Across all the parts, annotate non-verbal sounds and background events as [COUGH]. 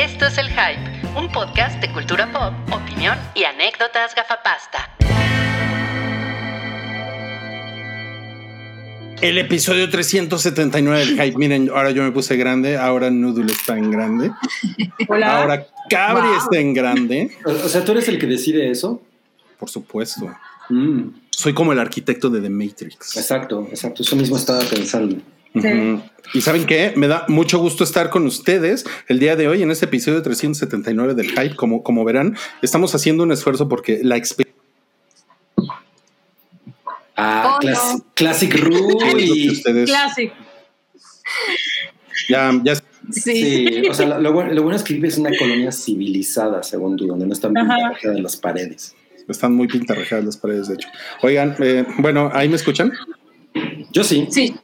Esto es El Hype, un podcast de cultura pop, opinión y anécdotas gafapasta. El episodio 379 del Hype. Miren, ahora yo me puse grande, ahora Noodle está en grande. Hola. Ahora Cabri está en grande. O sea, ¿tú eres el que decide eso? Por supuesto. Mm, Soy como el arquitecto de The Matrix. exacto, exacto. Eso mismo estaba pensando. Y saben qué? Me da mucho gusto estar con ustedes el día de hoy en este episodio 379 del Hype. Como, como verán, estamos haciendo un esfuerzo porque la experiencia Ah, Oh, clas- no. Classic ustedes Classic. ya, ya Sí. Sí, o sea, lo, lo bueno, lo bueno es que vives en una colonia civilizada, según tú, donde no están pintadas las paredes. están muy pintarrajeadas las paredes, de hecho. Oigan, eh, bueno, ¿ahí me escuchan? Yo sí. Sí,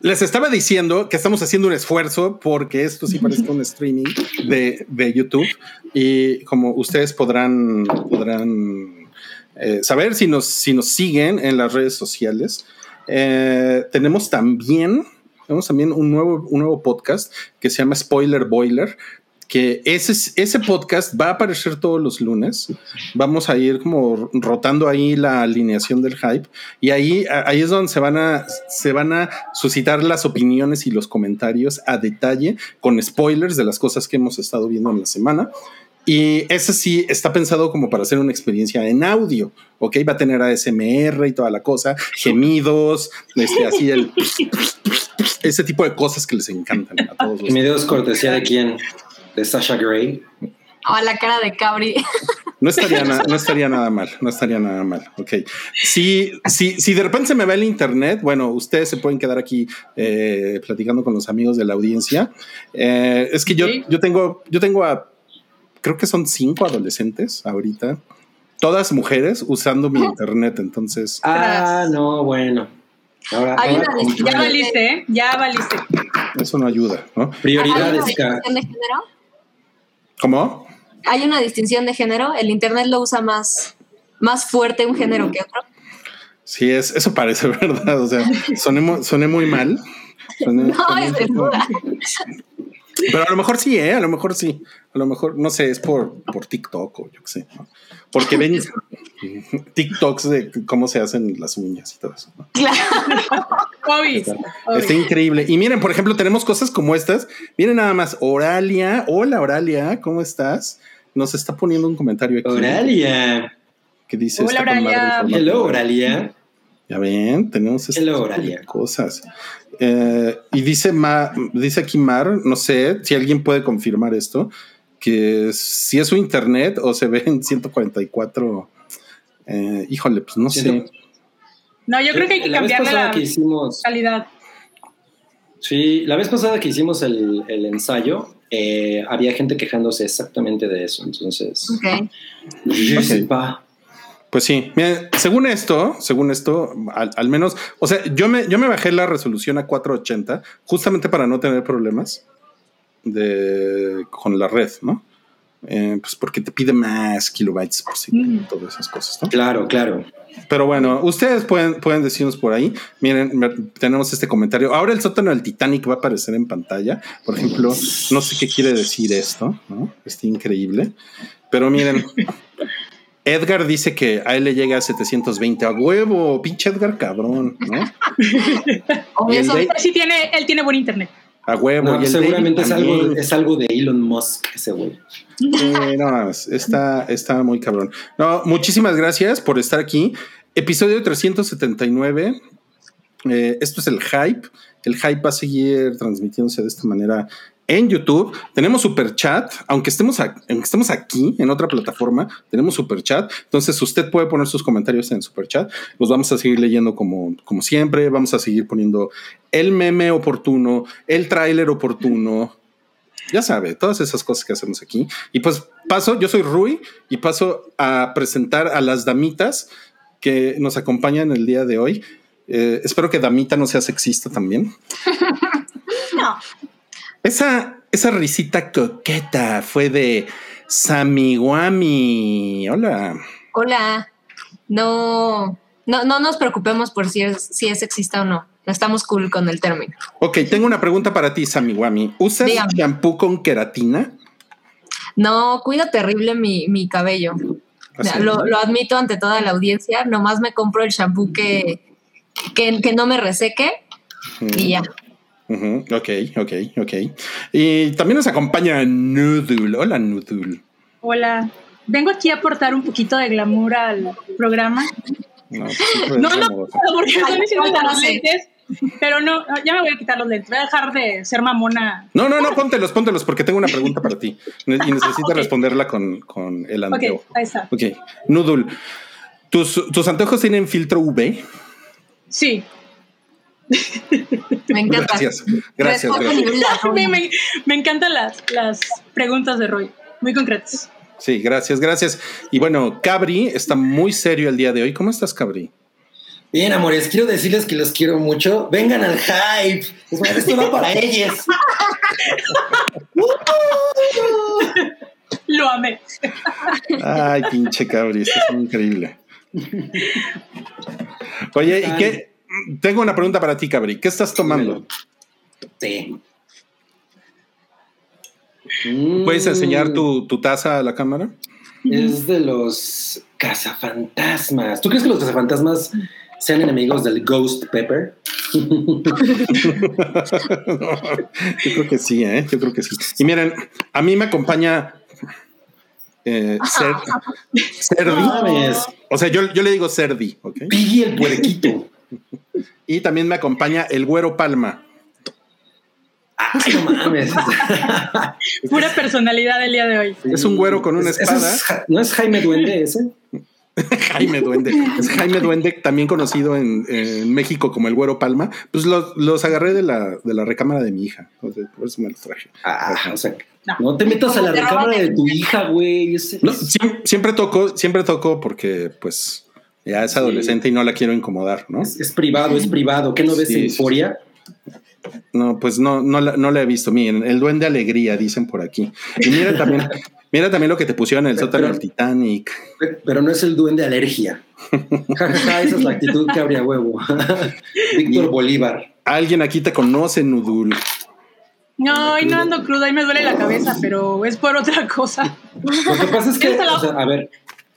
Les estaba diciendo que estamos haciendo un esfuerzo porque esto sí parece un streaming de, de YouTube y como ustedes podrán, podrán eh, saber si nos, si nos siguen en las redes sociales, eh, tenemos también, tenemos también un nuevo, un nuevo podcast que se llama Spoiler Boiler, que ese, ese podcast va a aparecer todos los lunes. Vamos a ir como rotando ahí la alineación del hype y ahí, ahí es donde se van a, se van a suscitar las opiniones y los comentarios a detalle con spoilers de las cosas que hemos estado viendo en la semana. Y ese sí está pensado como para hacer una experiencia en audio, ¿ok? Va a tener ASMR y toda la cosa, gemidos, este, así el... [LAUGHS] Ese tipo de cosas que les encantan a todos. ¿Y los- mi dedo es cortesía de quién? De Sasha Gray. A la cara de Cabri. [LAUGHS] No estaría, na- no estaría nada mal, no estaría nada mal. Ok. Si, si, si de repente se me va el internet, bueno, ustedes se pueden quedar aquí eh, platicando con los amigos de la audiencia. Eh, es que yo, Sí. yo tengo, yo tengo a, creo que son cinco adolescentes ahorita, todas mujeres usando mi internet. Entonces, Ah, no, bueno. Ahora, Hay ahora una. Ya valiste, ¿eh? Ya valiste. eso no ayuda, ¿no? ¿Hay prioridades, una de género? ¿Cómo? ¿Hay una distinción de género? ¿El internet lo usa más, más fuerte un género que otro? Sí, es, eso parece [LAUGHS] verdad. O sea, soné, mu- soné muy mal. Soné- [LAUGHS] No, soné es verdad. Pero a lo mejor sí, ¿eh? A lo mejor sí. A lo mejor, no sé, es por, por TikTok o yo qué sé. ¿no? Porque ven [LAUGHS] TikToks de cómo se hacen las uñas y todo eso. ¿no? Claro. [LAUGHS] COVID. Está increíble. Y miren, por ejemplo, tenemos cosas como estas. Miren nada más, Oralia. Hola, Oralia, ¿cómo estás? Nos está poniendo un comentario aquí Oralia. que dice... Hola, "Está con madre Oralia". el formato". Hello, Oralia. Ya ven, tenemos Hello, Oralia. cosas. Eh, y dice, Ma- dice aquí Mar, no sé si alguien puede confirmar esto, que si es su internet o se ve en 144. eh, híjole, pues no sé. No, yo creo que hay que la cambiarle la que hicimos, calidad. sí, la vez pasada que hicimos el, el ensayo, eh, había gente quejándose exactamente de eso. Entonces, Ok. je Ok. sais pas. Pues sí, miren, según esto, según esto, al, al menos, o sea, yo me, yo me bajé la resolución a 480 justamente para no tener problemas de, con la red, ¿no? Eh, pues porque te pide más kilobytes por segundo, Mm. todas esas cosas, ¿no? Claro, claro. Pero bueno, ustedes pueden, pueden decirnos por ahí. Miren, tenemos este comentario. Ahora el sótano del Titanic va a aparecer en pantalla. Por ejemplo, no sé qué quiere decir esto, ¿no? Está increíble. Pero miren, Edgar dice que a él le llega a 720 a huevo. Pinche Edgar cabrón, ¿no? [LAUGHS] O Y el eso- de- Sí tiene, él tiene buen internet. A huevo. No, y seguramente es algo, también. es algo de Elon Musk, ese güey. Eh, no mames, está, está muy cabrón. No, muchísimas gracias por estar aquí. Episodio 379. Eh, esto es el hype. El hype va a seguir transmitiéndose de esta manera en YouTube. Tenemos super chat, aunque estemos, a- aunque aquí en otra plataforma, tenemos super chat. Entonces usted puede poner sus comentarios en super chat. Los vamos a seguir leyendo como, como siempre. Vamos a seguir poniendo el meme oportuno, el tráiler oportuno. Ya sabe, todas esas cosas que hacemos aquí. Y pues paso, yo soy Rui y paso a presentar a las damitas que nos acompañan el día de hoy. Eh, espero que damita no sea sexista también. [LAUGHS] No. Esa, esa risita coqueta fue de Samiguami. Hola. Hola. No, no, no nos preocupemos por si es, si es sexista o no. estamos cool con el término. Ok, tengo una pregunta para ti, Samiwami. ¿Usas Dígame. shampoo con queratina? No, cuido terrible mi, mi cabello. Lo, lo admito ante toda la audiencia. Nomás me compro el shampoo que, que, que no me reseque y ya. Ujú, Ok, ok, ok. Y también nos acompaña Nudul. Hola, Nudul. Hola. Vengo aquí a aportar un poquito de glamour al programa. No, [LAUGHS] pues, siempre No, no, porque están diciendo ¿cómo los lentes. Pero no, no, ya me voy a quitar los lentes. Voy a dejar de ser mamona. No, no, no, póntelos, póntelos, porque tengo una pregunta para ti. Y necesito [LAUGHS] Ok. responderla con, con el Ok, anteojo. ahí está. Ok, Nudul. ¿Tus, ¿Tus anteojos tienen filtro UV? Sí. Me encanta. Gracias, gracias, gracias. [LAUGHS] Me, apoyo. me- me encantan las, las preguntas de Roy. Muy concretas. Sí, gracias, gracias. Y bueno, Cabri está muy serio el día de hoy. ¿Cómo estás, Cabri? Bien, amores, quiero decirles que los quiero mucho. Vengan al hype. Es más, esto va para ellas. [LAUGHS] Lo amé. Ay, pinche Cabri, esto es increíble. Oye, ¿y qué? Tengo una pregunta para ti, Cabri. ¿Qué estás tomando? Sí. ¿Puedes Mm, enseñar tu, tu taza a la cámara? Es de los cazafantasmas. ¿Tú crees que los cazafantasmas sean enemigos del Ghost Pepper? [LAUGHS] Yo creo que sí, ¿eh? Yo creo que sí. Y miren, a mí me acompaña eh, Cer- Cerdi. No. O sea, yo, yo le digo Cerdi, ¿ok? Piggy el puerquito. [LAUGHS] Y también me acompaña el Güero Palma. Ay, no mames. [LAUGHS] Pura personalidad del día de hoy. Es un güero con una espada. es ¿No es Jaime Duende ese? [LAUGHS] Jaime Duende. Es Jaime Duende, también conocido en, en México como el Güero Palma. Pues los, los agarré de la, de la recámara de mi hija. Entonces, por eso me los traje. Ah, o sea, No. no te metas a la recámara de tu hija, güey. Ese- No, siem- siempre toco, siempre toco porque pues ya es adolescente y no la quiero incomodar, ¿no? Es, es privado, es privado. ¿Qué no ves Sí, en sí. Euforia? No, pues no, no, la, no la he visto. Miren, el duende alegría, dicen por aquí. Y mira también, [LAUGHS] mira también lo que te pusieron en el sótano del Titanic. Pero no es el duende alergia. Esa es la actitud que habría huevo. [LAUGHS] Víctor Bolívar. Alguien aquí te conoce, Nudul. No, hoy no ando cruda, y me duele la cabeza, pero es por otra cosa. Lo que pasa es que, [LAUGHS] lo- o sea, a ver,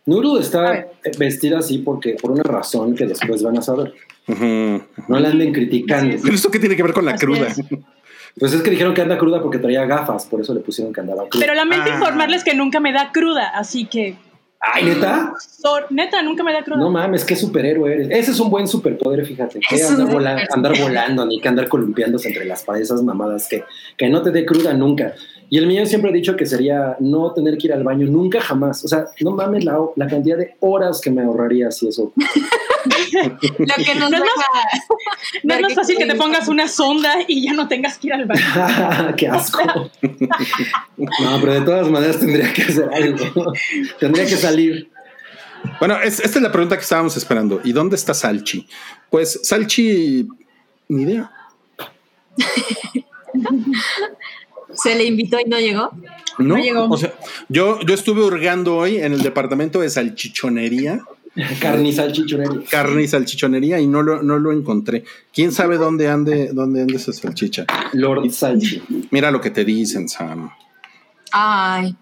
Nuru está vestida así porque por una razón que después van a saber. No la anden criticando. ¿Pero esto qué tiene que ver con la Así cruda? es. Pues es que dijeron que anda cruda porque traía gafas, por eso le pusieron que andaba cruda. Pero lamento Ah. informarles que nunca me da cruda, así que. Ay, neta. sor- neta, nunca me da cruda. No mames, qué superhéroe eres. Ese es un buen superpoder, fíjate. Que andar, vola- andar volando, ni que andar columpiándose entre las paredes, esas mamadas que, que no te dé cruda nunca. Y el mío siempre he dicho que sería no tener que ir al baño nunca jamás. O sea, no mames la, la cantidad de horas que me ahorraría si eso. [LAUGHS] Lo que nos No es deja no es más fácil que te pongas una sonda y ya no tengas que ir al baño. [LAUGHS] qué asco. [LAUGHS] No, pero de todas maneras tendría que hacer algo. tendría que salir. Bueno, es- esta es la pregunta que estábamos esperando. ¿Y dónde está Salchi? Pues Salchi, ni idea. Se le invitó y no llegó. No, No llegó. o sea, yo, yo estuve hurgando hoy en el departamento de salchichonería, Carnizal chichonería. carne y salchichonería, y no lo, no lo encontré. ¿Quién sabe dónde ande, dónde ande esa salchicha? Lord Salchi. Mira lo que te dicen, Sam. Ay,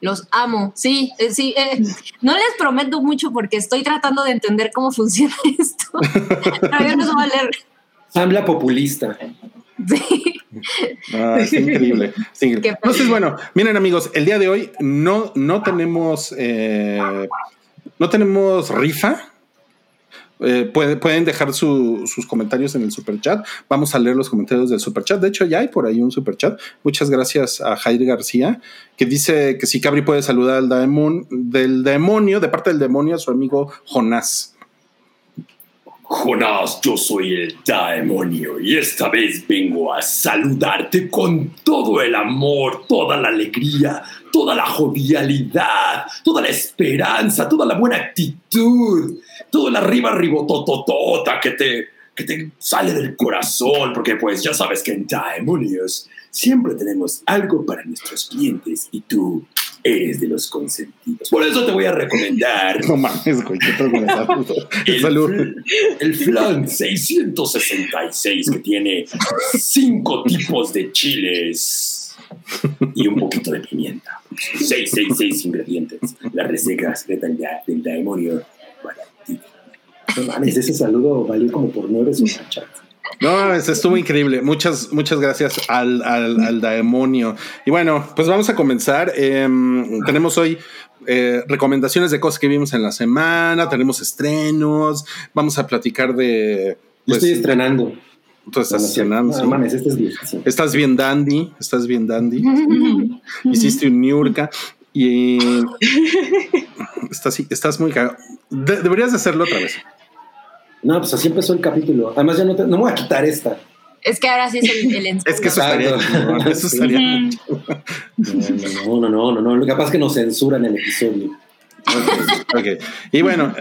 los amo. Sí, eh, sí. eh, no les prometo mucho porque estoy tratando de entender cómo funciona [LAUGHS] esto. Pero yo les voy a leer. Sambla populista. Sí. [LAUGHS] Ah, es increíble. es increíble. Qué Entonces, bueno, miren amigos, el día de hoy no, no tenemos eh, no tenemos rifa. Eh, puede- pueden dejar su- sus comentarios en el super chat. Vamos a leer los comentarios del super chat. De hecho, ya hay por ahí un super chat. Muchas gracias a Jair García, que dice que si Cabri puede saludar al demon- del demonio, de parte del demonio, a su amigo Jonás. Jonás, yo soy el demonio y esta vez vengo a saludarte con todo el amor, toda la alegría, toda la jovialidad, toda la esperanza, toda la buena actitud, todo el arriba ribotototota que te, que te sale del corazón, porque pues ya sabes que en Demonios siempre tenemos algo para nuestros clientes y tú eres de los consentidos. Por eso te voy a recomendar [LAUGHS] No mames, güey, qué [LAUGHS] el, Salud. el flan 666 que tiene cinco tipos de chiles y un poquito de pimienta. 666 ingredientes. La receta secreta del, demonio. para ti. No mames, ese saludo valió como por nueve superchats. No, es- estuvo increíble. Muchas, muchas gracias al, al, al demonio. Y bueno, pues vamos a comenzar. Em, tenemos hoy eh, recomendaciones de cosas que vimos en la semana, tenemos estrenos, vamos a platicar de... Yo Pues, estoy estrenando. tú estás estrenando, No, sí. mames, este es. Estás bien dandy, estás bien dandy. [LAUGHS] Hiciste un Niurka y [LAUGHS] estás, estás muy cagado. De- deberías de hacerlo otra vez. No, pues así empezó el capítulo. Además, ya no, te- no me voy a quitar esta. Es que ahora sí es el, el [LAUGHS] Es que eso estaría, eso. No, no, no, no, no. Lo capaz que nos censuran el episodio. Ok. Y bueno,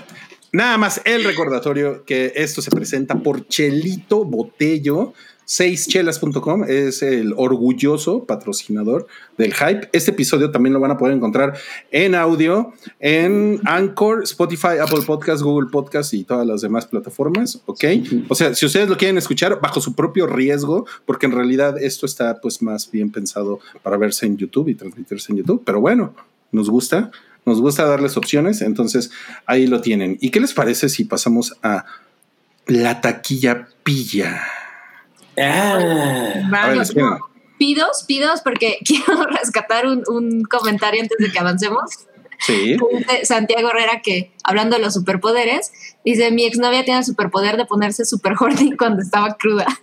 nada más el recordatorio que esto se presenta por Chelito Botello. 6chelas.com es el orgulloso patrocinador del hype. Este episodio también lo van a poder encontrar en audio en Anchor, Spotify, Apple Podcast, Google Podcast y todas las demás plataformas. Ok. O sea, si ustedes lo quieren escuchar bajo su propio riesgo, porque en realidad esto está pues más bien pensado para verse en YouTube y transmitirse en YouTube. Pero bueno, nos gusta. Nos gusta darles opciones, entonces ahí lo tienen. ¿Y qué les parece si pasamos a la taquilla pilla? Ah, A ver, Vale. esperen. Pidos, pidos, porque [LAUGHS] quiero rescatar un, un comentario antes de que avancemos. Sí. Santiago Herrera que, hablando de los superpoderes, dice, mi exnovia tiene el superpoder de ponerse super horny cuando estaba cruda. [LAUGHS]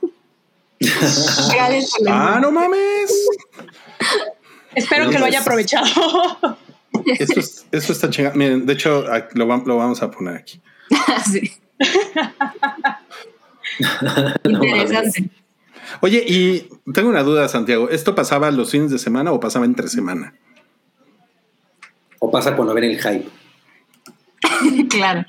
Ah, no mames. Espero que lo haya aprovechado. [LAUGHS] Esto, es- esto está chingado. Miren, de hecho, a- lo, va- lo vamos a poner aquí. Sí. Interesante. Oye, y tengo una duda, Santiago. ¿Esto pasaba los fines de semana o pasaba entre semana? o pasa cuando ven el hype. [LAUGHS] claro.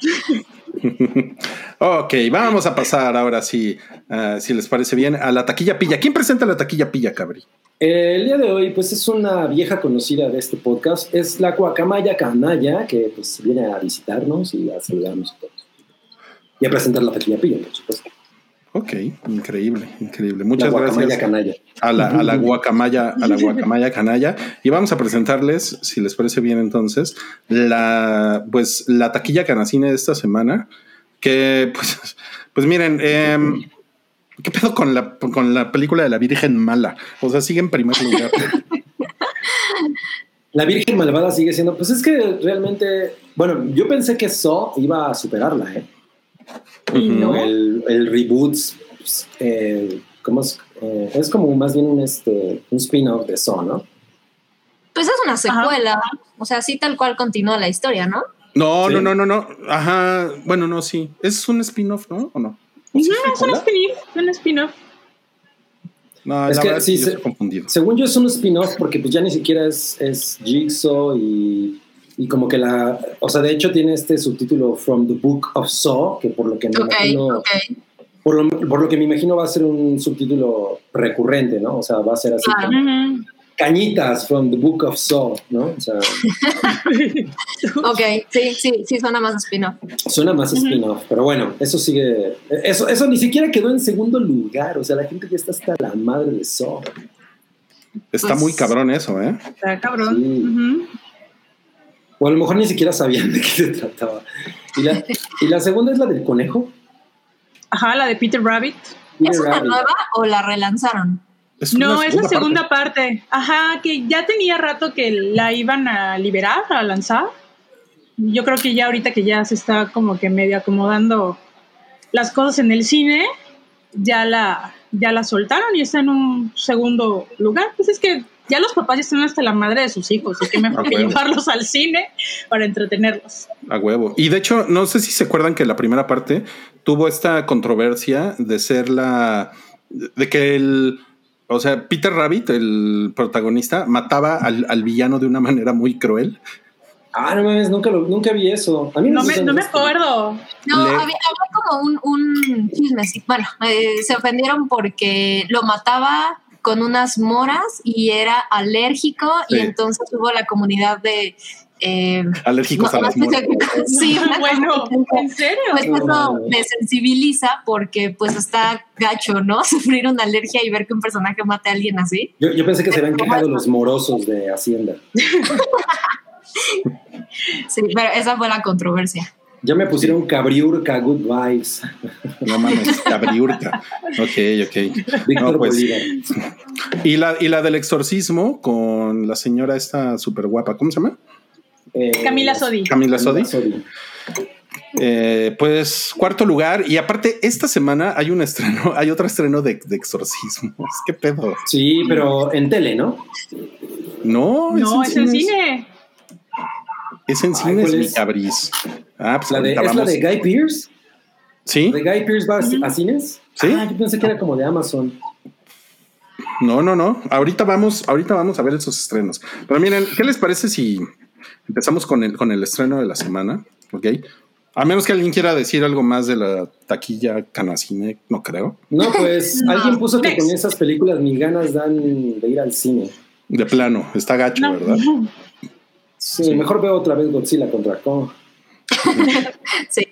[LAUGHS] Ok, vamos a pasar ahora sí, ah, si les parece bien, a la taquilla pilla. ¿Quién presenta la taquilla pilla, Cabri? Eh, El día de hoy, pues es una vieja conocida de este podcast. Es la Guacamaya Canalla, que pues viene a visitarnos y a saludarnos a todos. Y a presentar la taquilla pilla, por supuesto. Ok, increíble, increíble. La Muchas Guacamaya gracias. Canalla. a la, a la [LAUGHS] guacamaya, a la guacamaya canalla. Y vamos a presentarles, si les parece bien entonces, la pues la taquilla canacine de esta semana. Que pues, [LAUGHS] pues miren, em, ¿qué pedo con la con la película de la Virgen Mala? O sea, sigue en primer lugar. [LAUGHS] La Virgen Malvada sigue siendo, pues es que realmente, bueno, yo pensé que So iba a superarla, ¿eh? El, el reboot, pues, eh, ¿cómo es? Eh, es como más bien un, este, un spin-off de So, ¿no? Pues es una secuela. O sea, sí tal cual continúa la historia, ¿no? No, Sí. no, no, no, no. Ajá. Bueno, no, sí. Es un spin-off, ¿no? ¿O no? ¿O No, es un spin-off. Un spin-off. No, Es la que verdad sí, se- estoy confundido. Según yo es un spin-off porque pues ya ni siquiera es, es Jigsaw y, y como que la... O sea, de hecho tiene este subtítulo From the Book of Saw, que por lo que me Ok, imagino... ok. Por lo, por lo que me imagino va a ser un subtítulo recurrente, ¿no? O sea, va a ser así Claro. como. Cañitas from the Book of Saw, ¿no? O sea, [LAUGHS] Ok, sí, sí, sí, suena más spin-off. suena más spin-off, pero bueno, eso sigue... Eso, eso ni siquiera quedó en segundo lugar, o sea, la gente ya está hasta la madre de Saw. Está Pues- muy cabrón eso, ¿eh? Está cabrón. Sí. Ujú. O a lo mejor ni siquiera sabían de qué se trataba. Y la, y la segunda es la del conejo. Ajá, la de Peter Rabbit. Peter ¿Es una Rabbit. nueva o la relanzaron? Es No, una es la parte. segunda parte. Ajá, que ya tenía rato que la iban a liberar, a lanzar. Yo creo que ya ahorita que ya se está como que medio acomodando las cosas en el cine, ya la, ya la soltaron y está en un segundo lugar. Pues es que ya los papás ya están hasta la madre de sus hijos, y que mejor que llevarlos al cine para entretenerlos. A huevo. Y de hecho, no sé si se acuerdan que la primera parte tuvo esta controversia de ser la. de que el. O sea, Peter Rabbit, el protagonista, mataba al, al villano de una manera muy cruel. Ah, no mames, nunca, lo- nunca vi eso. A mí No me, no acuerdo. No, Le- había, había como un, un chisme. sí. Bueno, eh, se ofendieron porque lo mataba con unas moras y era alérgico y entonces hubo la comunidad de... eh, Alérgicos a las no moras. [LAUGHS] sí, una bueno, ¿en serio? pues eso No. desensibiliza porque pues está gacho, ¿no? [LAUGHS] Sufrir una alergia y ver que un personaje mate a alguien así. Yo, yo pensé que se habían quejado los morosos de Hacienda. [LAUGHS] Sí, pero esa fue la controversia. Ya me pusieron cabriurca, good vibes. No mames, cabriurca. Ok, ok. No, pues, Bolívar. Y la, y la del exorcismo con la señora esta súper guapa, ¿cómo se llama? Eh, Camila Sodi. Camila Sodi. Sodi. Eh, pues cuarto lugar. Y aparte, esta semana hay un estreno, [LAUGHS] hay otro estreno de, de exorcismos. ¿Qué pedo? Sí, pero en tele, ¿no? No, No, es en cines. cine. Es en cines, ¿cuál mi es? cabris. Ah, pues La de, ahorita ¿Es la de Guy Pearce? ¿Sí? ¿De Guy Pearce va a- a cines? Sí. Ah, yo pensé que era como de Amazon. No, no, no. Ahorita vamos, ahorita vamos a ver esos estrenos. Pero miren, ¿qué les parece si empezamos con el, con el estreno de la semana? Ok. A menos que alguien quiera decir algo más de la taquilla canacine, no creo. No, pues [LAUGHS] No. alguien puso que con esas películas ni ganas dan de ir al cine. De plano, está gacho, No. ¿verdad? [LAUGHS] Sí, Sí. mejor veo otra vez Godzilla contra Kong. [LAUGHS] Sí.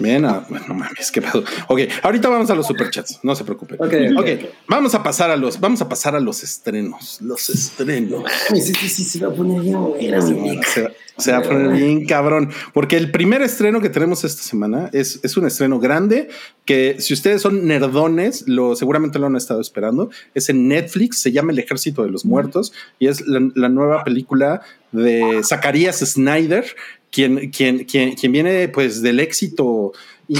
Bien, ah, bueno, no mames, qué pedo. Ok, ahorita vamos a los superchats, no se preocupen. Ok, Ok, ok, ok. vamos a pasar a los, vamos a pasar a los estrenos. Los estrenos. Ay, sí, sí, sí, se va a poner bien buena, Sí, sí. bueno, se, va- se va a poner bien cabrón. Porque el primer estreno que tenemos esta semana es, es un estreno grande que si ustedes son nerdones, lo, seguramente lo han estado esperando. Es en Netflix, se llama El Ejército de los Muertos y es la, la nueva película de Zacarías Snyder, quien, quien, quien, quien viene pues del éxito i-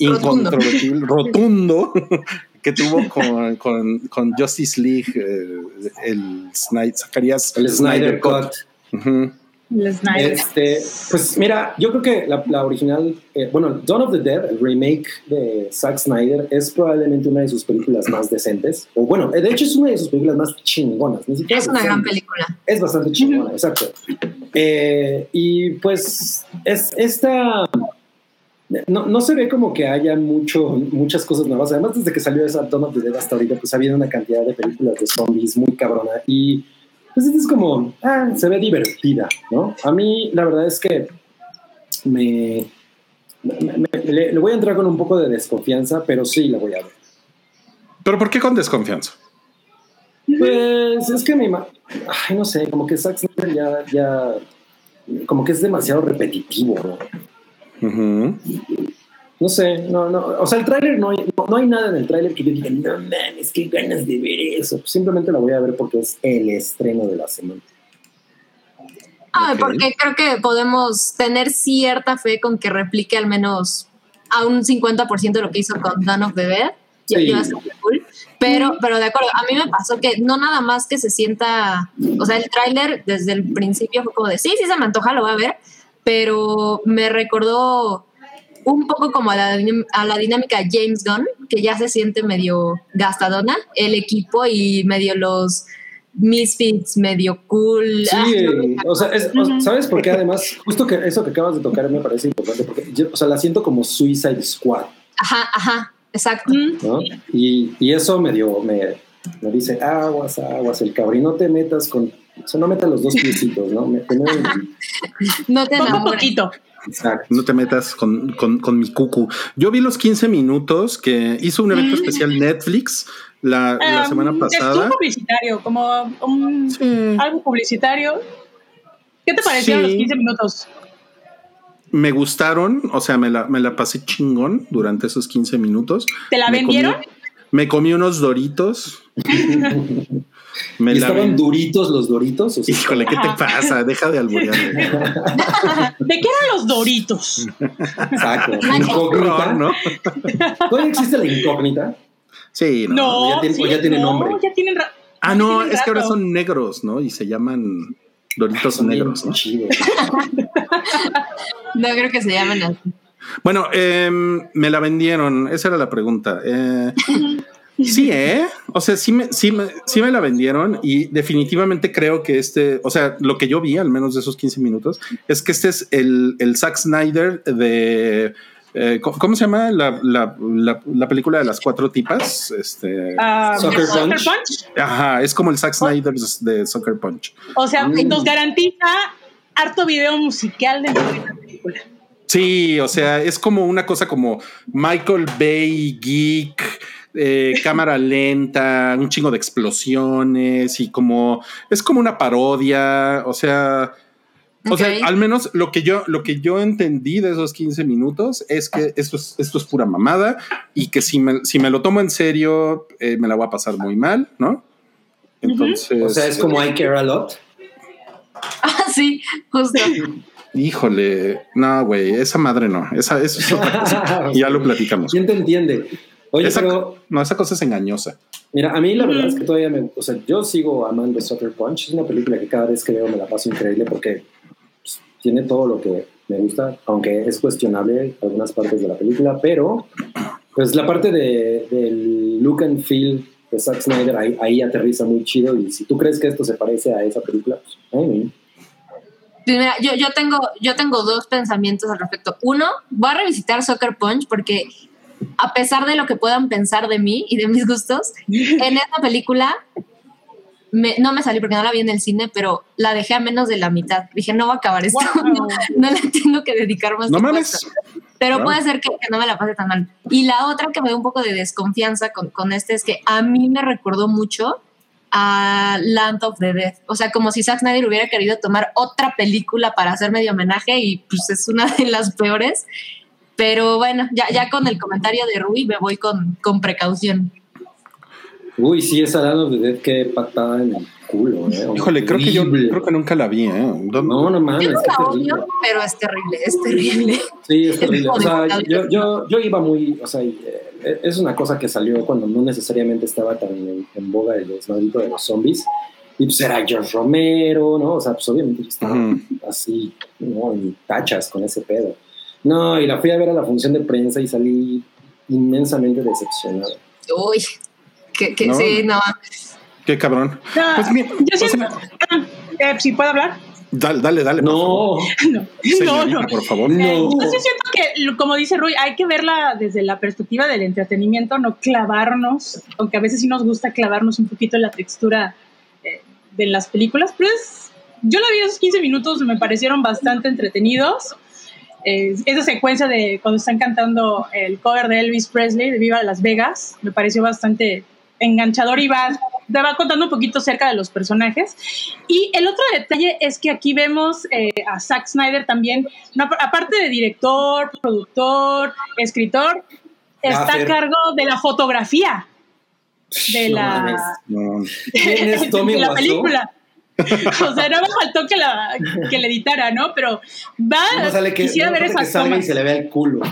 i- [LAUGHS] Rotundo. incontrovertible, rotundo. [LAUGHS] que tuvo con, con, con Justice League, eh, el Snyder, Zacarías El Snyder Cut. Ujú. El Este, pues mira, yo creo que la, la original, eh, bueno, Dawn of the Dead, el remake de Zack Snyder, es probablemente una de sus películas más decentes. O bueno, de hecho es una de sus películas más chingonas. Ni siquiera Es una gran película. Es bastante chingona, exacto. Eh, y pues es esta. No, no se ve como que haya mucho, muchas cosas nuevas. Además, desde que salió esa Dawn of the Dead hasta ahorita, pues ha habido una cantidad de películas de zombies muy cabrona. Y pues es como, ah, se ve divertida, ¿no? A mí, la verdad es que me, me- me- le, le voy a entrar con un poco de desconfianza, pero sí la voy a ver. Pero ¿por qué con desconfianza? Pues es que ima- Ay, no sé, como que Zack Snyder ya, ya. Como que es demasiado repetitivo, ¿no? Ujú. No sé, no, no. O sea, el tráiler no hay, no, no hay nada en el tráiler que yo diga, no mames, qué ganas de ver eso. Simplemente la voy a ver porque es el estreno de la semana. Ah, Ok. porque creo que podemos tener cierta fe con que replique al menos a un 50% de lo que hizo con Dawn of the Dead. Sí. cool. Pero, pero de acuerdo, a mí me pasó que no nada más que se sienta, o sea, el tráiler desde el principio fue como de, sí, sí se me antoja, lo voy a ver, pero me recordó un poco como a la, a la dinámica James Gunn, que ya se siente medio gastadona, el equipo y medio los misfits, medio cool. Sí, Ah, no o sea, es- o- Ujú. ¿sabes por qué? Además, justo que eso que acabas de tocar me parece importante porque yo, o sea, la siento como Suicide Squad, Ajá, ajá, exacto. ¿no? Y, y eso me dio, me, me dice, aguas, aguas, el cabrín, no te metas con, o sea, no metas los dos piecitos, ¿no? Me, [LAUGHS] me- No te Poco enamores. poquito. Exacto. No te metas con, con, con mi cucu. Yo vi los 15 minutos que hizo un evento Mm. especial Netflix la, la semana Es pasada. publicitario, como un, Sí. algo publicitario. ¿Qué te parecieron Sí. los 15 minutos? Me gustaron, o sea, me la, me la pasé chingón durante esos 15 minutos. ¿Te la Me vendieron? comí- me comí unos doritos. [LAUGHS] me ¿Y estaban duritos los doritos? O sea, Híjole, ¿qué te pasa? Deja de alburearme. [LAUGHS] ¿De qué eran los doritos? Exacto. [LAUGHS] Incógnita. ¿no? ¿Todavía existe la incógnita? Sí, no. No, ya tiene- sí, ya tiene no, nombre. Ya tienen Ah, no, tienen es que ahora son negros, ¿no? Y se llaman Doritos Son bien negros, ¿no? No creo que se llamen así. Bueno, em, me la vendieron. Esa era la pregunta. Eh, [LAUGHS] sí, ¿eh? O sea, sí me, sí, me, sí me la vendieron y definitivamente creo que este, o sea, lo que yo vi, al menos de esos 15 minutos, es que este es el, el Zack Snyder de eh, ¿cómo, se llama la, la- la- la película de las cuatro tipas? Este, Ah, Sucker Sucker Punch. Punch. ajá, es como el Zack Snyder de Soccer Punch. O sea, Mm. nos garantiza harto video musical dentro de la película. Sí, o sea, es como una cosa como Michael Bay geek, eh, [LAUGHS] cámara lenta, un chingo de explosiones y como es como una parodia, o sea, o sea, al menos lo que yo lo que yo entendí de esos 15 minutos es que esto es esto es pura mamada y que si me, si me lo tomo en serio eh, me la voy a pasar muy mal, ¿no? Entonces, O sea, es como I Care a Lot. Ah, sí, justo. híjole, no, güey, esa madre no, esa eso es otra cosa. Y [LAUGHS] ya lo platicamos. ¿Quién te entiende? Oye, Esa- pero no, esa cosa es engañosa. mira, a mí la verdad es que todavía me. O sea, yo sigo amando Sucker Punch. Es una película que cada vez que veo me la paso increíble porque pues, tiene todo lo que me gusta, aunque es cuestionable algunas partes de la película, pero pues la parte de, del look and feel de Zack Snyder ahí, ahí aterriza muy chido. Y si tú crees que esto se parece a esa película, pues, ay, mira, yo, yo, tengo, yo tengo dos pensamientos al respecto. Uno, voy a revisitar Soccer Punch porque a pesar de lo que puedan pensar de mí y de mis gustos, en esta película me- no me salí porque no la vi en el cine, pero la dejé a menos de la mitad. Dije, no va a acabar esto, Wow. no, [LAUGHS] no le tengo que dedicar más No mames. Pero Wow. puede ser que, que no me la pase tan mal. Y la otra que me da un poco de desconfianza con, con este es que a mí me recordó mucho a Land of the Dead. O sea, como si Zack Snyder hubiera querido tomar otra película para hacer medio homenaje y pues es una de las peores. Pero bueno, ya, ya con el comentario de Rui me voy con, con precaución. Uy, sí, esa Dawn of the Dead, qué patada en el culo, ¿eh? [LAUGHS] Híjole, creo que yo creo que nunca la vi, ¿eh? ¿Dónde- No, no mames, Yo no la terrible. odio, pero es terrible, es terrible. Sí, es terrible. O sea, yo, yo, yo iba muy, o sea, eh, es una cosa que salió cuando no necesariamente estaba tan en, en boga el desmadrito de los zombies. Y pues era George Romero, ¿no? O sea, pues obviamente yo estaba Ujú. así, ¿no? En tachas con ese pedo. No, y la fui a ver a la función de prensa y salí inmensamente decepcionado. Uy, que, que No. sí, no. Qué cabrón. Ah, Pues mira, yo siento. sea, ah, eh, si puedo hablar. dale, dale, dale. No, [LAUGHS] No, no, Señorita, no. por favor. Eh, no. yo sí siento que, como dice Rui, hay que verla desde la perspectiva del entretenimiento, no clavarnos, aunque a veces sí nos gusta clavarnos un poquito en la textura eh, de las películas, pero es- yo la vi esos 15 minutos, me parecieron bastante entretenidos. Eh, esa secuencia de cuando están cantando el cover de Elvis Presley de Viva Las Vegas me pareció bastante enganchador y va, te va contando un poquito cerca de los personajes. Y el otro detalle es que aquí vemos eh, a Zack Snyder también, no, aparte de director, productor, escritor, está a cargo de la fotografía de No la, mames. No. [LAUGHS] ¿Quién es Tommy de la película. [LAUGHS] O sea, no me faltó que la, que le editara, ¿no? Pero va, No sale que, quisiera no ver que esas salga y se le vea el culo.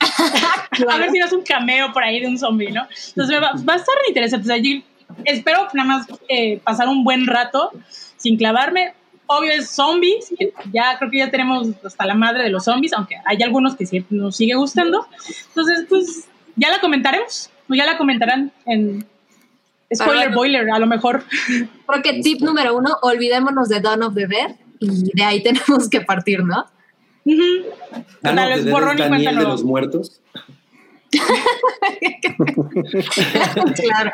[LAUGHS] A ver si no es un cameo por ahí de un zombie, ¿no? Entonces va, va a estar interesante. O sea, yo espero nada más eh, pasar un buen rato sin clavarme. Obvio es zombies, que ya creo que ya tenemos hasta la madre de los zombies, aunque hay algunos que sí nos sigue gustando. Entonces, pues ya la comentaremos, o ya la comentarán en Spoiler Para- Boiler, a lo mejor. [LAUGHS] Creo que tip número uno, olvidémonos de Dawn of the Dead y de ahí [LAUGHS] tenemos que partir, ¿no? Ujú. Ah, no, Total, es Daniel de los muertos. [LAUGHS] claro.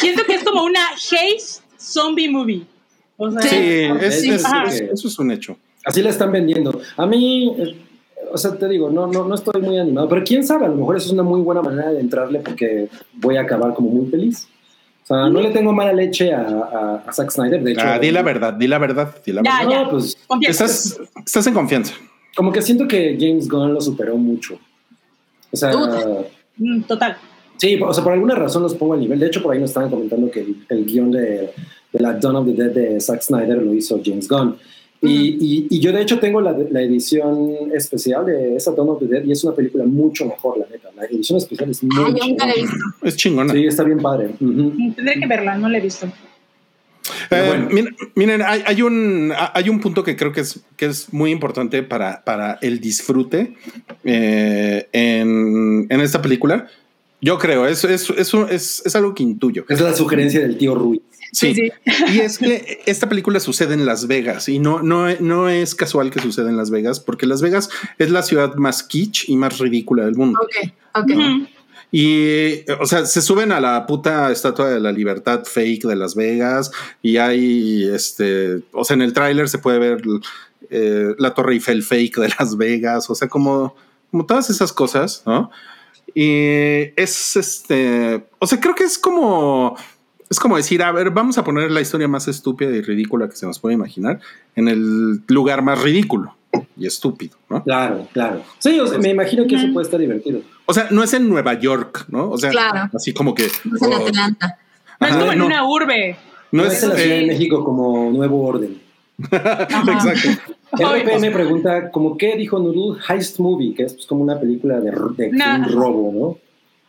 Siento que es como una haze zombie movie. O sea, Sí, es- es- Sí, es- ajá. es- eso es un hecho. Así la están vendiendo. A mí, eh, o sea, te digo, no, no, no estoy muy animado, pero quién sabe, a lo mejor eso es una muy buena manera de entrarle porque voy a acabar como muy feliz. O sea, no le tengo mala leche a, a, a Zack Snyder, de hecho. Ah, di la verdad, di la verdad, di la Ya, verdad. ya. No, pues. Estás, estás en confianza. como que siento que James Gunn lo superó mucho. O sea. Mm, Total. sí, o sea, por alguna razón los pongo al nivel. De hecho, por ahí nos estaban comentando que el, el guion de, de la Dawn of the Dead de Zack Snyder lo hizo James Gunn. Y, y- y yo de hecho tengo la, la edición especial de esa Dawn of the Dead y es una película mucho mejor, la neta. La edición especial es muy Ay, yo nunca la he chingona. visto. Es chingona. Sí, está bien padre. Ujú. Mm, Tendré que verla, no la he visto. Eh, bueno. miren, miren, hay, hay un, hay un punto que creo que es, que es muy importante para, para el disfrute eh, en, en esta película. Yo creo, es, es, es, es, es algo que intuyo. Es la sugerencia del tío Rui. Sí, Sí, y es que esta película sucede en Las Vegas y no, no, no es casual que suceda en Las Vegas, porque Las Vegas es la ciudad más kitsch y más ridícula del mundo. Ok, ok. Y, o sea, se suben a la puta estatua de la libertad fake de Las Vegas y hay, este, o sea, en el tráiler se puede ver eh, la Torre Eiffel fake de Las Vegas, o sea, como, como todas esas cosas, ¿no? Y es, este, o sea, creo que es como, es como decir, a ver, vamos a poner la historia más estúpida y ridícula que se nos puede imaginar en el lugar más ridículo y estúpido, ¿no? Claro, claro. Sí, o sea, me imagino que eso puede estar divertido. O sea, no es en Nueva York, ¿no? O sea, Claro. así como que... Es en oh, Atlanta. No es como en no. una urbe. no No es... es en la Ciudad de eh, México como nuevo orden. exacto. Ay, RPM pregunta, ¿cómo qué dijo Nurul? Heist Movie, que es pues, como una película de, de Nah. un robo, ¿no?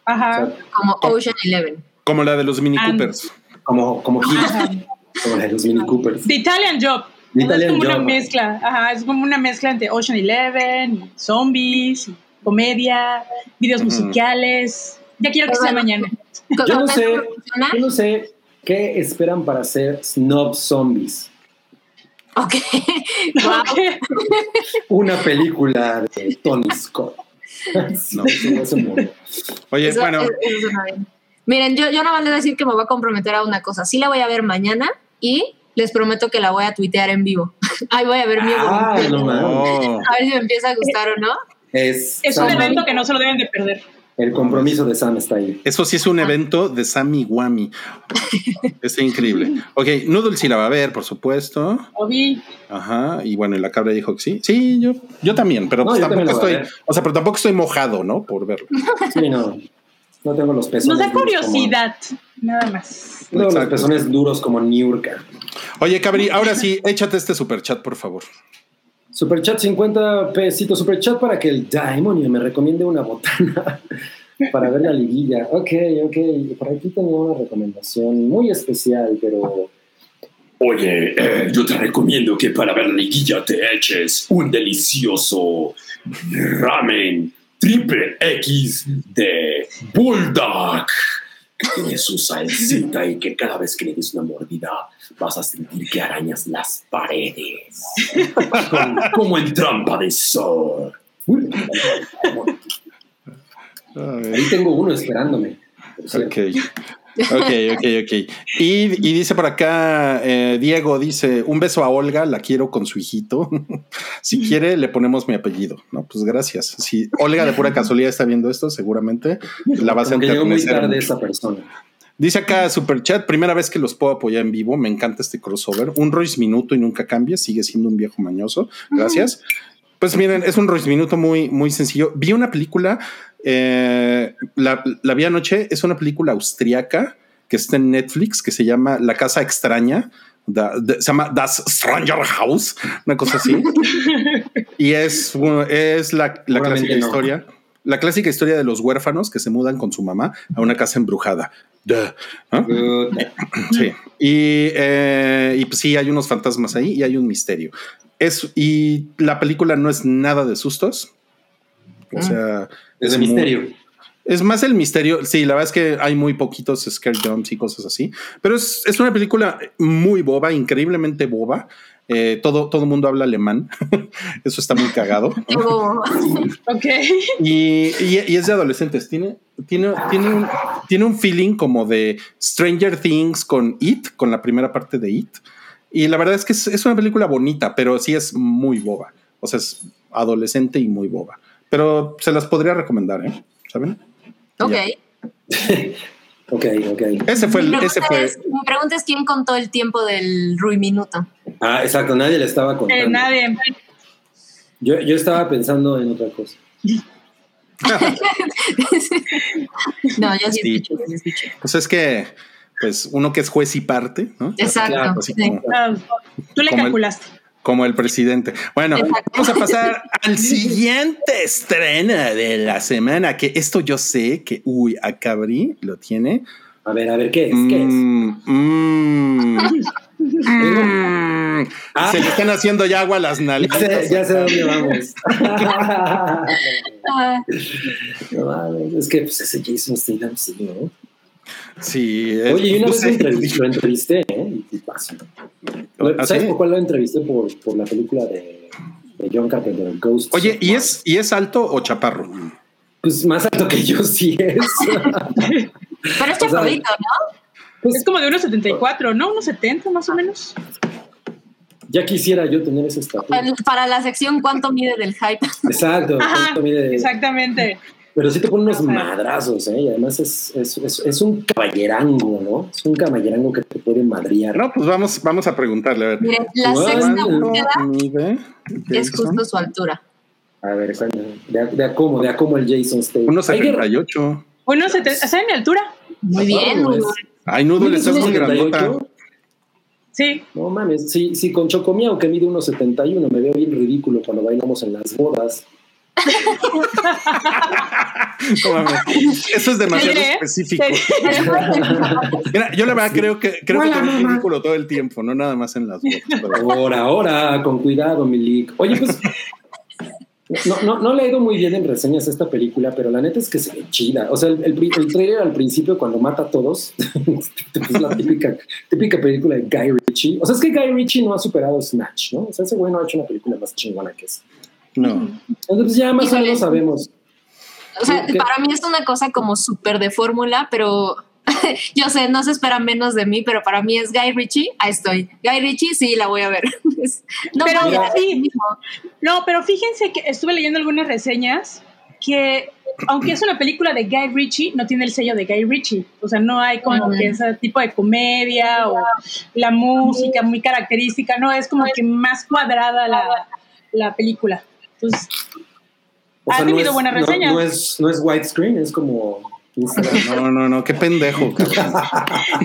Ajá. O sea, Como Ocean Eleven. Como la de los Mini And- Coopers. como, como como la de los Mini Coopers. The Italian Job. The es Italian como una mezcla. Ajá, es como una mezcla entre Ocean Eleven, y zombies, comedia, videos musicales. Ya quiero que sea Bueno. mañana. ¿Con- Yo no sé, yo no sé qué esperan para hacer Snob Zombies. Ok. [LAUGHS] Wow. Una película de Tony Scott. No. [LAUGHS] eso no. Oye, Eso- bueno, eso. Miren, yo, yo no van a decir que me voy a comprometer a una cosa. Sí la voy a ver mañana y les prometo que la voy a tuitear en vivo. [LAUGHS] Ahí voy a ver mi Ah, no mames. oh, [LAUGHS] A ver si me empieza a gustar o no. Es, Es un evento que no se lo deben de perder. El compromiso de Sam está ahí. eso sí es un evento de Sammy Wami. [LAUGHS] Es increíble. Ok, Noodle sí la va a ver, por supuesto. Obi. Ajá. Y bueno, y la cabra dijo que sí. Sí, yo, yo también, pero No, pues yo tampoco también estoy, o sea, pero tampoco estoy mojado, ¿no? Por verlo. Sí, no. No tengo los pezones. Nos da curiosidad, nada más. No tengo los Exacto. pezones duros como Niurka. Oye, Cabri, ahora sí, échate este super chat, por favor. Superchat 50 pesitos. Superchat para que el demonio me recomiende una botana [LAUGHS] para ver la liguilla. Ok, ok. Por aquí tenía una recomendación muy especial, pero Oye, eh, [CLEARS THROAT] yo te recomiendo que para ver la liguilla te eches un delicioso ramen triple X de Bulldog. Que tiene su salsita y que cada vez que le des una mordida vas a sentir que arañas las paredes. Como, como en trampa de sol. ahí tengo uno esperándome. Ok. Ok, ok, ok. Y, y dice por acá, eh, Diego dice, un beso a Olga, la quiero con su hijito. [LAUGHS] si quiere, le ponemos mi apellido. No, pues gracias. Si Olga de pura casualidad está viendo esto, seguramente la vas a Como que llegó muy tarde esa persona. Dice acá Superchat, primera vez que los puedo apoyar en vivo, me encanta este crossover. Un Royce Minuto y nunca cambia, sigue siendo un viejo mañoso. Gracias. Pues miren, es un Royce Minuto muy, muy sencillo. Vi una película, eh, la, la vi anoche, es una película austriaca que está en Netflix, que se llama La Casa Extraña. Da- de- se llama Das Stranger House, una cosa así. [LAUGHS] y es, es la, clásica no. historia. La clásica historia de los huérfanos que se mudan con su mamá a una casa embrujada. [CLEARS THROAT] Sí. Y, eh, y pues sí, hay unos fantasmas ahí y hay un misterio. Es, y la película no es nada de sustos. O sea, Es muy- misterio. es más el misterio. Sí, la verdad es que hay muy poquitos scare jumps y cosas así. Pero es, es una película muy boba, increíblemente boba. Eh, todo, todo el mundo habla alemán. [LAUGHS] Eso está muy cagado. [LAUGHS] Digo, [LAUGHS] Ok. Y, y- y es de adolescentes. Tiene, tiene, tiene, un, tiene un feeling como de Stranger Things con It, con la primera parte de It. Y la verdad es que es, es una película bonita, pero sí es muy boba. O sea, es adolescente y muy boba. Pero se las podría recomendar, ¿eh? ¿Saben? ok. [LAUGHS] Ok, ok. Ese fue Mi el, pregunta, ese fue. es, mi pregunta es quién contó el tiempo del Rui Minuto. Ah, exacto, nadie le estaba Eh, contando. nadie. Yo, yo estaba pensando en otra cosa. [LAUGHS] no, yo sí, Sí. escuché, yo sí escuché. Pues es que, pues, uno que es juez y parte, ¿no? Exacto. Claro, Así sí. como, Ah, tú le calculaste. Como el presidente. Bueno, Exacto. vamos a pasar [LAUGHS] al siguiente estreno de la semana, que esto yo sé que, uy, a Cabri lo tiene. A ver, a ver, ¿qué es? ¿Qué es? Mm, mm. Ah. Se le están haciendo ya agua a las nalgas. ya sé dónde vamos. [LAUGHS] No es que pues, ese Jason Statham sí, ¿no? Sí. eh, Oye, y una no vez sé. lo entrevisté, lo entrevisté, ¿eh? Y, y pasa. ¿Ah, ¿Sabes por cuál lo entrevisté? Por, por la película de, de John Carpenter, Ghost. Oye, ¿y es, ¿y es alto o chaparro? Pues más alto que yo [LAUGHS] sí es. Pero es chaparrito, ¿no? Pues Es como de unos 74, ¿no? Unos 70 más o menos. ya quisiera yo tener esa estatura. Para la sección ¿Cuánto mide del hype? Exacto. Ajá, mire, exactamente. Pero sí te pone unos madrazos, ¿eh? Y además es, es, es, es un caballerango, ¿no? Es un caballerango que te puede madrear. No, pues vamos, vamos a preguntarle. A ver. Miren, la Bueno, sexta bueno. búsqueda es justo su altura. A ver. De, a- de a cómo, de a cómo el Jason Statham. Unos Hay que- 78. Unos 70, ¿saben mi altura? Muy bien. Vamos. Hugo. Ay, Noodle, ¿Mides estás muy 1.78? grandota. Sí. No mames, si, si con Chocomiao que mide unos 71 me veo bien ridículo cuando bailamos en las bodas. [LAUGHS] Eso es demasiado específico. Mira, yo la verdad creo que creo que Hola, tengo ridículo todo el tiempo, no nada más en las [LAUGHS] pero- Ahora, ahora, con cuidado, Milik. Oye, pues. No, no, no le ha ido muy bien en reseñas a esta película, pero la neta es que se ve chida. O sea, el, el, el trailer al principio, cuando mata a todos, [LAUGHS] es la típica, típica película de Guy Ritchie. O sea, es que Guy Ritchie no ha superado Snatch, ¿no? O sea, ese güey no ha hecho una película más chingona que esa. No. Entonces, ya más o Híjole. menos sabemos. O sea, ¿Qué? para mí es una cosa como súper de fórmula, pero [LAUGHS] yo sé, no se espera menos de mí, pero para mí es Guy Ritchie, ahí estoy. Guy Ritchie, sí, la voy a ver. [LAUGHS] No, Pero voy a- sí. No, pero fíjense que estuve leyendo algunas reseñas que, aunque es una película de Guy Ritchie, no tiene el sello de Guy Ritchie. O sea, no hay como que ese tipo de comedia o la música muy característica, no, es como que más cuadrada la, la película. Entonces, O Ha sea, tenido no es, buenas no- reseñas. No, es, no es widescreen, es como. [LAUGHS] No, no, no, qué pendejo, [LAUGHS] cabrón.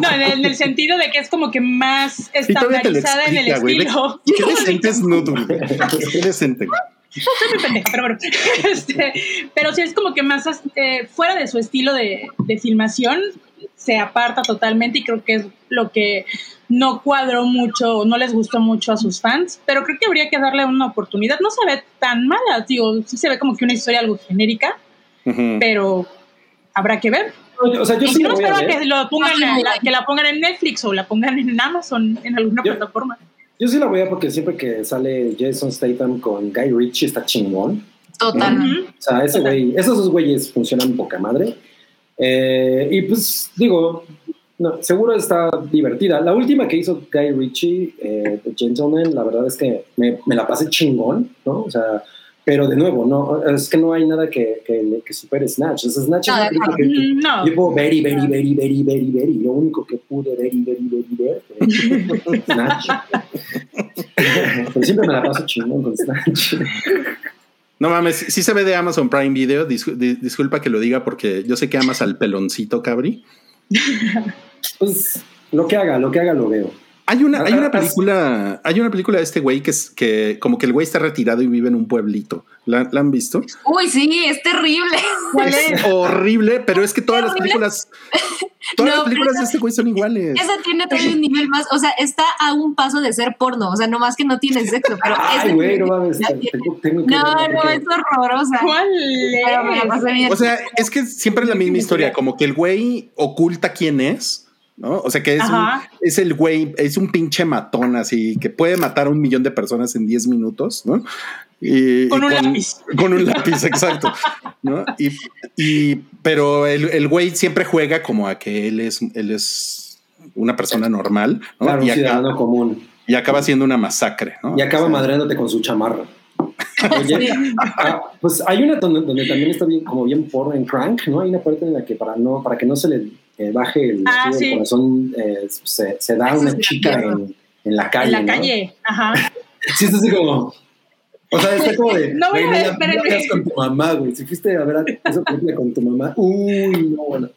no, en el, en el sentido de que es como que más estandarizada en el explica, güey. Ve- estilo. Qué decente es Noodle. Qué decente. Soy muy pendeja, pero bueno. [LAUGHS] Este, pero sí es como que más eh, fuera de su estilo de, de filmación, se aparta totalmente y creo que es lo que no cuadró mucho, o no les gustó mucho a sus fans, pero creo que habría que darle una oportunidad. No se ve tan mala, digo, sí se ve como que una historia algo genérica, Ujú. pero habrá que ver. O sea, yo sí no espero que lo pongan No, la- que la pongan en Netflix o la pongan en Amazon, en alguna Yo- plataforma. Yo sí la voy a porque siempre que sale Jason Statham con Guy Ritchie está chingón. Ujú. O sea, ese güey, esos dos güeyes funcionan poca madre. Eh, y pues digo, no, seguro está divertida. La última que hizo Guy Ritchie, eh, The Gentleman, la verdad es que me, me la pasé chingón, ¿no? O sea, pero de nuevo, no, es que no hay nada que, que, que supere Snatch. O sea, Snatch No, es película que, Mm, No. yo puedo ver y ver y ver y ver y ver y ver y lo único que pude ver y ver y ver y ver fue [LAUGHS] Snatch. [LAUGHS] pero siempre me la paso chingón con Snatch. [LAUGHS] No mames, sí se ve de Amazon Prime Video. Dis- di- disculpa que lo diga porque yo sé que amas al peloncito, cabri. [LAUGHS] Pues lo que haga, lo que haga lo veo. Hay una, hay una película, hay una película de este güey que es que como que el güey está retirado y vive en un pueblito. ¿La, la han visto? Uy, sí, es terrible. Es horrible, pero es que todas las películas, todas No, las películas de este güey son iguales. Esa tiene todavía un nivel más, o sea, está a un paso de ser porno, o sea, no más que no tiene sexo, pero Ay, güey, no nivel mames. ya tengo- tiene. tengo que No, no, es horrorosa. ¿Cuál es? O sea, es que siempre es la misma historia, como que el güey oculta quién es, ¿no? O sea, que es, un- es el güey, es un pinche matón así, que puede matar a un millón de personas en 10 minutos, ¿no? Y- Con y un lápiz. Con un lápiz, exacto. ¿no? Y, y- pero el, el güey siempre juega como a que él es, él es una persona normal, ¿no? Claro, un acaba, ciudadano común. y acaba siendo una masacre, ¿no? Y acaba O sea, madreándote con su chamarra. Oye, ah, pues hay una donde, donde también está bien, como bien porno en Crank, ¿no? Hay una parte en la que para no, para que no se le eh, baje el, Ah, sí. corazón, eh, se, se da a Eso una chica en, en la calle. En la ¿no? calle. Ajá. Sí, es así como. O sea, está como de. No, no veas con tu mamá, güey. Si fuiste a ver a- esa película con tu mamá, uy, no, bueno.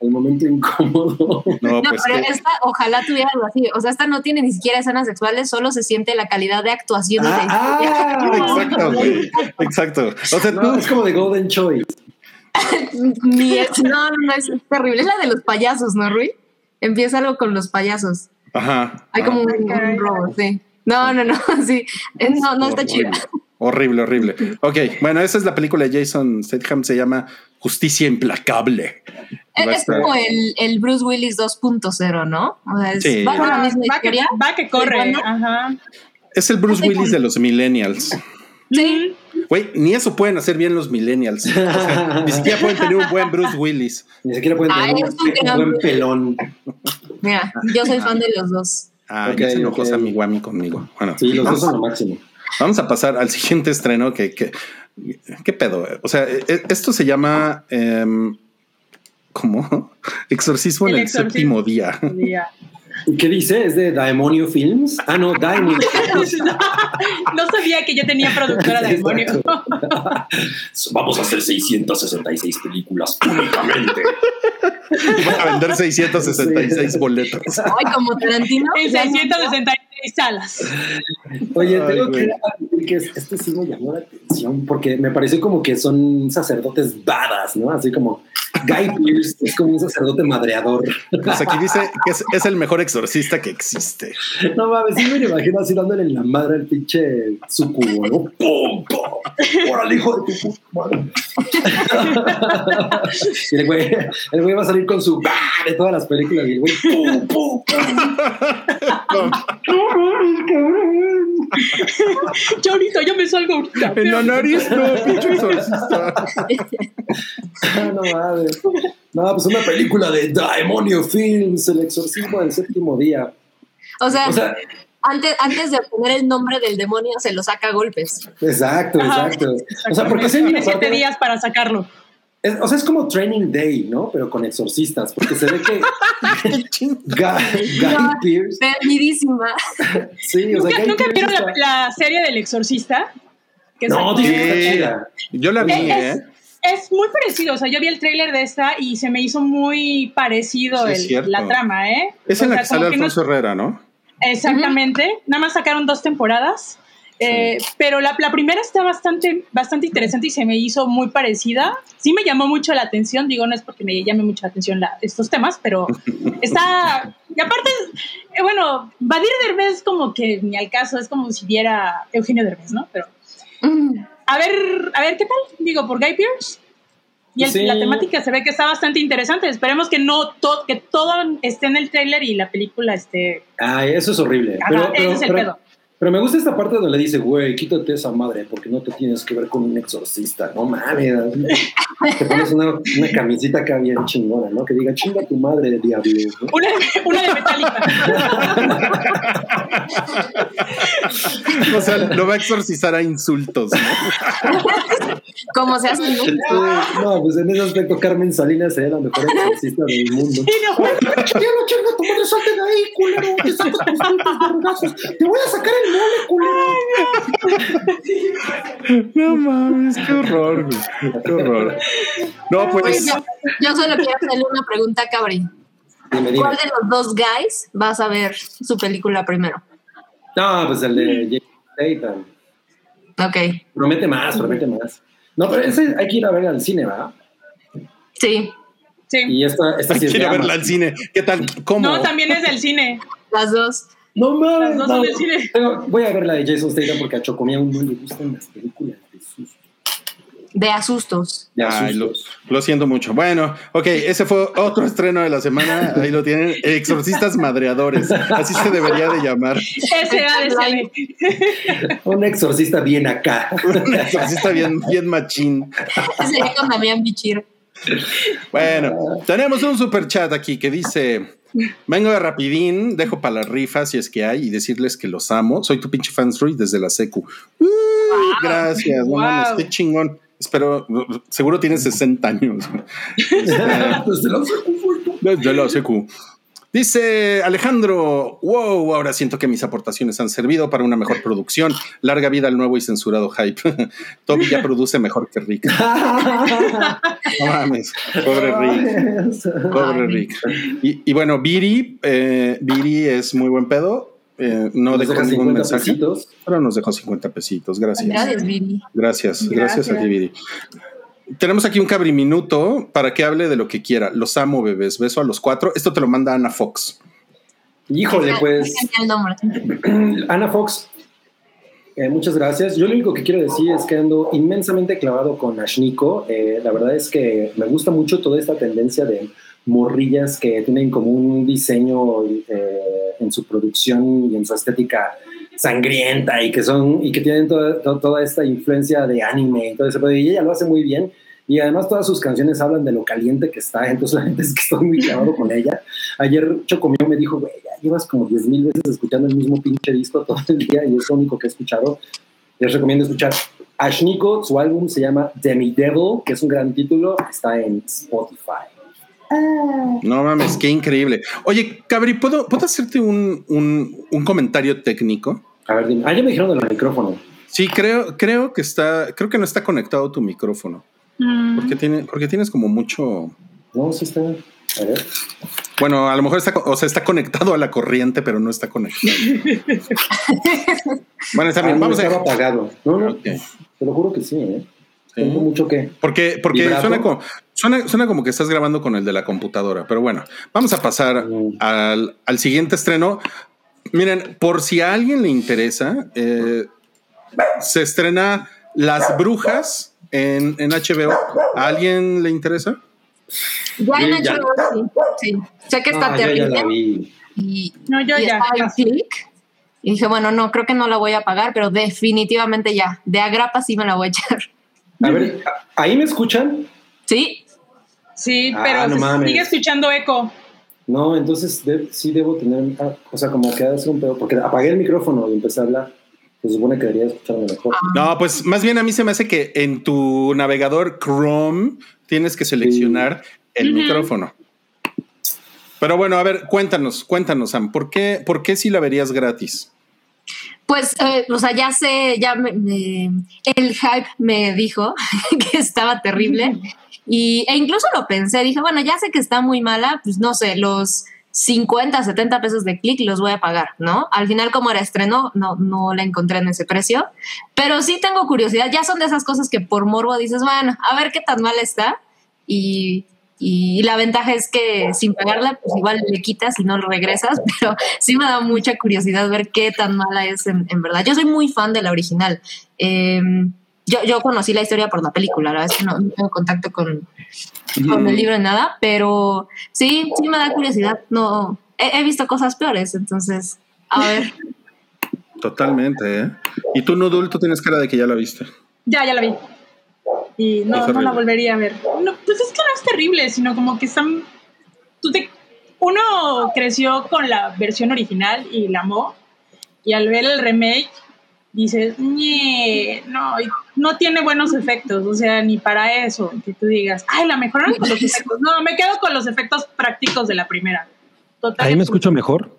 El momento incómodo. [LAUGHS] No, No, pues pero que- esta ojalá tuviera algo así. O sea, esta no tiene ni siquiera escenas sexuales, solo se siente la calidad de actuación. de Ah, la [LAUGHS] ah, Exacto, güey. Exacto. O sea, No, tú, es como de Golden Choice. historia. [LAUGHS] Ni es- no, no, no, es terrible. Es la de los payasos, ¿no, Rui? Empieza algo con los payasos. ajá. Hay ah, como un, caray. un robo, sí. No, no, no, sí. No, no está horrible. chida. Horrible, horrible. Ok, bueno, esa es la película de Jason Statham, se llama justicia implacable. Es, como el, el Bruce Willis 2.0, ¿no? O sea, es, Sí. va la Ajá, misma va, que, va que corre. Ajá. Es el Bruce Willis con- de los millennials. Sí. Güey, ni eso pueden hacer bien los millennials. O sea, [LAUGHS] ni siquiera pueden tener un buen Bruce Willis. Ni siquiera pueden Ay, tener un, un gran- buen pelón. Mira, yo soy fan de los dos. Ah, Ok, ya se enojó ok. Sammy Guami conmigo. Bueno, Sí, los dos son lo máximo. vamos a pasar al siguiente estreno que, que- ¿Qué pedo? O sea, e, e, esto se llama. Em, ¿Cómo? [LAUGHS] Exorcismo en el séptimo día. día. ¿Qué dice? ¿Es de Daemonio Films? Ah, no, Daemonio. [LAUGHS] no, no sabía que yo tenía productora Daemonio. [LAUGHS] Vamos a hacer 666 películas únicamente. Y van a vender 666 boletos. Ay, como Tarantino. En 666 mis alas. Oye, tengo que decir que este sí me llamó la atención porque me pareció como que son sacerdotes badas, ¿no? Así como Guy Pearce es como un sacerdote madreador. Pues aquí dice que es, es el mejor exorcista que existe. No mames, sí me lo imagino así dándole en la madre al pinche sucubo, ¿no? ¡Pum, pum! ¡Órale, hijo de tu puta madre! y el güey, el güey va a salir con su ¡bah! de todas las películas y el güey ¡pum, pum, pum! [LAUGHS] Yo ahorita, yo me salgo ahorita. En la nariz, no, pinche exorcista. Ah, [LAUGHS] no mames. No, pues una película de Daemonio Films, el exorcismo del séptimo día. O sea, O sea, antes, antes de obtener el nombre del demonio, se lo saca a golpes. exacto, exacto. O sea, porque se Tiene siete días para sacarlo. Es, o sea, es como Training Day, ¿no? Pero con exorcistas, porque se ve que [LAUGHS] Guy, Guy No. Pearce, Perdidísima. sí, o sea, ¿Nunca, vieron la, serie del exorcista? Que No, chida. Yo la vi, es, ¿eh? es muy parecido, o sea, yo vi el tráiler de esta y se me hizo muy parecido Sí, es el- la trama, ¿eh? Es O en la sea, que sale que no- Alfonso Herrera, ¿no? Exactamente, nada más sacaron dos temporadas, eh, pero la, la primera está bastante, bastante interesante y se me hizo muy parecida. Sí me llamó mucho la atención, digo, no es porque me llame mucho la atención la- estos temas, pero [LAUGHS] está... Y aparte, eh, bueno, Badir Derbez como que ni al caso, es como si viera Eugenio Derbez, ¿no? Pero Mm. A ver, a ver qué tal, digo, por Guy Pearce. Y el- Sí. la temática se ve que está bastante interesante. Esperemos que no to- que todo esté en el tráiler y la película esté. Ay, eso es horrible. Ajá, Pero, ese pero, es el pero- pedo. Pero me gusta esta parte donde le dice, güey, quítate esa madre porque no te tienes que ver con un exorcista. No mames. Te pones una, una camisita acá bien chingona, ¿no? Que diga, chinga tu madre, diablo. ¿no? Una, una de Metallica. O sea, lo va a exorcizar a insultos, ¿no? Como se hace, ¿no? Sí, no, pues en ese aspecto Carmen Salinas sería la mejor exorcista del mundo. Y no, Ya no chinga tu madre, salte de ahí, culero. Te saco tus putos vergazos. Te voy a sacar el mole, culero. No mames, qué horror, güey. Qué horror. No, pues. Yo, yo solo quiero hacerle una pregunta a Cabri. Dime, dime. ¿Cuál de los dos guys vas a ver su película primero? No, pues el de Jason Statham. Ok, Promete más, promete más. No, pero ese hay que ir a ver al cine, ¿verdad? sí, sí. Y esta, esta sí es a verla al cine. ¿Qué tal? ¿Cómo? No, también es del cine. las dos. No mames. Las dos no. del cine. Tengo- voy a ver la de Jason Statham porque a Chocomía no le gustan las películas de susto. De asustos. De Ay, lo, asustos. lo siento mucho. Bueno, ok, ese fue otro estreno de la semana. Ahí lo tienen. Exorcistas madreadores. Así se debería de llamar. S.A.D.C.B. Un exorcista bien acá. Un exorcista bien, bien machín. Sería con Damián Bichir. Bueno, tenemos un super chat aquí que dice: Vengo de rapidín, dejo para las rifas si es que hay y decirles que los amo. Soy tu pinche fansroy desde la secu. Uy, gracias, no Wow. mames, qué chingón. Espero, seguro tienes 60 años. [LAUGHS] Este, Desde la secu. Desde la secu. Dice Alejandro, wow, ahora siento que mis aportaciones han servido para una mejor producción. Larga vida al nuevo y censurado hype. [LAUGHS] Toby ya produce mejor que Rick. [LAUGHS] No mames, pobre Rick. Pobre Rick. Y, y bueno, Viri, eh, Viri es muy buen pedo. Eh, no Nos dejó deja ningún 50 mensaje, pesitos. pero nos dejó 50 pesitos. Gracias. Gracias, Vivi. Gracias, gracias, Gracias. a ti, Viri. Tenemos aquí un cabriminuto para que hable de lo que quiera. Los amo, bebés. Beso a los cuatro. Esto te lo manda Ana Fox. Híjole, pues. [CLEARS THROAT] Ana Fox, Eh, muchas gracias. Yo lo único que quiero decir es que ando inmensamente clavado con Ashniko. Eh, la verdad es que me gusta mucho toda esta tendencia de morrillas que tienen como un diseño eh, en su producción y en su estética sangrienta y que son y que tienen toda, to- toda esta influencia de anime y todo eso. Y ella lo hace muy bien. Y además todas sus canciones hablan de lo caliente que está. Entonces la gente es que estoy muy clavado con ella. Ayer Chocomio me dijo, güey, ya llevas como 10 mil veces escuchando el mismo pinche disco todo el día y es lo único que he escuchado. Les recomiendo escuchar Ashniko, su álbum se llama Demi Devil, que es un gran título, está en Spotify. No mames, qué increíble. Oye, Cabri, ¿puedo, ¿puedo hacerte un, un, un comentario técnico? A ver, dime. Ah, ya me dijeron del micrófono. Sí, creo, creo que está, creo que no está conectado tu micrófono. Mm. Porque tiene, porque tienes como mucho. No, sí está. A ver. Bueno, a lo mejor está, o sea, está conectado a la corriente, pero no está conectado. [LAUGHS] bueno, está bien. Ah, no, Vamos a. apagado. No, no, te lo juro que sí, ¿eh? sí. Tengo mucho que. Porque, porque suena como, suena, suena como que estás grabando con el de la computadora. Pero bueno, vamos a pasar Mm. al, al siguiente estreno. Miren, por si a alguien le interesa, eh, se estrena Las Brujas en, en HBO. ¿A alguien le interesa? Ya en ya. HBO, sí. sí. Sé que está Ah, yo ya terrible. la vi. y, No, yo y ya. está en click. Y dije, bueno, no, creo que no la voy a pagar, pero definitivamente ya. De agrapa sí me la voy a echar. A ver, ¿a- ¿ahí me escuchan? Sí, Sí, Ah, pero no se mames. sigue escuchando eco. No, entonces de- sí debo tener. ah, o sea, como que ha de ser un pedo. Porque apagué el micrófono y empecé a hablar. Se supone que debería escucharme mejor. No, pues más bien a mí se me hace que en tu navegador Chrome tienes que seleccionar el micrófono. Pero bueno, a ver, cuéntanos, cuéntanos, Sam, ¿por qué, por qué si la verías gratis? pues, eh, o sea, ya sé, ya me- me- el hype me dijo [LAUGHS] que estaba terrible. [LAUGHS] Y, e incluso lo pensé, dije, bueno, ya sé que está muy mala, pues no sé, los 50, 70 pesos de clic los voy a pagar, ¿no? Al final, como era estreno, no, no la encontré en ese precio, pero sí tengo curiosidad, ya son de esas cosas que por morbo dices, bueno, a ver qué tan mal está. Y, y la ventaja es que sin pagarla, pues igual le quitas y no lo regresas, [LAUGHS] pero sí me da mucha curiosidad ver qué tan mala es en, en verdad. Yo soy muy fan de la original. Eh, yo, yo conocí la historia por la película, la verdad es que no, no tengo contacto con, con el libro ni nada, pero sí, sí me da curiosidad. No, he, he visto cosas peores, entonces, a ver. [LAUGHS] Totalmente, ¿eh? Y tú, Nudul, tú tienes cara de que ya la viste. Ya, ya la vi. Y no, no la volvería a ver. No, pues es que no es terrible, sino como que están. Tú te, uno creció con la versión original y la amó. Y al ver el remake, dices, "Ñe, no, y no tiene buenos efectos. O sea, ni para eso. Que tú digas, ay, la mejoraron con los [LAUGHS] efectos. No, me quedo con los efectos prácticos de la primera. Total. Ahí me escucho mejor.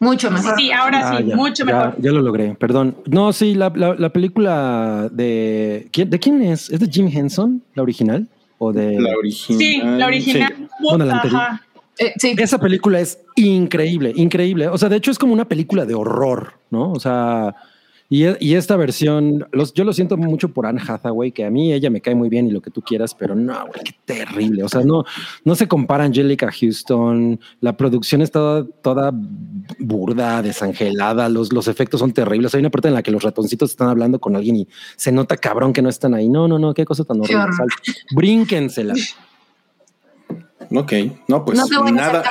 Mucho mejor. Sí, ahora sí, Ah, ya, mucho mejor. Ya lo logré, perdón. No, sí, la, la, la película de ¿quién, ¿de quién es? ¿Es de Jim Henson, la original? ¿O de La original. Sí, la original. Sí. Bueno, la anterior. Eh, sí, Esa película es increíble, increíble. O sea, de hecho es como una película de horror, ¿no? O sea, y, y esta versión, los, yo lo siento mucho por Anne Hathaway, que a mí ella me cae muy bien y lo que tú quieras, pero no, güey, qué terrible. O sea, no, no se compara a Angelica Houston. La producción está toda, toda burda, desangelada. Los, los efectos son terribles. Hay una parte en la que los ratoncitos están hablando con alguien y se nota cabrón que no están ahí. No, no, no, qué cosa tan horrible. Brínquensela. Ok, no, pues No nada.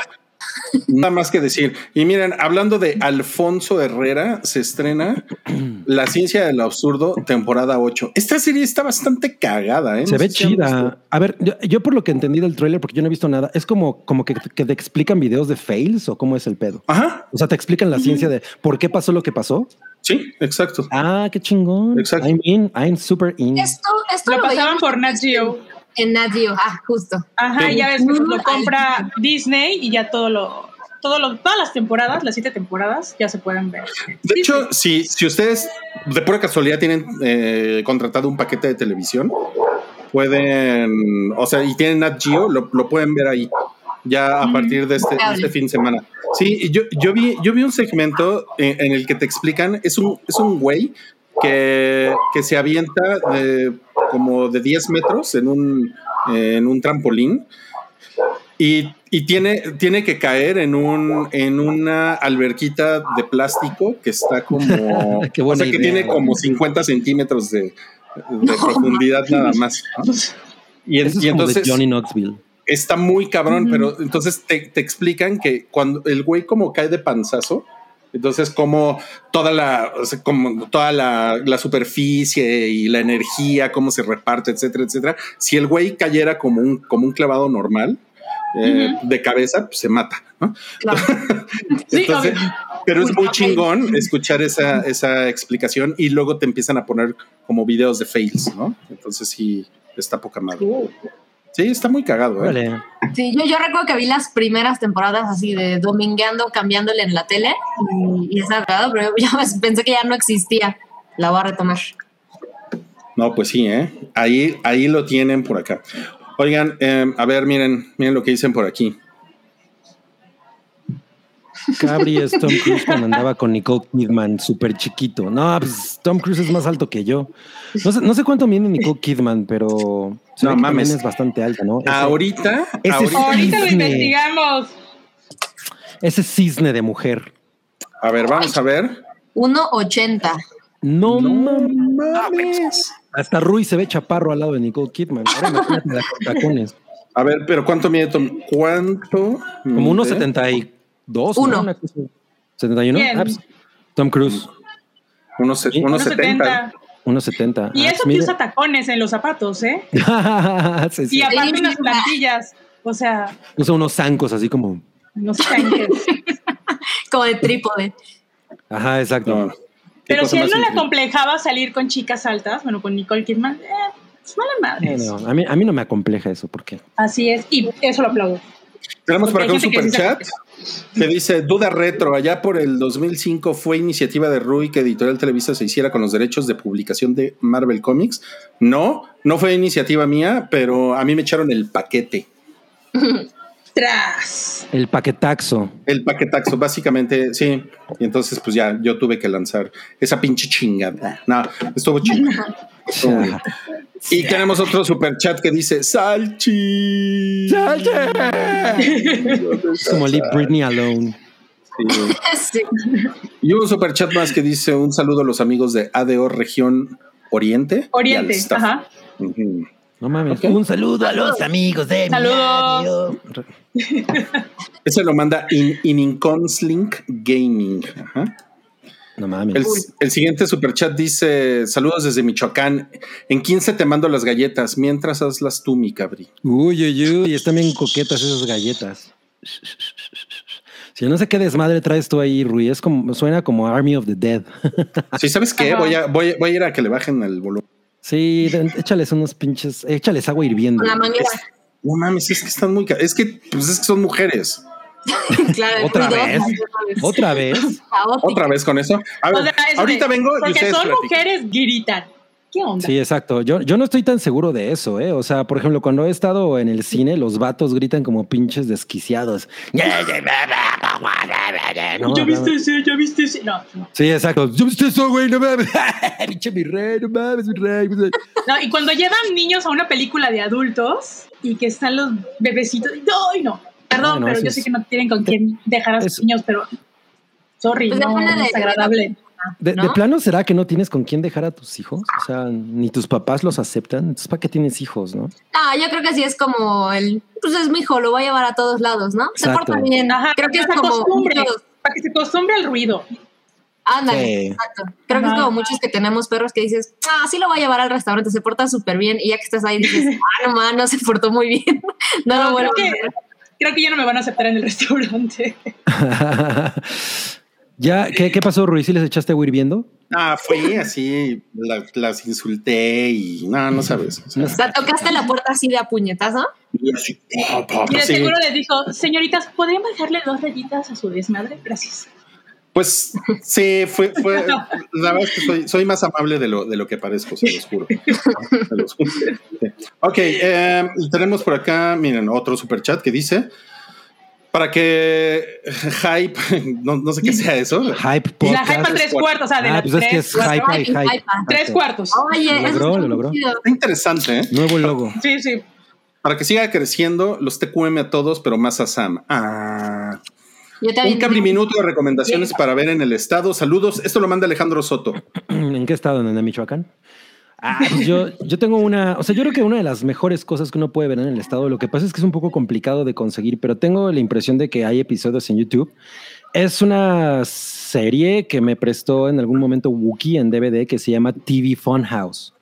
Nada más que decir. Y miren, hablando de Alfonso Herrera, se estrena [CLEARS THROAT] La ciencia del absurdo, temporada 8. Esta serie está bastante cagada, ¿eh? Se No ve si chida. A ver, yo, yo por lo que entendí del tráiler, porque yo no he visto nada, es como, como que, que te explican videos de fails o cómo es el pedo. Ajá, O sea, te explican la ciencia de por qué pasó lo que pasó. sí, exacto. Ah, qué chingón. Exacto. I'm in, I'm super in. esto, esto Lo lo, pasaban veíamos por Nat Geo. En Nat Geo. Ah, justo. Ajá, Sí. ya después Mm, lo compra Disney y ya todo lo, todo lo, todas las temporadas, las siete temporadas, ya se pueden ver. De hecho, si, si ustedes de pura casualidad tienen eh, contratado un paquete de televisión, pueden, o sea, y tienen Nat Geo, lo, lo pueden ver ahí, ya a partir de este, de este fin de semana. Sí, yo, yo, vi, yo vi un segmento en, en el que te explican, es un, es un güey que, que se avienta de, como de 10 metros en un, en un trampolín. Y, y tiene, tiene que caer en un en una alberquita de plástico que está como [LAUGHS] Qué o buena sea que idea. tiene como 50 centímetros de, de profundidad nada más. Y, en- Eso es y como entonces de Johnny Knoxville. está muy cabrón, pero entonces te, te explican que cuando el güey como cae de panzazo, entonces como toda la, o sea, como toda la, la superficie y la energía, cómo se reparte, etcétera, etcétera. Si el güey cayera como un, como un clavado normal eh, de cabeza, pues se mata, ¿no? Claro. [LAUGHS] Entonces, pero es muy chingón escuchar esa, esa explicación y luego te empiezan a poner como videos de fails, ¿no? Entonces sí, está poca madre. Sí, está muy cagado, ¿eh? Vale. Sí, yo, yo recuerdo que vi las primeras temporadas así de domingueando, cambiándole en la tele y, y estaba cagado, pero yo [LAUGHS] ya pensé que ya no existía. La voy a retomar. No, pues sí, ¿eh? Ahí, ahí lo tienen por acá. Oigan, eh, a ver, miren, miren lo que dicen por aquí. Cabri es Tom Cruise cuando andaba con Nicole Kidman, súper chiquito. No, pues Tom Cruise es más alto que yo. No sé, no sé cuánto mide Nicole Kidman, pero no, mames. es bastante alta, ¿no? Ahorita, ese ahorita, ahorita lo investigamos. Ese cisne de mujer. A ver, vamos a ver. 1.80. No, no mames. Hasta Rui se ve chaparro al lado de Nicole Kidman. Ahora imagínate las tacones. A ver, pero ¿cuánto mide Tom? ¿Cuánto? Como 1.74. Dos. Uno. ¿no? 71. Ah, pues, Tom Cruise. Unos, se, unos, unos 70. Unos 70. Y ah, eso que usa tacones en los zapatos, ¿eh? [LAUGHS] Y aparte unas plantillas. O sea. Usa unos zancos así como. Unos zancos. [LAUGHS] como de trípode. Ajá, exacto. Pero si él no le complejaba salir con chicas altas, bueno, con Nicole Kidman, eh, pues eh no le madre. A, mí, a mí no me acompleja eso, porque. Así es, y eso lo aplaudo. Tenemos por acá un gente que superchat que dice, duda retro, allá por el 2005 fue iniciativa de Rui que Editorial Televisa se hiciera con los derechos de publicación de Marvel Comics. No, no fue iniciativa mía, pero a mí me echaron el paquete. [LAUGHS] Tras. el paquetaxo. El paquetaxo, básicamente, sí. Y entonces, pues ya, yo tuve que lanzar esa pinche chingada. No, estuvo chingada. Y tenemos otro superchat que dice, Salchi. Es como Leave Britney Alone. Sí. [LAUGHS] Sí. Y un superchat más que dice un saludo a los amigos de ADO Región Oriente. Oriente, ajá. No mames. Un saludo a los amigos de Saludos. Ese lo manda in, in Inconslink Gaming. Ajá. No mames. El, el siguiente superchat dice: Saludos desde Michoacán. En 15 te mando las galletas mientras hazlas tú, mi cabri. Uy, uy, uy, están bien coquetas esas galletas. Si no sé qué desmadre traes tú ahí, Rui, es como, suena como Army of the Dead. [LAUGHS] Sí, ¿sabes qué? Voy a, voy, voy a ir a que le bajen el volumen. Sí, échales unos pinches, échales agua hirviendo. Con la manguera. No mames, es que están muy. Es que, pues es que son mujeres. [LAUGHS] Claro, ¿Otra vez? ¿Otra [LAUGHS] vez? Caótica. Otra vez con eso. A ver, O sea, es ahorita de- vengo y Porque ustedes son platican. mujeres, gritan. ¿Qué onda? Sí, exacto. Yo, yo no estoy tan seguro de eso, ¿eh? O sea, por ejemplo, cuando he estado en el cine, los vatos gritan como pinches desquiciados. [LAUGHS] ¿No? ¿Ya viste ese? ¿Ya viste ese? No, no. Sí, exacto. ¿Ya viste eso, güey? No mames. Pinche mi rey, no mames, mi rey. No, y cuando llevan niños a una película de adultos y que están los bebecitos. ¡Ay, no! Perdón, Bueno, pero yo es- sé que no tienen con quién dejar a sus eso- niños, pero. Sorry, Pues no, depende no de- es agradable. De, ¿no? de plano será que no tienes con quién dejar a tus hijos? O sea, ni tus papás los aceptan. Entonces, ¿para qué tienes hijos, no? No, yo creo que sí es como el, pues es mi hijo, lo voy a llevar a todos lados, ¿no? Se porta bien. Ajá, creo que es se como para que se acostumbre al ruido. Ándale, Sí. exacto. Creo que es como muchos que tenemos perros que dices, ah, sí lo voy a llevar al restaurante, se porta súper bien. Y ya que estás ahí dices, ah, no, man, no se portó muy bien. [LAUGHS] no lo No, vuelvo creo, a. creo que ya no me van a aceptar en el [LAUGHS] restaurante. [LAUGHS] ya, ¿qué, ¿qué pasó, Ruiz? ¿Sí les echaste agua hirviendo? Ah, fui así, la- las insulté y no, no sabes. O sea, tocaste la puerta así de a puñetazo. y así, pa, pa, Y de sí. seguro les dijo, señoritas, ¿podrían bajarle dos rayitas a su desmadre? Gracias. Pues sí, fue, fue [LAUGHS] la verdad es que soy, soy más amable de lo, de lo que parezco, se los juro. Se los juro. Ok, eh, tenemos por acá, miren, otro super chat que dice. Para que hype, no, no sé qué sea eso. Hype La podcast. hype a tres cuartos, o sea, de Ah, las pues es que tres, es hype, hype. hype. Tres cuartos. Oye, Lo logró, lo logró. chido. Está interesante, ¿eh? Nuevo logo. Sí, sí. para que siga creciendo, los TQM a todos, pero más a Sam. Ah. Yo también. Un cabri minuto de recomendaciones para ver en el estado. Saludos. Esto lo manda Alejandro Soto. [CLEARS THROAT] ¿En qué estado? ¿En Michoacán? Ah, pues yo, yo tengo una, o sea, yo creo que una de las mejores cosas que uno puede ver en el estado, lo que pasa es que es un poco complicado de conseguir, pero tengo la impresión de que hay episodios en YouTube. Es una serie que me prestó en algún momento Wookie en DVD que se llama TV Funhouse.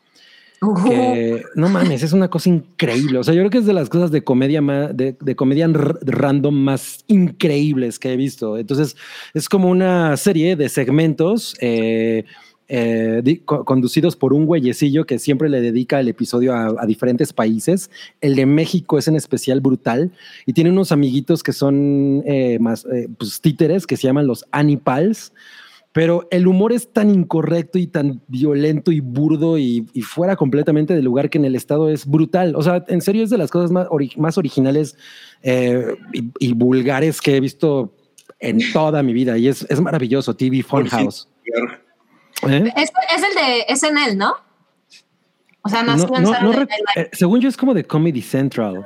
Que no mames, es una cosa increíble. O sea, yo creo que es de las cosas de comedia más, de, de comedia random más increíbles que he visto. Entonces, es como una serie de segmentos eh, eh, di- co- conducidos por un güeyecillo que siempre le dedica el episodio a, a diferentes países. El de México es en especial brutal y tiene unos amiguitos que son eh, más eh, pues, títeres que se llaman los Anipals. Pero el humor es tan incorrecto y tan violento y burdo y, y fuera completamente del lugar que en el estado es brutal. O sea, en serio es de las cosas más, ori- más originales eh, y, y vulgares que he visto en toda mi vida. Y es, es maravilloso, TV Funhouse. ¿Eh? Es, es el de SNL, ¿no? O sea, No, en no, no Live. eh, según yo es como de Comedy Central.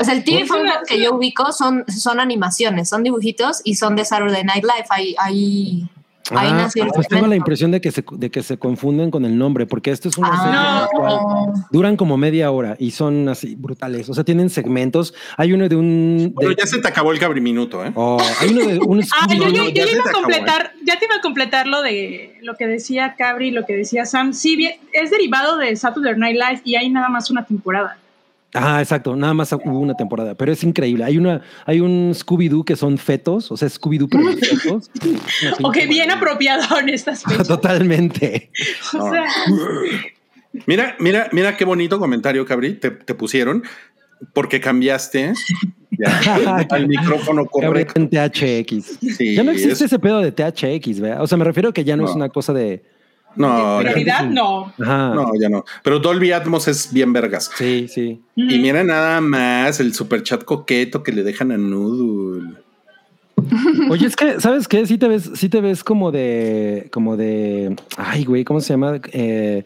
O sea, el TV Funhouse que yo ubico son, son animaciones, son dibujitos y son de Saturday Night Live. Ahí, ahí, ahí Ah, nació el pues tengo la impresión de que, se, de que se confunden con el nombre, porque esto es una Ah, serie en la cual no. duran como media hora y son así brutales. O sea, tienen segmentos. Hay uno de un. Bueno, de- ya se te acabó el cabri minuto, ¿eh? Oh, hay uno de un [LAUGHS] Ah, yo, yo- ya iba a acabó, completar, ya te iba a completar lo de lo que decía Cabri, lo que decía Sam. Sí, bien, es derivado de Saturday Night Live y hay nada más una temporada. Ah, exacto. Nada más hubo una temporada, pero es increíble. Hay una, hay un Scooby-Doo que son fetos, o sea, Scooby-Doo pero fetos. [LAUGHS] Ok, bien apropiado en estas [LAUGHS] fechas. Totalmente. [LAUGHS] O sea, Mira, mira, mira qué bonito comentario, Cabri, te, te pusieron, porque cambiaste ya, al micrófono correcto. en THX. Sí, ya no existe es- ese pedo de THX, ¿verdad? O sea, me refiero que ya no, es una cosa de. No, en ya- realidad no. Ajá. no, ya no. Pero Dolby Atmos es bien vergas. Sí, sí. Y mira nada más el super chat coqueto que le dejan a Noodle. Oye, es que, ¿sabes qué? Sí te ves, sí te ves como de, como de, ay, güey, ¿cómo se llama? Eh,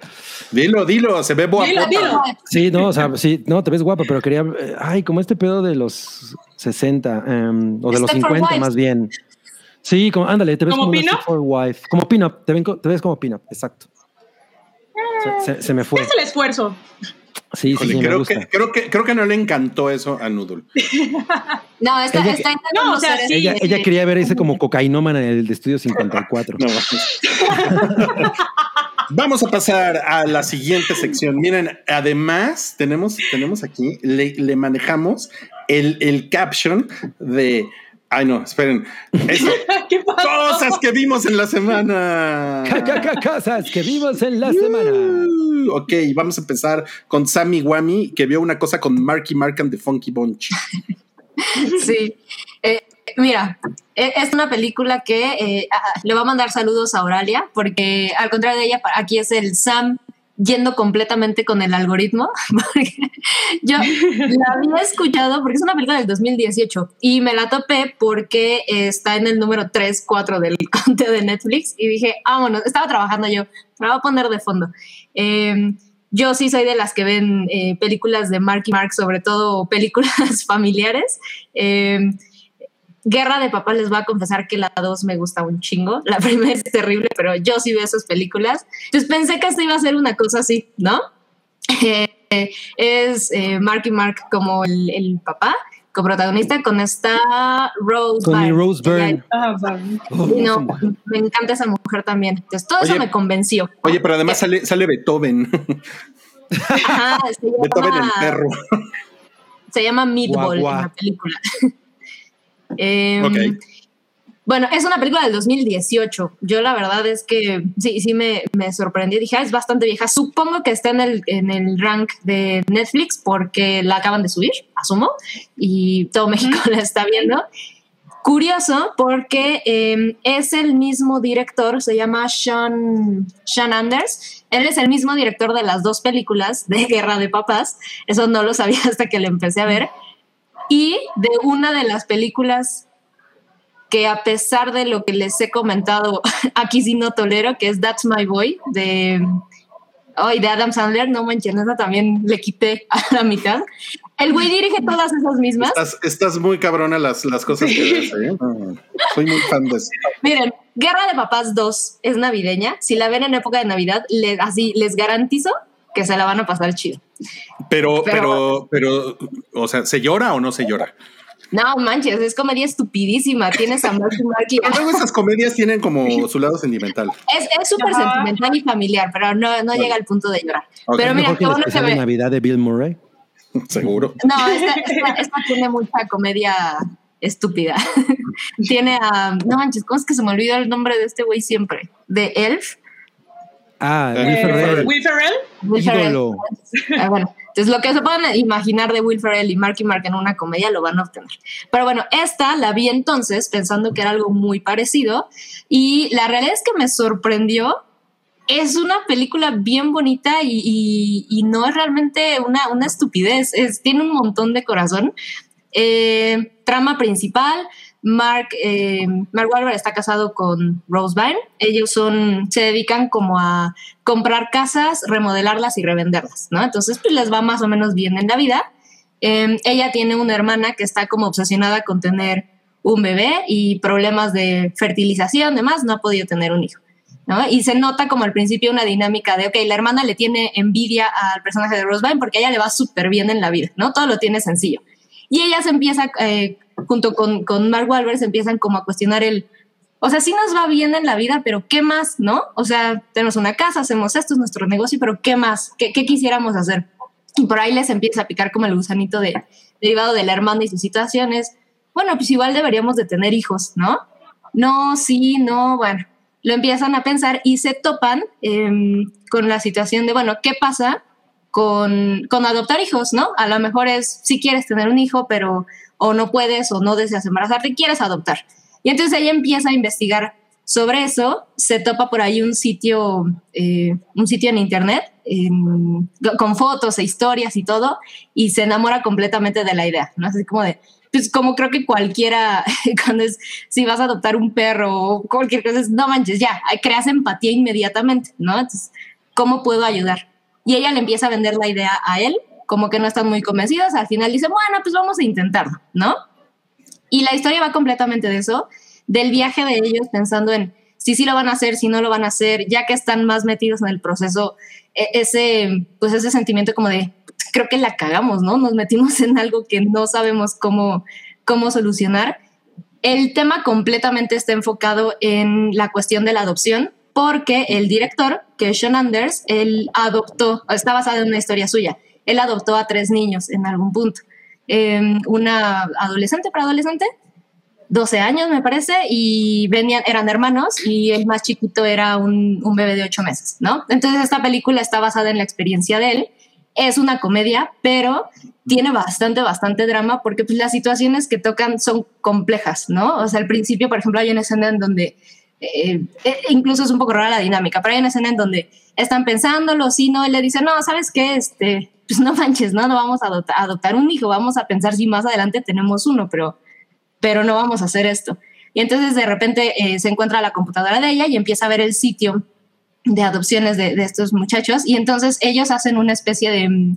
Dilo, dilo, se ve boa. Dilo, dilo. sí, no, o sea, sí, no, te ves guapa, pero quería, eh, ay, como este pedo de los 60, em, o de los Stepford 50 Wives. más bien. Sí, como, ándale, te ves ¿Como como, una wife, como pin-up, te, te ves como pin-up, exacto. Se, se- se me fue. Es el esfuerzo. Sí, sí, Híjole, sí, me creo, gusta. que, creo, que, creo que no le encantó eso a Noodle. [LAUGHS] No, está, Ella- está intentando No, o sea, ser sí, Ella, ella quería ver ese como cocainómana en el de Estudio 54. No. [LAUGHS] Vamos a pasar a la siguiente sección. Miren, además tenemos, tenemos aquí, le, le manejamos el, el caption de... Ay, no, esperen. Eso, [LAUGHS] ¿Qué pasó? cosas que vimos en la semana. [LAUGHS] Cosas que vimos en la semana. Uh, ok, vamos a empezar con Sammy Wami, que vio una cosa con Marky Mark and the Funky Bunch. [LAUGHS] Sí. Eh, mira, eh, es una película que eh, ah, le va a mandar saludos a Auralia, porque al contrario de ella, aquí es el Sam yendo completamente con el algoritmo. [LAUGHS] porque yo la había escuchado porque es una película del 2018 y me la topé porque está en el número 3, 4 del [LAUGHS] conteo de Netflix y dije, vámonos, estaba trabajando yo, me voy a poner de fondo. Eh, yo sí soy de las que ven eh, películas de Marky Mark, sobre todo películas [LAUGHS] familiares. Eh, Guerra de Papá les voy a confesar que la 2 me gusta un chingo. La primera es terrible, pero yo sí veo esas películas. Entonces pensé que esto iba a ser una cosa así, ¿no? Eh, es eh, Marky Mark como el, el papá, coprotagonista, con esta Rose. Con Byrne. Rose Byrne. Ah. Oh, Y no, mujer. me encanta esa mujer también. Entonces todo eso Oye, me convenció. Oye, pero además sale, sale Beethoven. Ajá, se Beethoven el perro. Se llama Meatball Guau, guau. en la película. Em. Bueno, es una película del 2018. Yo la verdad es que sí, sí me, me sorprendí. Dije, ah, es bastante vieja. Supongo que está en el, en el rank de Netflix porque la acaban de subir, asumo, y todo México [LAUGHS] la está viendo. Curioso porque em, es el mismo director, se llama Sean, Sean Anders. Él es el mismo director de las dos películas de Guerra de Papás. Eso no lo sabía [LAUGHS] hasta que le empecé a ver. Y de una de las películas que a pesar de lo que les he comentado, [LAUGHS] aquí sí no tolero, que es That's My Boy, de, Ay, de Adam Sandler, no manches, esa también le quité [LAUGHS] a la mitad. El güey dirige todas esas mismas. Estás, estás muy cabrona las, las cosas que ves, ¿eh? No, soy muy fan de eso. Miren, Guerra de Papás 2 es navideña. Si la ven en época de Navidad, así les garantizo que se la van a pasar chido. Pero, Pero- pero, pero, o sea, ¿se llora o no se llora? No manches, es comedia estupidísima. Tienes a Marky Marky. Pero luego esas comedias tienen como su lado sentimental. Es es súper sentimental y familiar, pero no, no llega al punto de llorar. Ok, pero mira, qué bueno que me, Navidad de Bill Murray. [LAUGHS] Seguro. No, esta, esta- esta tiene mucha comedia estúpida. [LAUGHS] tiene a. No manches, ¿cómo es que se me olvidó el nombre de este güey siempre? De Elf. Ah, Eh, Will Ferrell. Will Ferrell. Will Ferrell. Ah, bueno, entonces lo que se puedan imaginar de Will Ferrell y Marky Mark en una comedia lo van a obtener. Pero bueno, esta la vi entonces pensando que era algo muy parecido y la realidad es que me sorprendió. Es una película bien bonita y, y- y no es realmente una, una estupidez, es, tiene un montón de corazón. Eh, trama principal, Mark, eh, está casado con Rose Byrne. Ellos son, se dedican como a comprar casas, remodelarlas y revenderlas, ¿no? Entonces, pues les va más o menos bien en la vida. Eh, ella tiene una hermana que está como obsesionada con tener un bebé y problemas de fertilización, demás, no ha podido tener un hijo. ¿no? Y se nota como al principio una dinámica de, ok, la hermana le tiene envidia al personaje de Rose Byrne porque ella le va súper bien en la vida, ¿no? Todo lo tiene sencillo. Y ella se empieza, eh, junto con, con Mark Wahlberg, se empiezan como a cuestionar el, o sea, sí nos va bien en la vida, pero ¿qué más, no? O sea, tenemos una casa, hacemos esto, es nuestro negocio, pero ¿qué más? ¿Qué, qué quisiéramos hacer? Y por ahí les empieza a picar como el gusanito de, derivado de la hermana y sus situaciones. Bueno, pues igual deberíamos de tener hijos, ¿no? No, sí, no, bueno. Lo empiezan a pensar y se topan em, con la situación de, bueno, ¿qué pasa con, con adoptar hijos, no? A lo mejor es si quieres tener un hijo, pero o no puedes o no deseas embarazarte, quieres adoptar. Y entonces ella empieza a investigar sobre eso, se topa por ahí un sitio, eh, un sitio en internet con fotos e historias y todo, y se enamora completamente de la idea, ¿no? Así como de, pues como creo que cualquiera, [LAUGHS] cuando es, si vas a adoptar un perro o cualquier cosa, es, no manches, ya, creas empatía inmediatamente, ¿no? Entonces, ¿cómo puedo ayudar? Y ella le empieza a vender la idea a él, como que no están muy convencidos, al final dice, bueno, pues vamos a intentarlo, ¿no? Y la historia va completamente de eso, del viaje de ellos pensando en si sí lo van a hacer, si no lo van a hacer, ya que están más metidos en el proceso, e- ese, pues ese sentimiento como de, creo que la cagamos, ¿no? Nos metimos en algo que no sabemos cómo, cómo solucionar. El tema completamente está enfocado en la cuestión de la adopción, porque el director, que es Sean Anders, él adoptó, está basado en una historia suya, él adoptó a tres niños en algún punto. Eh, una adolescente, preadolescente, 12 años me parece, y venían, eran hermanos y el más chiquito era un, un bebé de 8 meses, ¿no? Entonces esta película está basada en la experiencia de él, es una comedia, pero tiene bastante, bastante drama porque pues, las situaciones que tocan son complejas, ¿no? O sea, al principio, por ejemplo, hay una escena en donde, eh, eh, incluso es un poco rara la dinámica, pero hay una escena en donde están pensándolo, sí, no, él le dice, no, ¿sabes qué? Este, pues no manches, no, no vamos a adoptar, un hijo, vamos a pensar si más adelante tenemos uno, pero, pero no vamos a hacer esto. Y entonces de repente eh, se encuentra la computadora de ella y empieza a ver el sitio de adopciones de, estos muchachos y entonces ellos hacen una especie de,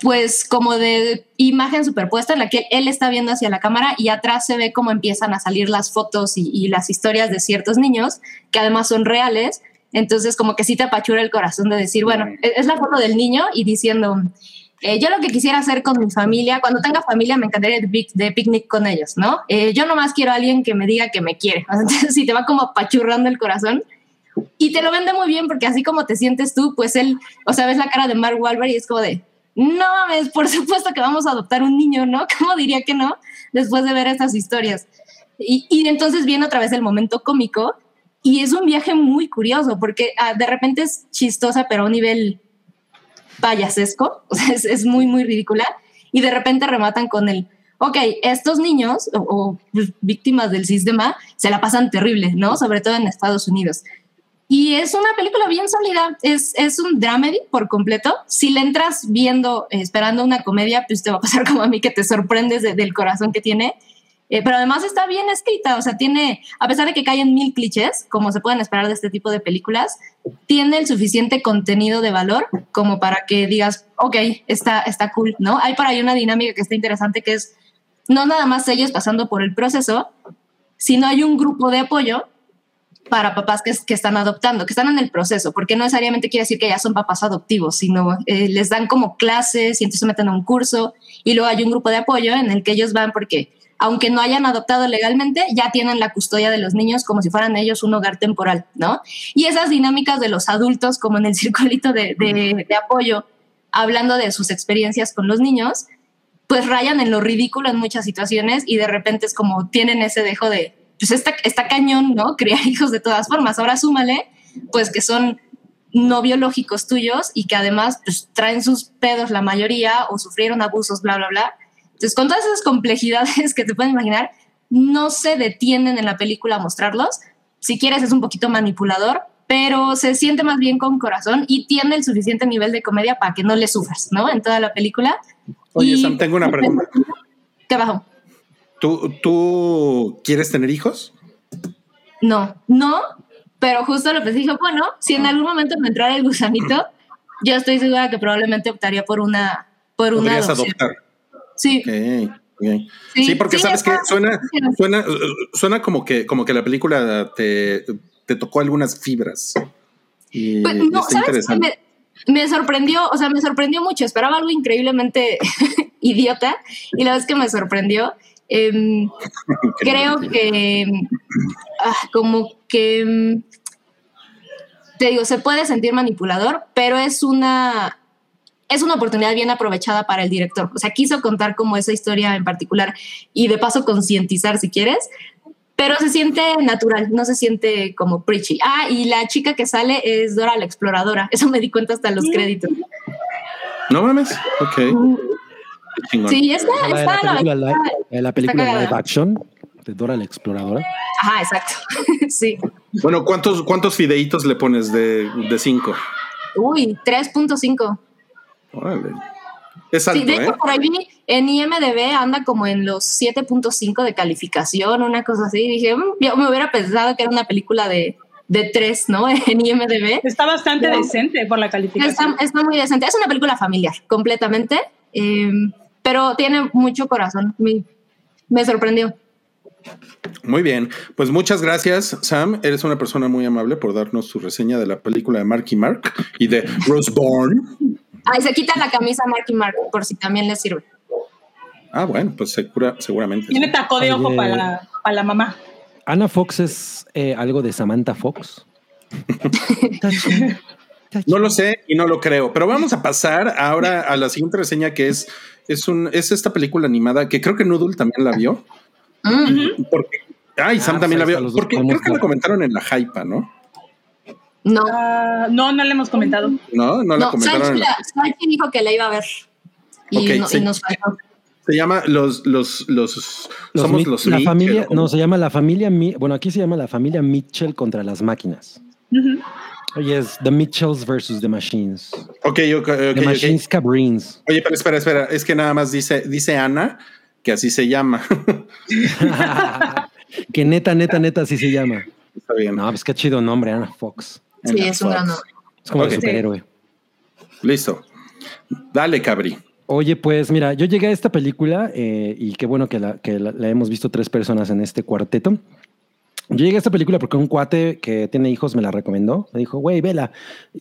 pues como de imagen superpuesta en la que él está viendo hacia la cámara y atrás se ve cómo empiezan a salir las fotos y las historias de ciertos niños que además son reales. Entonces como que sí te apachura el corazón de decir, bueno, es es la foto del niño y diciendo, eh, yo lo que quisiera hacer con mi familia, cuando tenga familia me encantaría ir de, pic- de picnic con ellos, ¿no? Eh, yo nomás quiero a alguien que me diga que me quiere. [LAUGHS] Entonces sí te va como apachurrando el corazón y te lo vende muy bien porque así como te sientes tú, pues él, o sea, ves la cara de Mark Wahlberg y es como de, no mames, por supuesto que vamos a adoptar un niño, ¿no? [LAUGHS] ¿Cómo diría que no? Después de ver estas historias. Y, y entonces viene otra vez el momento cómico y es un viaje muy curioso porque ah, de repente es chistosa, pero a un nivel payasesco, [LAUGHS] o sea, es, es muy, muy ridícula. Y de repente rematan con el, ok, estos niños o, o, pues, víctimas del sistema se la pasan terrible, ¿no? Sobre todo en Estados Unidos. Y es una película bien sólida, es, es un dramedy por completo. Si le entras viendo, esperando una comedia, pues te va a pasar como a mí, que te sorprendes de- del corazón que tiene. Eh, pero además está bien escrita, o sea, tiene, a pesar de que caen mil clichés, como se pueden esperar de este tipo de películas, tiene el suficiente contenido de valor como para que digas, ok, está, está cool, ¿no? Hay por ahí una dinámica que está interesante que es no nada más ellos pasando por el proceso, sino hay un grupo de apoyo para papás que, que, están adoptando, que están en el proceso, porque no necesariamente quiere decir que ya son papás adoptivos, sino eh, les dan como clases y entonces se meten a un curso y luego hay un grupo de apoyo en el que ellos van porque aunque no hayan adoptado legalmente, ya tienen la custodia de los niños como si fueran ellos un hogar temporal, ¿no? Y esas dinámicas de los adultos, como en el [LAUGHS] circulito de, apoyo, hablando de sus experiencias con los niños, pues rayan en lo ridículo en muchas situaciones y de repente es como tienen ese dejo de, pues está, está cañón, ¿no? [LAUGHS] Criar hijos de todas formas. Ahora súmale, pues que son no biológicos tuyos y que además pues, traen sus pedos la mayoría o sufrieron abusos, bla, bla, bla. Entonces, con todas esas complejidades [LAUGHS] que te pueden imaginar, no se detienen en la película a mostrarlos. Si quieres, es un poquito manipulador, pero se siente más bien con corazón y tiene el suficiente nivel de comedia para que no le sufras, ¿no? En toda la película. Oye, y, Sam, tengo una pregunta. ¿Qué bajo? ¿Tú, ¿Tú quieres tener hijos? No, no, pero justo lo que dije, bueno, si en algún momento me entrara el gusanito, yo estoy segura que probablemente optaría por una por una adoptar. Sí. Okay, okay. sí. Sí, porque sabes que suena, suena, suena como que, como que la película te, te tocó algunas fibras. Y pues, no, ¿sabes? Me, me, sorprendió, o sea, me sorprendió mucho. Esperaba algo increíblemente [LAUGHS] idiota y la vez que me sorprendió [LAUGHS] eh, creo que ah, como que te digo, se puede sentir manipulador, pero es una es una oportunidad bien aprovechada para el director. O sea, quiso contar como esa historia en particular y de paso concientizar si quieres, pero se siente natural, no se siente como preachy. Ah, y la chica que sale es Dora la exploradora. [LAUGHS] Eso me di cuenta hasta los créditos. No mames. Ok. Sí, está, la, está, la película, la, la, la película live action de Dora la exploradora. Ajá, exacto. [LAUGHS] sí. Bueno, ¿cuántos, cuántos fideitos le pones de 5? Uy, 3.5. Órale. Es alto, sí, de hecho, ¿eh? por ahí en IMDB anda como en los 7.5 de calificación, una cosa así. Dije, mmm, yo me hubiera pensado que era una película de, de 3, ¿no? [LAUGHS] En IMDB. Está bastante Pero, decente por la calificación. Está, está, muy decente. Es una película familiar, completamente. Eh, pero tiene mucho corazón. Me, me sorprendió. Muy bien, pues muchas gracias, Sam. Eres una persona muy amable por darnos su reseña de la película de Marky Mark y de Roseborn. [LAUGHS] Ay, se quita la camisa Marky Mark, por si también le sirve. Ah, bueno, pues segura, seguramente. Tiene taco de ojo Oye. para la, para la mamá. Ana Fox es eh, algo de Samantha Fox. [LAUGHS] No lo sé y no lo creo, pero vamos a pasar ahora a la siguiente reseña que es, es, un, es esta película animada que creo que Noodle también la vio. Porque, ay, Sam Ah, también pues la ahí vio. Porque creo que la comentaron en la Hypa, ¿no? No. Ah, no, no le hemos comentado. No, no la No, comentaron la Sanchi dijo que la iba a ver. Y, Ok, no- y sí. nos faltó. Se llama los, los, los, Los somos Mi- los la Mitchell, familia, ¿o no, se llama la familia, Mi- bueno, aquí se llama la familia Mitchell contra las máquinas. Oye, es The Mitchells versus The Machines. Ok, ok, ok, The ok. Machines Cabrins. Oye, pero espera, espera, es que nada más dice, dice Ana que así se llama. [LAUGHS] que neta, neta, neta, así se llama. Está bien. No, pues qué chido nombre, Ana Fox. Sí, es un gran nombre. Es como Ok. el superhéroe. Listo. Dale, Cabri. Oye, pues mira, yo llegué a esta película eh, y qué bueno que, la, que la, la hemos visto tres personas en este cuarteto. Yo llegué a esta película porque un cuate que tiene hijos me la recomendó. Me dijo, güey, vela,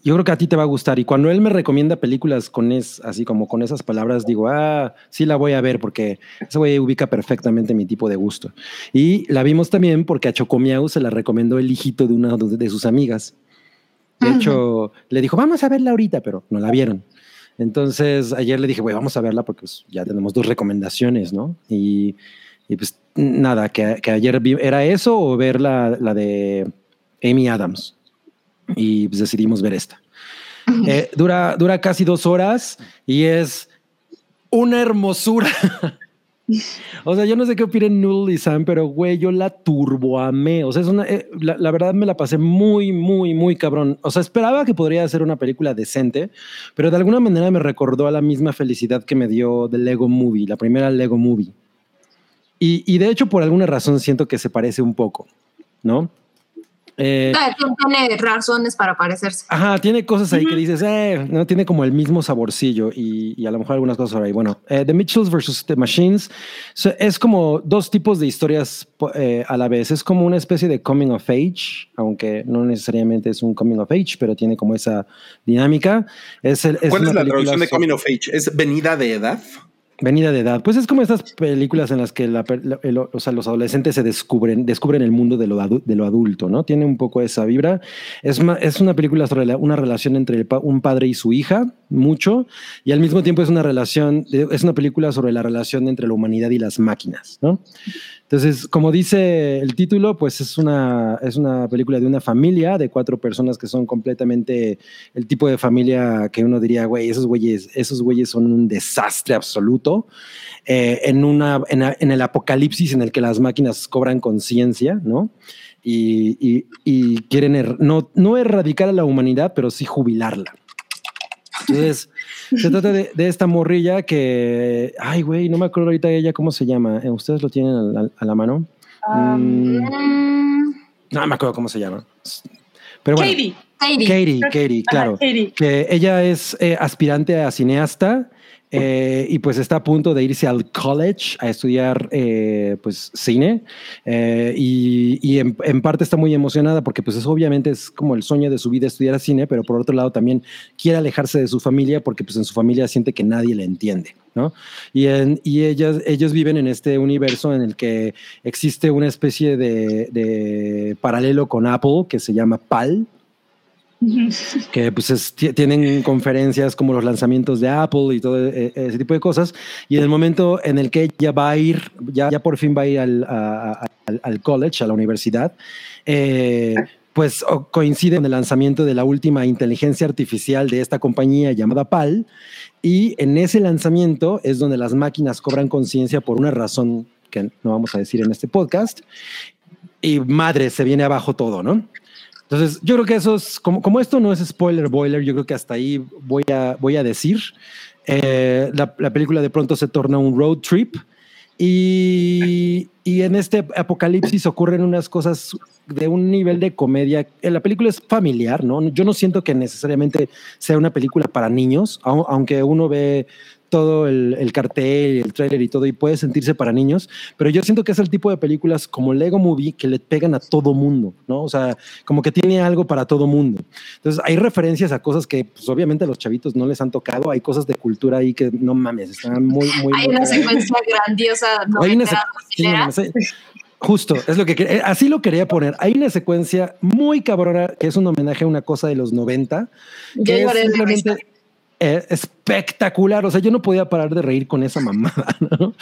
yo creo que a ti te va a gustar. Y cuando él me recomienda películas con es, así como con esas palabras, digo, ah, sí la voy a ver porque ese güey ubica perfectamente mi tipo de gusto. Y la vimos también porque a Chocomiau se la recomendó el hijito de una de sus amigas. De hecho, le dijo, vamos a verla ahorita, pero no la vieron. Entonces, ayer le dije, güey, vamos a verla porque pues, ya tenemos dos recomendaciones, ¿no? Y, y pues nada, que, que ayer vi, era eso o ver la, la de Amy Adams. Y pues decidimos ver esta. Eh, dura, dura casi dos horas y es una hermosura. [LAUGHS] o sea, yo no sé qué opinen Null y Sam, pero güey, yo la turboamé. O sea, es una, eh, la, la verdad me la pasé muy, muy, muy cabrón. O sea, esperaba que podría ser una película decente, pero de alguna manera me recordó a la misma felicidad que me dio The Lego Movie, la primera Lego Movie. Y, y de hecho, por alguna razón siento que se parece un poco, ¿no? Eh, Ah, Tiene razones para parecerse. Ajá, tiene cosas ahí que dices, eh, no tiene como el mismo saborcillo y, y a lo mejor algunas cosas por ahí. Bueno, eh, The Mitchells versus The Machines so, es como dos tipos de historias eh, a la vez. Es como una especie de coming of age, aunque no necesariamente es un coming of age, pero tiene como esa dinámica. Es, el- ¿Cuál una es la traducción de Coming of Age? ¿Es venida de edad? Venida de edad. Pues es como estas películas en las que la la- el- o sea, los adolescentes se descubren, descubren el mundo de lo, adu- de lo adulto, ¿no? Tiene un poco esa vibra. Es, ma- es una película sobre la- una relación entre el un padre y su hija, mucho, y al mismo tiempo es una relación, es una película sobre la relación entre la humanidad y las máquinas, ¿no? Entonces, como dice el título, pues es una, es una película de una familia de cuatro personas que son completamente el tipo de familia que uno diría, güey, esos güeyes, esos güeyes son un desastre absoluto. Eh, en, una, en, a- en el apocalipsis en el que las máquinas cobran conciencia, ¿no? Y, y- y quieren er- no, no erradicar a la humanidad, pero sí jubilarla. Entonces, se trata de, de esta morrilla que, ay, güey, no me acuerdo ahorita ella cómo se llama. Eh, ¿Ustedes lo tienen a la, a la mano? Mm, Mm, no me acuerdo cómo se llama. Pero bueno, Katie. Katie. Katie, claro. Katie. Que ella es eh, aspirante a cineasta eh, y pues está a punto de irse al college a estudiar eh, pues cine eh, y, y en, en parte está muy emocionada porque pues es, obviamente es como el sueño de su vida estudiar cine, pero por otro lado también quiere alejarse de su familia porque pues en su familia siente que nadie le entiende. ¿no? Y, en, y ellas, ellos viven en este universo en el que existe una especie de, de paralelo con Apple que se llama PAL. Que pues es- ti- tienen conferencias como los lanzamientos de Apple y todo eh, ese tipo de cosas. Y en el momento en el que ella va a ir, ya, ya por fin va a ir al, al- college, a la universidad, eh, pues coincide con el lanzamiento de la última inteligencia artificial de esta compañía llamada PAL. Y en ese lanzamiento es donde las máquinas cobran conciencia por una razón que no vamos a decir en este podcast. Y madre, se viene abajo todo, ¿no? Entonces, yo creo que eso es, como, como esto no es spoiler boiler, yo creo que hasta ahí voy a, voy a decir. Eh, la, la película de pronto se torna un road trip y, y en este apocalipsis ocurren unas cosas de un nivel de comedia. Eh, La película es familiar, ¿no? Yo no siento que necesariamente sea una película para niños, au- aunque uno ve todo el, el cartel, y el tráiler y todo, y puede sentirse para niños, pero yo siento que es el tipo de películas como Lego Movie que le pegan a todo mundo, ¿no? O sea, como que tiene algo para todo mundo. Entonces, hay referencias a cosas que, pues, obviamente a los chavitos no les han tocado, hay cosas de cultura ahí que no mames, están muy, muy... Hay muy una secuencia grandiosa. Hay una noventera, sec- sí, no brasilera. mames, eh, Justo, es lo que eh, así lo quería poner. Hay una secuencia muy cabrona que es un homenaje a una cosa de los 90 Yo que es simplemente espectacular. O sea, yo no podía parar de reír con esa mamada. [LAUGHS] ¿no?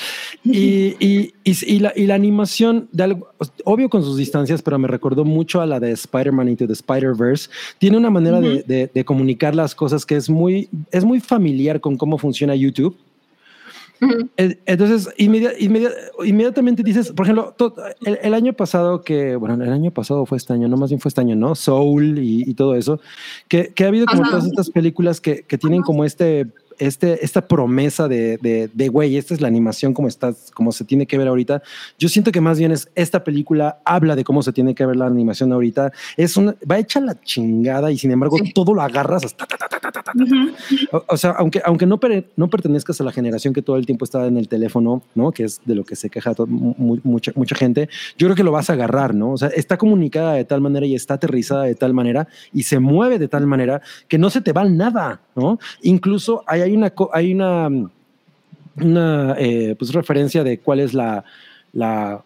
Y, y, y, y la, y la animación, de algo, obvio con sus distancias, pero me recordó mucho a la de Spider-Man Into the Spider-Verse. Tiene una manera de, de- de comunicar las cosas que es muy, es muy familiar con cómo funciona YouTube. Eh, Entonces, inmedia- inmedia- inmediatamente dices, por ejemplo, to- el, el año pasado que, bueno, el año pasado fue este año, no más bien fue este año, ¿no? Soul y, y todo eso, que, que ha habido como Ajá. todas estas películas que, que tienen como este, este, esta promesa de, de, de, güey, esta es la animación como está, como se tiene que ver ahorita. Yo siento que más bien es esta película habla de cómo se tiene que ver la animación ahorita. Es una, va hecha la chingada y sin embargo Sí. todo lo agarras hasta Ujú. o, o sea, aunque, aunque no, pere- no pertenezcas a la generación que todo el tiempo está en el teléfono, ¿no? Que es de lo que se queja to- mu- mucha, mucha gente, yo creo que lo vas a agarrar, ¿no? O sea, está comunicada de tal manera y está aterrizada de tal manera y se mueve de tal manera que no se te va nada, ¿no? Incluso hay, hay una, hay una, una eh, pues, referencia de cuál es la, la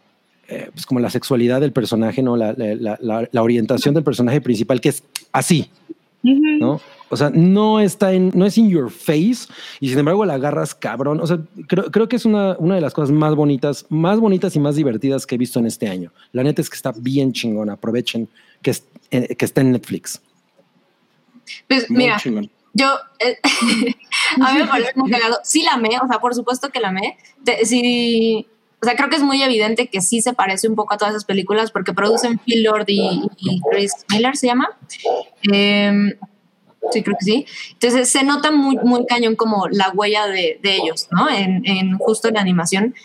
eh, pues como la sexualidad del personaje, ¿no? La, la- la- orientación del personaje principal, que es así. ¿no? O sea, no está en, no es in your face y sin embargo la agarras cabrón. O sea, creo, creo que es una, una de las cosas más bonitas, más bonitas y más divertidas que he visto en este año. La neta es que está bien chingona. Aprovechen que, es- eh, que está en Netflix. Pues Muy mira, chingón. yo, eh, [LAUGHS] a mí me parece muy cagado. Sí la amé, o sea, por supuesto que la amé. Te- sí, o sea, creo que es muy evidente que sí se parece un poco a todas esas películas porque producen Phil Lord y, Chris Miller, ¿se llama? Em, sí, creo que sí. Entonces se nota muy, muy cañón como la huella de, de ellos, ¿no? En, en justo en la animación.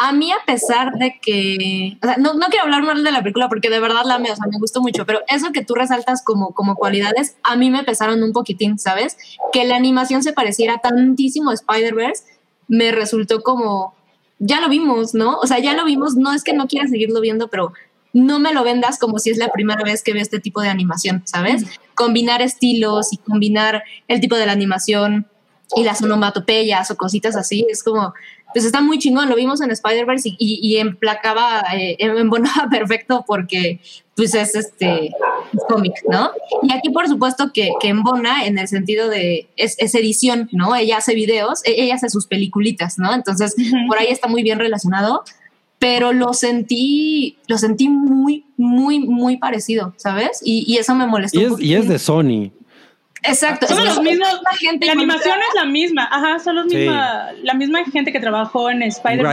A mí, a pesar de que, o sea, no, no quiero hablar mal de la película porque de verdad la amé, o sea, me gustó mucho, pero eso que tú resaltas como, como cualidades, a mí me pesaron un poquitín, ¿sabes? Que la animación se pareciera tantísimo a Spider-Verse, me resultó como, ya lo vimos, ¿no? O sea, ya lo vimos, no es que no quiera seguirlo viendo, pero no me lo vendas como si es la primera vez que veo este tipo de animación, ¿sabes? Combinar estilos y combinar el tipo de la animación y las onomatopeyas o cositas así, es como, pues está muy chingón, lo vimos en Spider-Verse y, y, y emplacaba, eh, embonaba [LAUGHS] perfecto porque pues es este es cómic, ¿no? Y aquí por supuesto que, que embona en el sentido de, es, es edición, ¿no? Ella hace videos, e- ella hace sus peliculitas, ¿no? Entonces, por ahí está muy bien relacionado, pero lo sentí, lo sentí muy, muy, muy parecido, ¿sabes? Y, y eso me molestó. Y un es, y es de Sony. Exacto. Son los mismos. la gente La animación es la misma. Ajá, son los Sí. misma, la misma gente que trabajó en Spider-Man.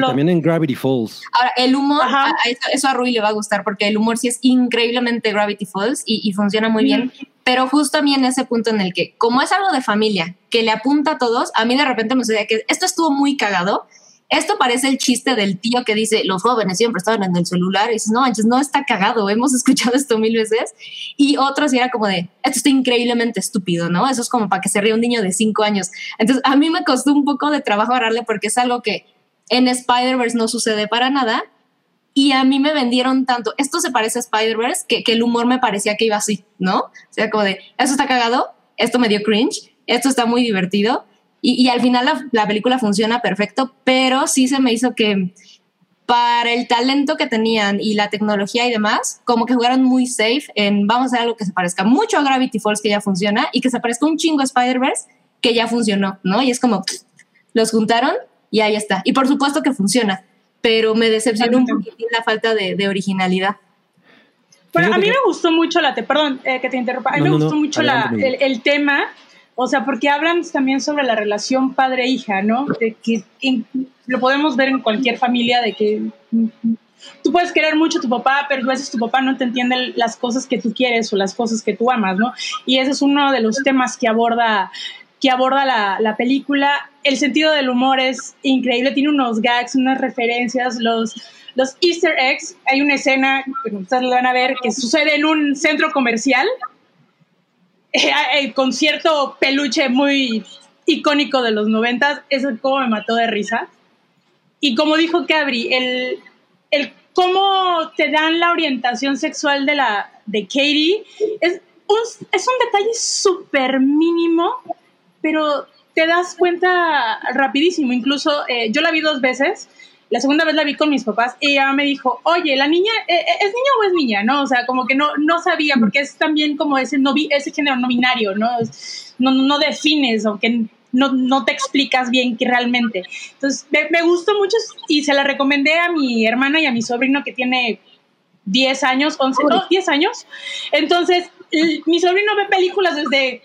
Los- también en Gravity Falls. Ahora, el humor, a- a eso, eso a Rui le va a gustar porque el humor sí es increíblemente Gravity Falls y, y funciona muy bien. Pero justo a mí en ese punto en el que, como es algo de familia que le apunta a todos, a mí de repente me sucede que esto estuvo muy cagado. Esto parece el chiste del tío que dice, los jóvenes siempre estaban en el celular. Y dices, no, manches, no está cagado, hemos escuchado esto mil veces. Y otros y era como de, esto está increíblemente estúpido, ¿no? Eso es como para que se ría un niño de cinco años. Entonces, a mí me costó un poco de trabajo agarrarle porque es algo que en Spider-Verse no sucede para nada. Y a mí me vendieron tanto, esto se parece a Spider-Verse, que, que el humor me parecía que iba así, ¿no? O sea, como de, eso está cagado, esto me dio cringe, esto está muy divertido. Y, y al final la, la película funciona perfecto, pero sí se me hizo que para el talento que tenían y la tecnología y demás, como que jugaron muy safe en vamos a hacer algo que se parezca mucho a Gravity Falls, que ya funciona, y que se parezca un chingo a Spider-Verse, que ya funcionó, ¿no? Y es como, los juntaron y ahí está. Y por supuesto que funciona, pero me decepcionó un poquitín la falta de, de originalidad. Bueno, a mí me gustó mucho la te perdón eh, que te interrumpa. A mí No, me no, gustó no, mucho la, el, el tema, o sea, porque hablan también sobre la relación padre-hija, ¿no? De que en- lo podemos ver en cualquier familia, de que tú puedes querer mucho a tu papá, pero a veces tu papá no te entiende las cosas que tú quieres o las cosas que tú amas, ¿no? Y ese es uno de los temas que aborda que aborda la, la película. El sentido del humor es increíble, tiene unos gags, unas referencias, los, los easter eggs. Hay una escena, que ustedes lo van a ver, que sucede en un centro comercial, [LAUGHS] el concierto peluche muy icónico de los noventas, eso como me mató de risa. Y como dijo Cabri, el, el cómo te dan la orientación sexual de, la, de Katie es un, es un detalle súper mínimo, pero te das cuenta rapidísimo. Incluso eh, yo la vi dos veces. La segunda vez la vi con mis papás y ella me dijo, oye, la niña, eh, eh, ¿es niña o es niña? ¿No? O sea, como que no, no sabía, porque es también como ese, no, ese género no binario, ¿no? No, no defines, aunque no, no te explicas bien que realmente. Entonces, me, me gustó mucho y se la recomendé a mi hermana y a mi sobrino que tiene 10 años, 11, Uy. no, 10 años. Entonces, mi sobrino ve películas desde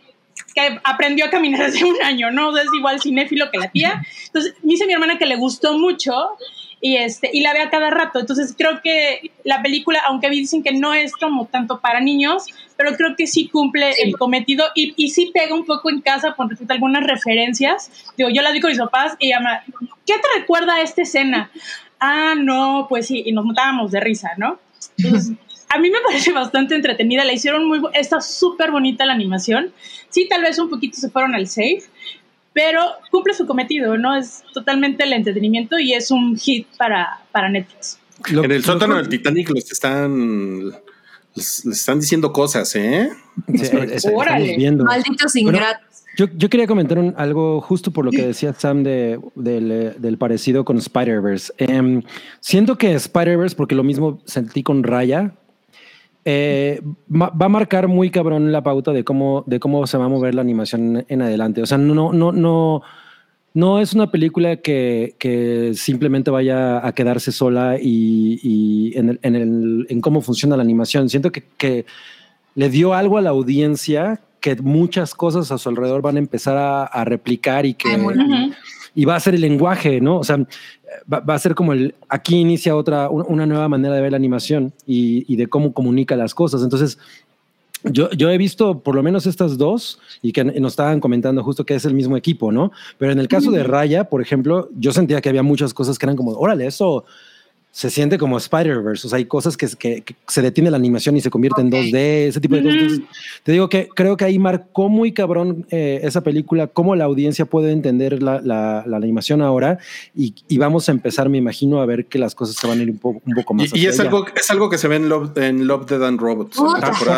que aprendió a caminar [LAUGHS] hace un año, ¿no? O sea, es igual cinéfilo que la tía. Entonces, me dice mi hermana que le gustó mucho y, este, y la ve a cada rato. Entonces, creo que la película, aunque dicen que no es como tanto para niños, pero creo que sí cumple el cometido y, y sí pega un poco en casa por respecto a algunas referencias. Digo, yo la vi con mis papás y llama, ¿qué te recuerda a esta escena? Ah, no, pues sí, y nos matábamos de risa, ¿no? Entonces, a mí me parece [LAUGHS] bastante entretenida, la hicieron muy, está súper bonita la animación. Sí, tal vez un poquito se fueron al safe, pero cumple su cometido, ¿no? Es totalmente el entretenimiento y es un hit para, para Netflix. Lo- en el sótano del Titanic los están les, les están diciendo cosas, ¿eh? Sí, es- Órale. viendo. Malditos Bueno, ingratos. Yo, yo quería comentar un- algo justo por lo que decía Sam de, del, eh, del parecido con Spider-Verse. Em, siento que Spider-Verse, porque lo mismo sentí con Raya, eh, va a marcar muy cabrón la pauta de cómo, de cómo se va a mover la animación en adelante. O sea, no, no, no, no es una película que, que simplemente vaya a quedarse sola y, y en, el- en, el- en cómo funciona la animación. Siento que, que le dio algo a la audiencia que muchas cosas a su alrededor van a empezar a, a replicar y que y va a ser el lenguaje, ¿no? O sea, va, va a ser como el aquí inicia otra un- una nueva manera de ver la animación y, y de cómo comunica las cosas. Entonces, Yo, yo he visto por lo menos estas dos y que nos estaban comentando justo que es el mismo equipo, ¿no? Pero en el caso de Raya, por ejemplo, yo sentía que había muchas cosas que eran como, órale, eso se siente como Spider-Verse. O sea, hay cosas que, que, que, se detiene la animación y se convierte en 2D, ese tipo de cosas. Entonces, te digo que creo que ahí marcó muy cabrón eh, esa película, cómo la audiencia puede entender la, la, la animación ahora y, y, vamos a empezar, me imagino, a ver que las cosas se van a ir un poco, un poco más. Y, y es, algo, es algo que se ve en Love, en Love Dead and Robots. Oh,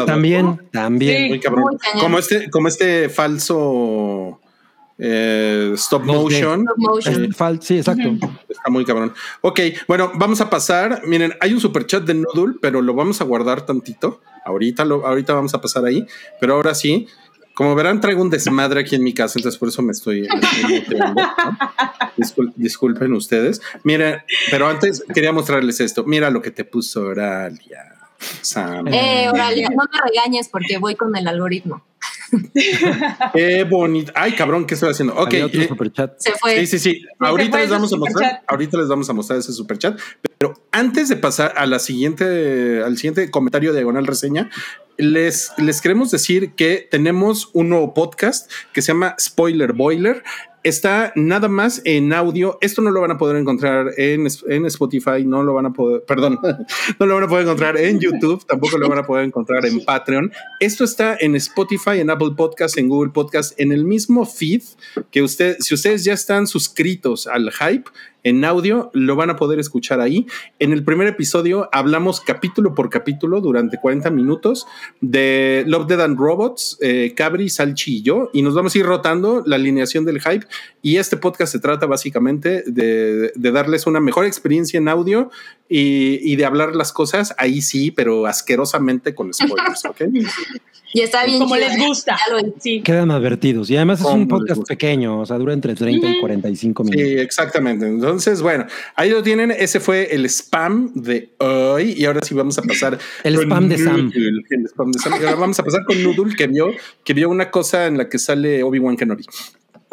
también, también. Sí, muy cabrón. Muy como, este, como este falso eh, stop motion. Stop motion. Eh, sí, exacto. Está muy cabrón. Ok, bueno, vamos a pasar. Miren, hay un super chat de Noodle, pero lo vamos a guardar tantito. Ahorita, lo, ahorita vamos a pasar ahí, pero ahora sí. Como verán, traigo un desmadre aquí en mi casa, entonces por eso me estoy, me estoy ¿no? Discul disculpen ustedes. Miren, pero antes quería mostrarles esto. Mira lo que te puso Oralia. Sam. Eh, Oralia, no me regañes porque voy con el algoritmo. [LAUGHS] Qué bonito. Ay, cabrón, ¿qué estoy haciendo? Ok. Eh, se fue. Sí, sí, sí. ahorita les vamos a mostrar. Ahorita les vamos a mostrar ese superchat. Pero antes de pasar a la siguiente, al siguiente comentario de diagonal reseña, les, les queremos decir que tenemos un nuevo podcast que se llama Spoiler Boiler está nada más en audio. Esto no lo van a poder encontrar en, en, Spotify, no lo van a poder, perdón, [LAUGHS] no lo van a poder encontrar en YouTube, tampoco lo van a poder encontrar en Patreon. Esto está en Spotify, en Apple Podcast, en Google Podcast, en el mismo feed que usted, si ustedes ya están suscritos al hype, en audio, lo van a poder escuchar ahí. En el primer episodio hablamos capítulo por capítulo durante 40 minutos de Love, Dead and Robots, eh, Cabri, Salchi y yo, y nos vamos a ir rotando la alineación del hype. Y este podcast se trata básicamente de, de darles una mejor experiencia en audio y, y, de hablar las cosas ahí sí, pero asquerosamente con spoilers, [LAUGHS] ¿ok? Y está bien. Como les gusta. Sí. Quedan advertidos. Y además es un podcast pequeño, o sea, dura entre 30 y 45 minutos. Sí, exactamente. Entonces, bueno, ahí lo tienen. Ese fue el spam de hoy. Y ahora sí vamos a pasar. [LAUGHS] el, spam de, Sam. el spam de Sam. Ahora vamos a pasar con Noodle, que vio, que vio una cosa en la que sale Obi-Wan Kenobi.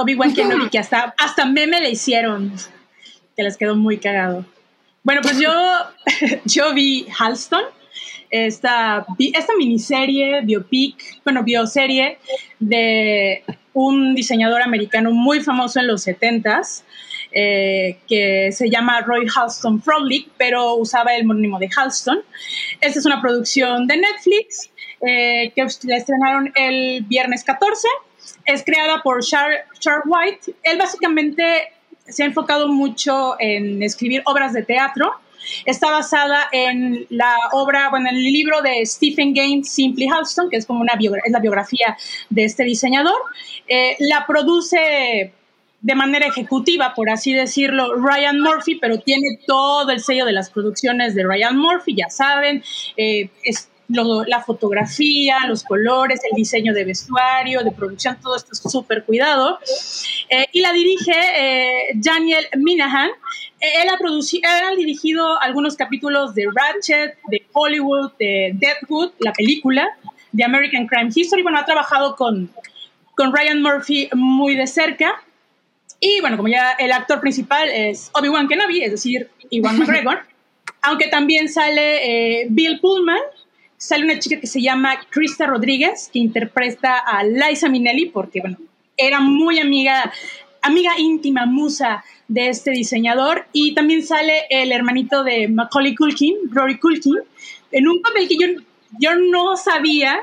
Obi-Wan Kenobi, [LAUGHS] que hasta, hasta meme le hicieron, que les quedó muy cagado. Bueno, pues yo, [LAUGHS] yo vi Halston esta, esta miniserie, biopic, bueno, bioserie de un diseñador americano muy famoso en los 70s, eh, que se llama Roy Halston Frolich, pero usaba el monónimo de Halston. Esta es una producción de Netflix eh, que la estrenaron el viernes 14. Es creada por Char, White. Él básicamente se ha enfocado mucho en escribir obras de teatro Está basada en la obra, bueno, en el libro de Stephen Gaines, Simply Halston, que es como una es la biografía de este diseñador. Eh, la produce de manera ejecutiva, por así decirlo, Ryan Murphy, pero tiene todo el sello de las producciones de Ryan Murphy, ya saben, eh, es lo, la fotografía, los colores, el diseño de vestuario, de producción, todo esto es súper cuidado. Eh, y la dirige eh, Daniel Minahan. Eh, él, ha producido, él ha dirigido algunos capítulos de Ratchet, de Hollywood, de Deadwood, la película, de American Crime History. Bueno, ha trabajado con, con Ryan Murphy muy de cerca. Y bueno, como ya el actor principal es Obi-Wan Kenobi, es decir, Iwan [LAUGHS] McGregor. aunque también sale Bill Pullman, sale una chica que se llama Krista Rodríguez, que interpreta a Liza Minnelli, porque, bueno, era muy amiga, amiga íntima, musa de este diseñador. Y también sale el hermanito de Macaulay Culkin, Rory Culkin, en un papel que yo, yo no sabía,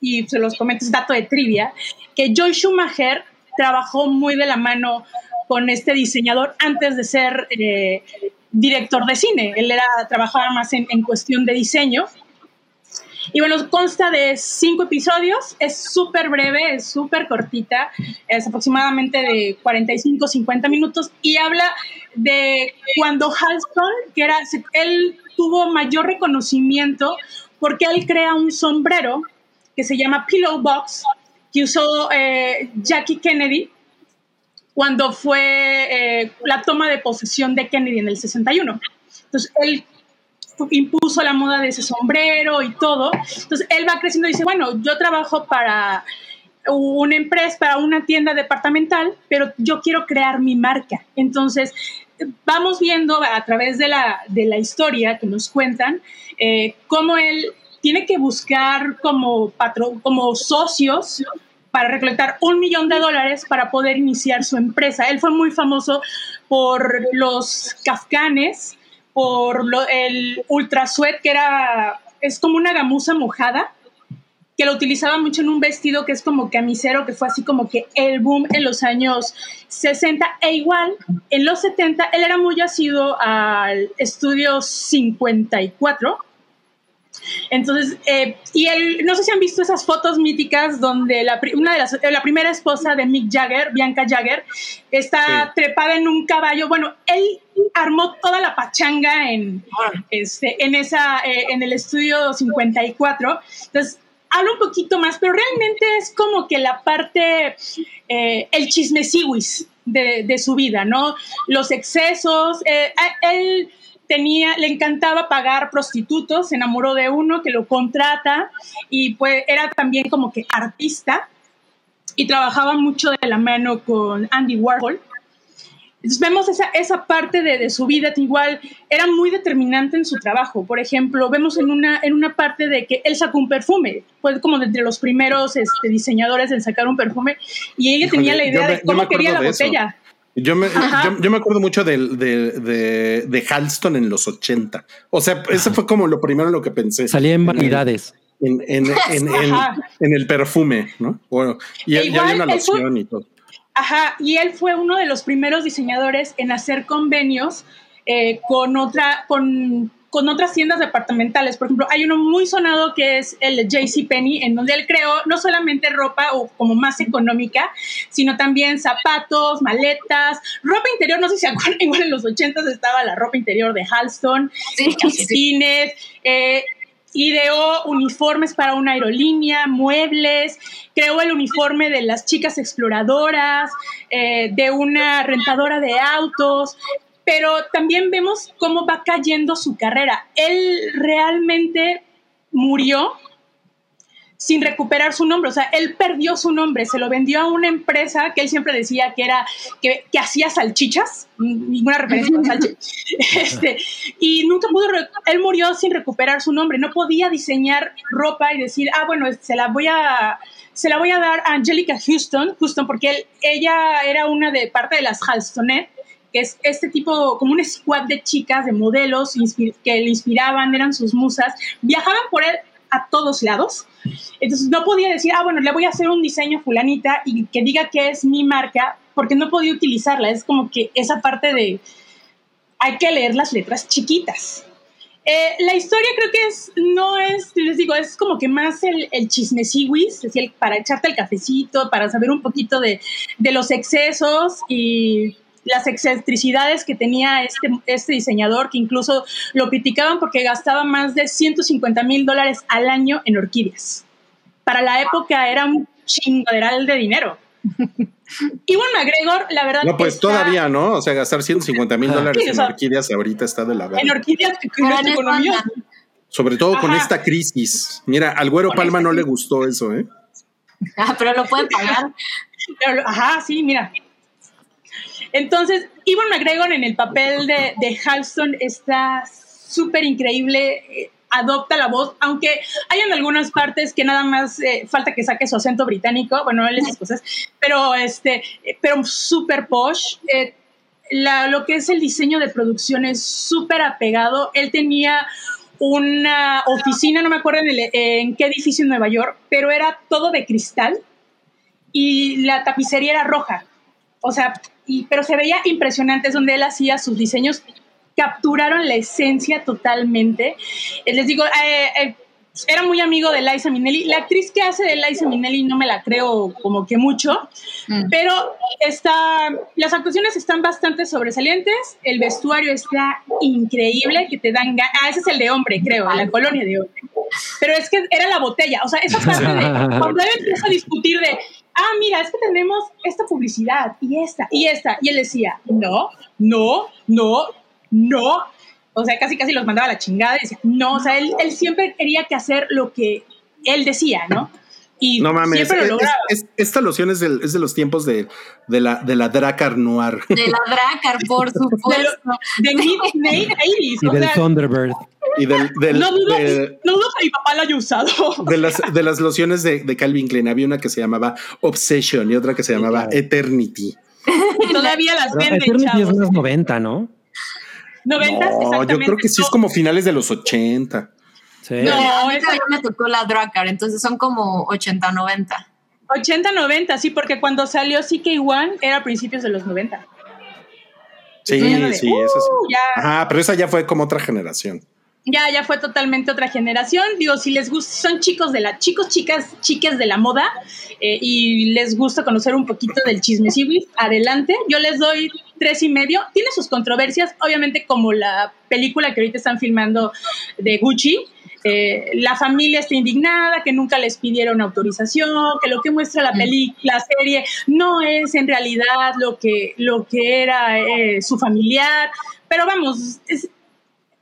y se los comento, es dato de trivia, que Joy Schumacher trabajó muy de la mano con este diseñador antes de ser eh, director de cine. Él era, trabajaba más en, en cuestión de diseño y bueno, consta de cinco episodios, es súper breve, es súper cortita, es aproximadamente de 45, 50 minutos y habla de cuando Halston, que era, él tuvo mayor reconocimiento porque él crea un sombrero que se llama Pillow Box, que usó eh, Jackie Kennedy cuando fue eh, la toma de posesión de Kennedy en el 61. Entonces, él impuso la moda de ese sombrero y todo. Entonces él va creciendo y dice, bueno, yo trabajo para una empresa, para una tienda departamental, pero yo quiero crear mi marca. Entonces vamos viendo a través de la, de la historia que nos cuentan eh, cómo él tiene que buscar como, patro, como socios para recolectar un millón de dólares para poder iniciar su empresa. Él fue muy famoso por los kafkanes, por lo- el ultra sweat, que era, es como una gamuza mojada, que lo utilizaba mucho en un vestido que es como camisero, que fue así como que el boom en los años 60, e igual en los 70, él era muy asiduo al estudio 54, entonces, eh, y él, no sé si han visto esas fotos míticas donde la, una de las, eh, la primera esposa de Mick Jagger, Bianca Jagger, está Sí. trepada en un caballo. Bueno, él armó toda la pachanga en, este, en, esa, eh, en el estudio 54. Entonces, habla un poquito más, pero realmente es como que la parte, eh, el chismesiwis de, de su vida, ¿no? Los excesos. eh, él tenía, le encantaba pagar prostitutos, se enamoró de uno que lo contrata y pues era también como que artista y trabajaba mucho de la mano con Andy Warhol. Entonces vemos esa, esa parte de, de su vida igual era muy determinante en su trabajo. Por ejemplo, vemos en una, en una parte de que él sacó un perfume, fue como de entre los primeros este, diseñadores en sacar un perfume y ella Híjole, tenía la idea me- de cómo quería la eso. Yo me, yo, yo me acuerdo mucho del- de, de, de Halston en los 80. O sea, ese fue como lo primero en lo que pensé. Salía en vanidades. En, en, [LAUGHS] en, en- el perfume, ¿no? Bueno, y, E y había una loción y todo. Ajá, y él fue uno de los primeros diseñadores en hacer convenios eh, con, otra, con, con otras tiendas departamentales. Por ejemplo, hay uno muy sonado que es el de JCPenney, en donde él creó no solamente ropa o como más económica, sino también zapatos, maletas, ropa interior. No sé si se acuerdan, [LAUGHS] igual en los 80 estaba la ropa interior de Halston, Sí, sí. calcetines, eh, ideó uniformes para una aerolínea, muebles, creó el uniforme de las chicas exploradoras, eh, de una rentadora de autos, pero también vemos cómo va cayendo su carrera. Él realmente murió sin recuperar su nombre, o sea, él perdió su nombre, se lo vendió a una empresa que él siempre decía que era, que, que hacía salchichas, ninguna referencia a salchichas, [LAUGHS] este, y nunca pudo, él murió sin recuperar su nombre, no podía diseñar ropa y decir, ah, bueno, se la voy a, se la voy a dar a Angelica Houston, Houston, porque él, ella era una de parte de las Halstonet, que es este tipo, como un squad de chicas, de modelos que le inspiraban, eran sus musas, viajaban por él a todos lados. Entonces no podía decir, ah, bueno, le voy a hacer un diseño fulanita y que diga que es mi marca, porque no podía utilizarla. Es como que esa parte de, hay que leer las letras chiquitas. Eh, la historia creo que es, no es, les digo, es como que más el, el chismesiwis, es decir, para echarte el cafecito, para saber un poquito de, de los excesos y las excentricidades que tenía este, este diseñador, que incluso lo criticaban porque gastaba más de 150 mil dólares al año en orquídeas. Para la época era un chingaderal de dinero. Iwan McGregor, la verdad. No, pues está- todavía, ¿no? O sea, gastar 150 mil dólares en orquídeas ahorita está de la En verga. orquídeas, que en economía. andan. Sobre todo con esta crisis. Mira, al Güero Con Palma no le gustó eso, ¿eh? Ah, pero lo pueden pagar. [LAUGHS] Pero ajá, sí, mira. Entonces, Ivan McGregor en el papel de, Halston está súper increíble, eh, adopta la voz, aunque hay en algunas partes que nada más eh, falta que saque su acento británico, bueno, él esas cosas, pero este, eh, pero súper posh. lo que es el diseño de producción es súper apegado. Él tenía una oficina, no me acuerdo en, el- en qué edificio en Nueva York, pero era todo de cristal y la tapicería era roja. O sea, y, pero se veía impresionante, es donde él hacía sus diseños, capturaron la esencia totalmente. Eh, les digo, eh, eh, era muy amigo de Liza Minnelli. La actriz que hace de Liza Minnelli no me la creo como que mucho, Mm. pero está, las actuaciones están bastante sobresalientes, el vestuario está increíble, que te dan ga- Ah, ese es el de hombre, creo, la colonia de hombre. Pero es que era la botella, o sea, esa [LAUGHS] parte de cuando él empieza a discutir de, ah, mira, es que tenemos esta publicidad y esta y esta, y él decía, no, no, no, no. O sea, casi casi los mandaba a la chingada y decía, no, o sea, él, él siempre quería que hacer lo que él decía, ¿no? Y No mames, siempre lo es- lograba. es- es- esta loción es, del- es de los tiempos de, de la, de la Dracar Noir. De la Dracar, por [LAUGHS] de, lo- supuesto. de mid 80s. Y del sea, Thunderbird. y del, del- no dudo, de, no dudo que mi papá lo haya usado. de las, de las lociones de, de Calvin Klein. Había una que se llamaba Obsession y otra que se llamaba claro. Eternity. Y todavía las venden, Eternity es más 90, ¿no? 90 No, yo creo que sí es como finales de los 80. Sí. No, a mí esa- todavía me tocó la Dracar, entonces son como 80, 90. 80, 90, sí, porque cuando salió CK1 era a principios de los 90. Sí, de, sí, uh, eso sí. ya. Ajá, pero esa ya fue como otra generación. ya, ya fue totalmente otra generación. Digo, si les gusta, son chicos de la, chicos, chicas, chicas de la moda eh, y les gusta conocer un poquito del chismecillo, adelante. Yo les doy tres y medio. Tiene sus controversias, obviamente, como la película que ahorita están filmando de Gucci. Eh, la familia está indignada, que nunca les pidieron autorización, que lo que muestra la peli, la serie no es en realidad lo que, lo que era eh, su familiar. Pero vamos, es,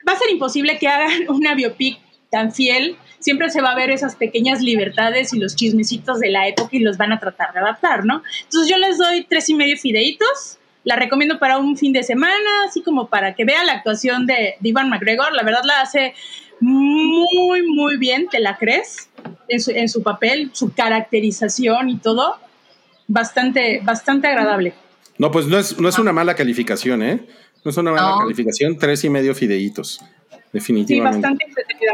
va a ser imposible que hagan [LAUGHS] una biopic tan fiel. Siempre se va a ver esas pequeñas libertades y los chismecitos de la época y los van a tratar de adaptar, ¿no? Entonces yo les doy tres y medio fideitos. La recomiendo para un fin de semana, así como para que vea la actuación de, de Ivan McGregor. La verdad la hace muy, muy bien, ¿te la crees? En su, en su papel, su caracterización y todo. Bastante, bastante agradable. No, pues no es, no es una mala calificación, ¿eh? No es una mala No. calificación, tres y medio fideitos. Sí, Definitivamente. bastante entretenida.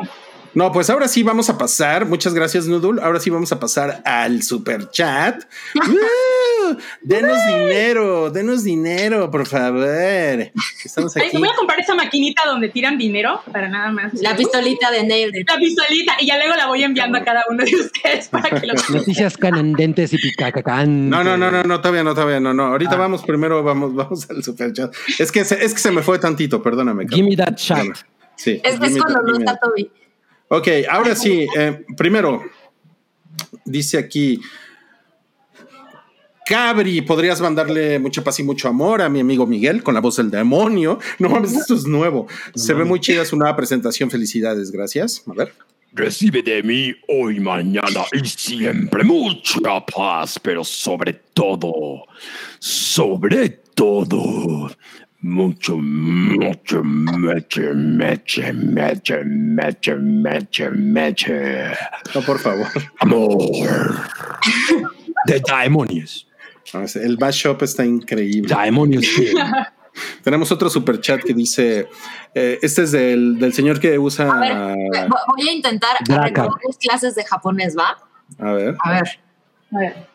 No, pues ahora sí vamos a pasar. Muchas gracias, Noodle. Ahora sí vamos a pasar al super chat. [LAUGHS] ¡Uh! denos dinero, denos dinero, por favor. Estamos Ay, aquí. voy a comprar esa maquinita donde tiran dinero para nada más. La pistolita de Nailed la pistolita y ya luego la voy enviando a cada uno de ustedes para que lo [LAUGHS] Noticias candentes y picacacan. No, no, no, no, no, todavía no, todavía no, no. Ahorita vamos primero, vamos, vamos al super chat. Es que se, es que se me fue tantito, perdóname. Give me that shot. Sí. Es, give es cuando no está Toby. Ok, ahora sí, eh, primero, dice aquí, Cabri, podrías mandarle mucha paz y mucho amor a mi amigo Miguel con la voz del demonio. No mames, esto es nuevo. Se ve muy chida su nueva presentación. Felicidades, gracias. A ver. Recibe de mí hoy, mañana y siempre mucha paz, pero sobre todo, sobre todo, mucho, mucho, meche, meche, meche, meche, meche, meche. No, por favor. Amor. De es- El mashup está increíble. Demonios. [LAUGHS] Tenemos otro super chat que dice: eh, Este es del, del señor que usa. A ver, vo- voy a intentar recordarles clases de japonés, ¿va? A ver. A ver. A ver.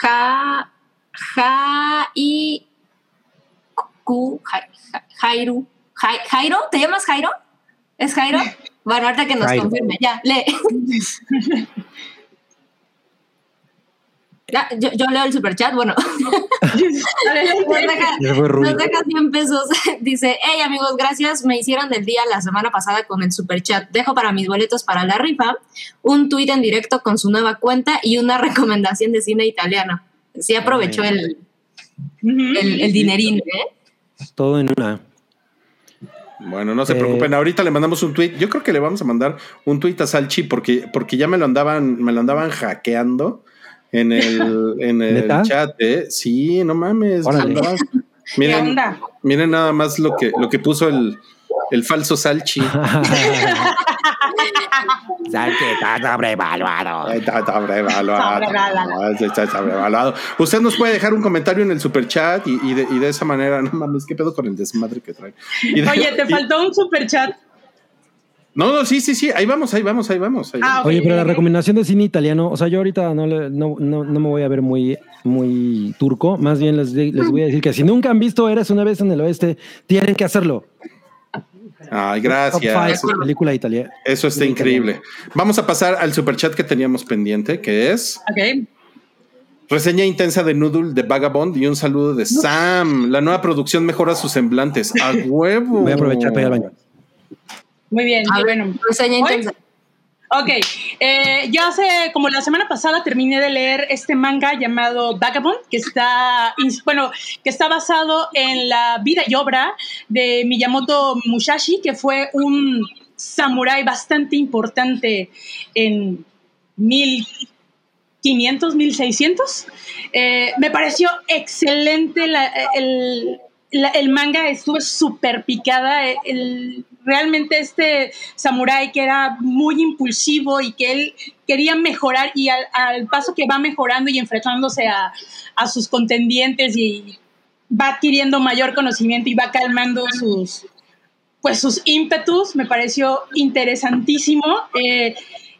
Ja, ja y ku, ja- ja- Jairu. Jai- Jairo, ¿te llamas Jairo? ¿Es Jairo? Bueno, ahorita que nos Jairo. confirme. Ya, lee. Ya, yo, yo leo el superchat. Bueno, [LAUGHS] nos deja, Ya fue Rubio. nos deja 100 pesos. Dice: Hey amigos, gracias. Me hicieron del día la semana pasada con el superchat. Dejo para mis boletos para la rifa un tuit en directo con su nueva cuenta y una recomendación de cine italiano. Sí aprovechó el, el, el dinerín, ¿eh? Todo en una. Bueno, no se Eh, preocupen. Ahorita le mandamos un tweet. Yo creo que le vamos a mandar un tweet a Salchi porque, porque ya me lo andaban, me lo andaban hackeando en el, [LAUGHS] en el ¿Neta? chat. ¿eh? Sí, no mames. me Órale. andaban- ¿Qué Miren, onda? miren nada más lo que, lo que puso el, el falso Salchi. [LAUGHS] está sobrevaluado. Está sobrevaluado. Está sobrevaluado. Usted nos puede dejar un comentario en el super chat y, y de, y de esa manera, no mames, qué pedo con el desmadre que trae. Y de- Oye, te y- faltó un super chat. No, no, sí, sí, sí, ahí vamos, ahí vamos, ahí vamos. ahí Ah, vamos. Oye, pero la recomendación de cine italiano, o sea, yo ahorita no, le- no, no, no me voy a ver muy, muy turco, más bien les, les voy a decir que si nunca han visto Eres una vez en el oeste, tienen que hacerlo. Ay, Top gracias. five película italiana. Eso está increíble. Vamos a pasar al superchat que teníamos pendiente, que es Ok. reseña intensa de Noodle de Vagabond y un saludo de Sam. La nueva producción mejora sus semblantes. A huevo. Voy a aprovechar para ir al baño. Muy bien, A bueno. reseña intensa. Ok, eh, yo hace, como la semana pasada, terminé de leer este manga llamado Vagabond, que está, bueno, que está basado en la vida y obra de Miyamoto Musashi, que fue un samurái bastante importante en, 1500, 1600. Eh, me pareció excelente la- el, el manga, estuve súper picada. el- realmente este samurái que era muy impulsivo y que él quería mejorar y al, al paso que va mejorando y enfrentándose a, a sus contendientes y va adquiriendo mayor conocimiento y va calmando sus, pues sus ímpetus, me pareció interesantísimo. Eh,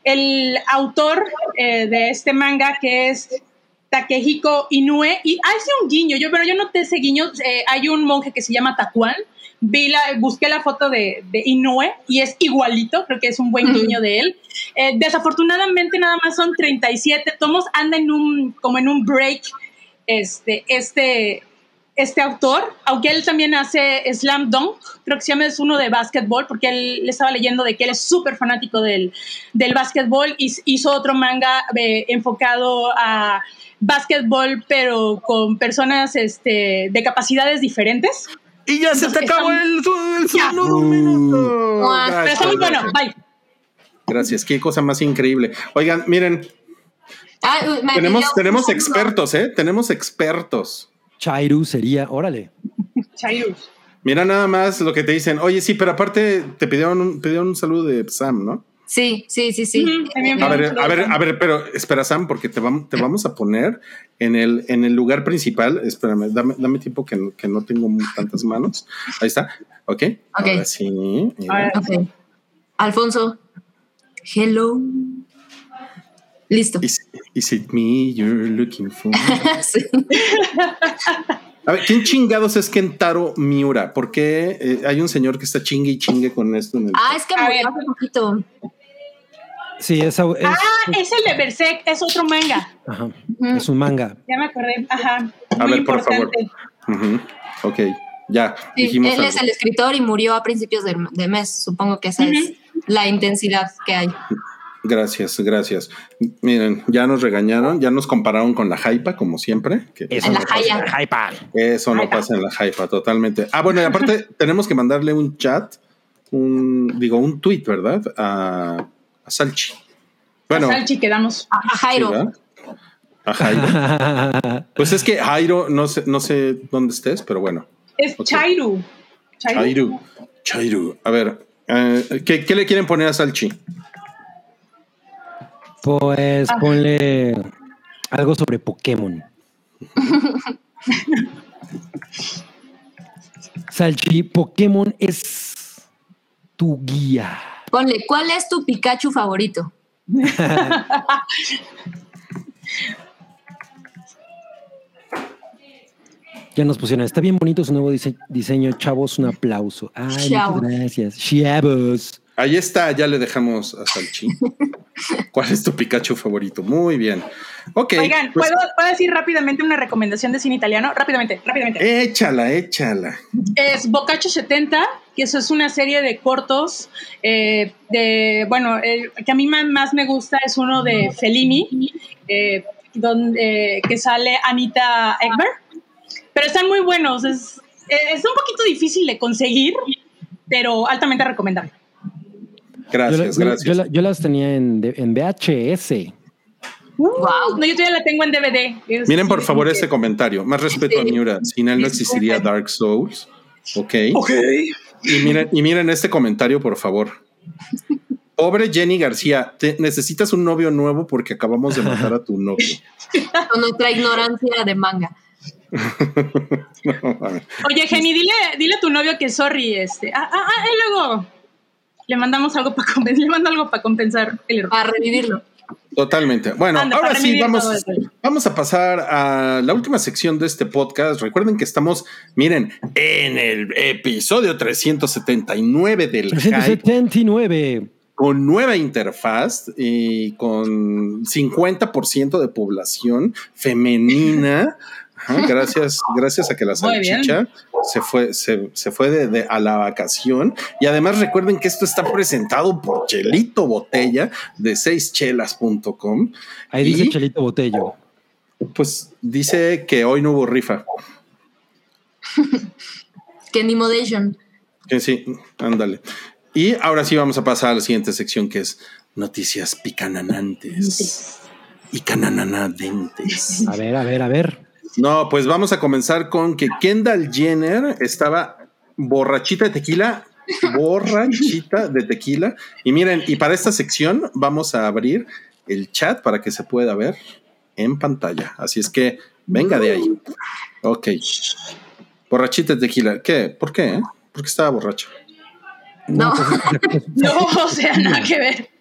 el autor eh, de este manga, que es Takehiko Inoue, y hace un guiño, yo, pero yo noté ese guiño, eh, hay un monje que se llama Takuan, vi la, busqué la foto de, de Inoue y es igualito, creo que es un buen guiño de él. Eh, desafortunadamente nada más son 37 tomos, anda en un, como en un break, este, este, este autor, aunque él también hace Slam Dunk, creo que se llama, es uno de básquetbol, porque él le estaba leyendo de que él es súper fanático del, del básquetbol y hizo otro manga eh, enfocado a básquetbol, pero con personas este, de capacidades diferentes. Y ya se te acabó el, el Ya. turno de un minuto. Mua. Pero Gracias, está muy bueno, gracias. bye. Gracias, qué cosa más increíble. Oigan, miren, tenemos, tenemos expertos, ¿eh? Tenemos expertos. Chairu sería, órale. Chayus. Mira nada más lo que te dicen. Oye, sí, pero aparte te pidieron un, pidieron un saludo de Sam, ¿no? Sí, sí, sí, sí. A ver, a ver, a ver, pero espera, Sam, porque te vamos, te vamos a poner en el, en el lugar principal. Espérame, dame, dame tiempo que, no- que no tengo tantas manos. Ahí está. Ok. Ok. Ahora sí. Alfonso. Hello. Listo. Is, is it me you're looking for? [LAUGHS] Sí. [LAUGHS] A ver, ¿quién chingados es Kentaro Miura? ¿Por qué eh, hay un señor que está chingue y chingue con esto? En el... Ah, es que murió ver. hace poquito. Sí, es, es, Ah, es el de Berserk, es otro manga. ajá, es un manga. Ya me acordé. Ajá. A muy ver, por favor. importante. Ujú. Ok, ya. Sí, dijimos él algo. es el escritor y murió a principios de, mes. Supongo que esa es la intensidad que hay. Gracias, gracias. Miren, ya nos regañaron, ya nos compararon con la Jaipa, como siempre. Que Eso En la no pasa. Eso no Jaipa. pasa en la Jaipa, totalmente. Ah, bueno, y aparte [LAUGHS] tenemos que mandarle un chat, un, digo, un tweet, ¿verdad? A, a Salchi. Bueno, Salchi, quedamos. A, a sí, Jairo. A Jairo. [LAUGHS] Pues es que Jairo, no sé, no sé dónde estés, pero bueno. Es Ok. Chairu. Chairu. Chairu. A ver, eh, ¿qué, qué le quieren poner a Salchi? Pues Ah. ponle algo sobre Pokémon. [LAUGHS] Salchi, Pokémon es tu guía. Ponle, ¿cuál es tu Pikachu favorito? [LAUGHS] Ya nos pusieron, está bien bonito su nuevo dise- diseño, chavos, un aplauso. Ay, muchas gracias. Chavos. Ahí está, ya le dejamos a Salchi. [LAUGHS] ¿Cuál es tu Pikachu favorito? Muy bien. Ok. Oigan, pues, ¿puedo, ¿puedo decir rápidamente una recomendación de cine italiano? Rápidamente, rápidamente. échala, échala. Es Boccaccio 70, que eso es una serie de cortos eh, de, bueno, el que a mí más, me gusta es uno de Fellini, eh, donde, que sale Anita Ekberg, pero están muy buenos, es, es un poquito difícil de conseguir, pero altamente recomendable. Yo, la- Gracias, yo- gracias. yo la- yo las tenía en, en VHS. Wow. No, yo todavía la tengo en DVD. Es- Miren por favor sí, este comentario. Más respeto a Sí. Miura. Sin él no existiría Dark Souls. Ok. Ok. Y miren, y miren este comentario, por favor. Pobre Jenny García, te- necesitas un novio nuevo porque acabamos de matar a tu novio. [LAUGHS] Con nuestra ignorancia de manga. [LAUGHS] No. Oye, Jenny, dile, dile a tu novio que sorry, este. Ah, ah, ah, y luego le mandamos algo para compensar, [LAUGHS] le mando algo para compensar el error. Para revivirlo. Totalmente. Bueno, Anda, ahora sí vamos, vamos a pasar a la última sección de este podcast. Recuerden que estamos, miren, en el episodio 379 del Hype. 379. con nueva interfaz y con 50% de población femenina. [LAUGHS] Ajá, gracias, gracias a que la salchicha se fue, se, se fue de, de- a la vacación. Y además recuerden que esto está presentado por Chelito Botella de seischelas.com. Ahí dice Chelito Botello. Pues dice que hoy no hubo rifa. [LAUGHS] Que ni Modation. Que sí, ándale. Y ahora sí vamos a pasar a la siguiente sección que es noticias picananantes y canananadentes. A ver, a ver, a ver. No, pues vamos a comenzar con que Kendall Jenner estaba borrachita de tequila, borrachita de tequila. Y miren, y para esta sección vamos a abrir el chat para que se pueda ver en pantalla. Así es que venga de ahí. Ok. Borrachita de tequila. ¿Qué? ¿Por qué? ¿Por qué estaba borracha? No. pues, [LAUGHS] No, o sea, nada que ver.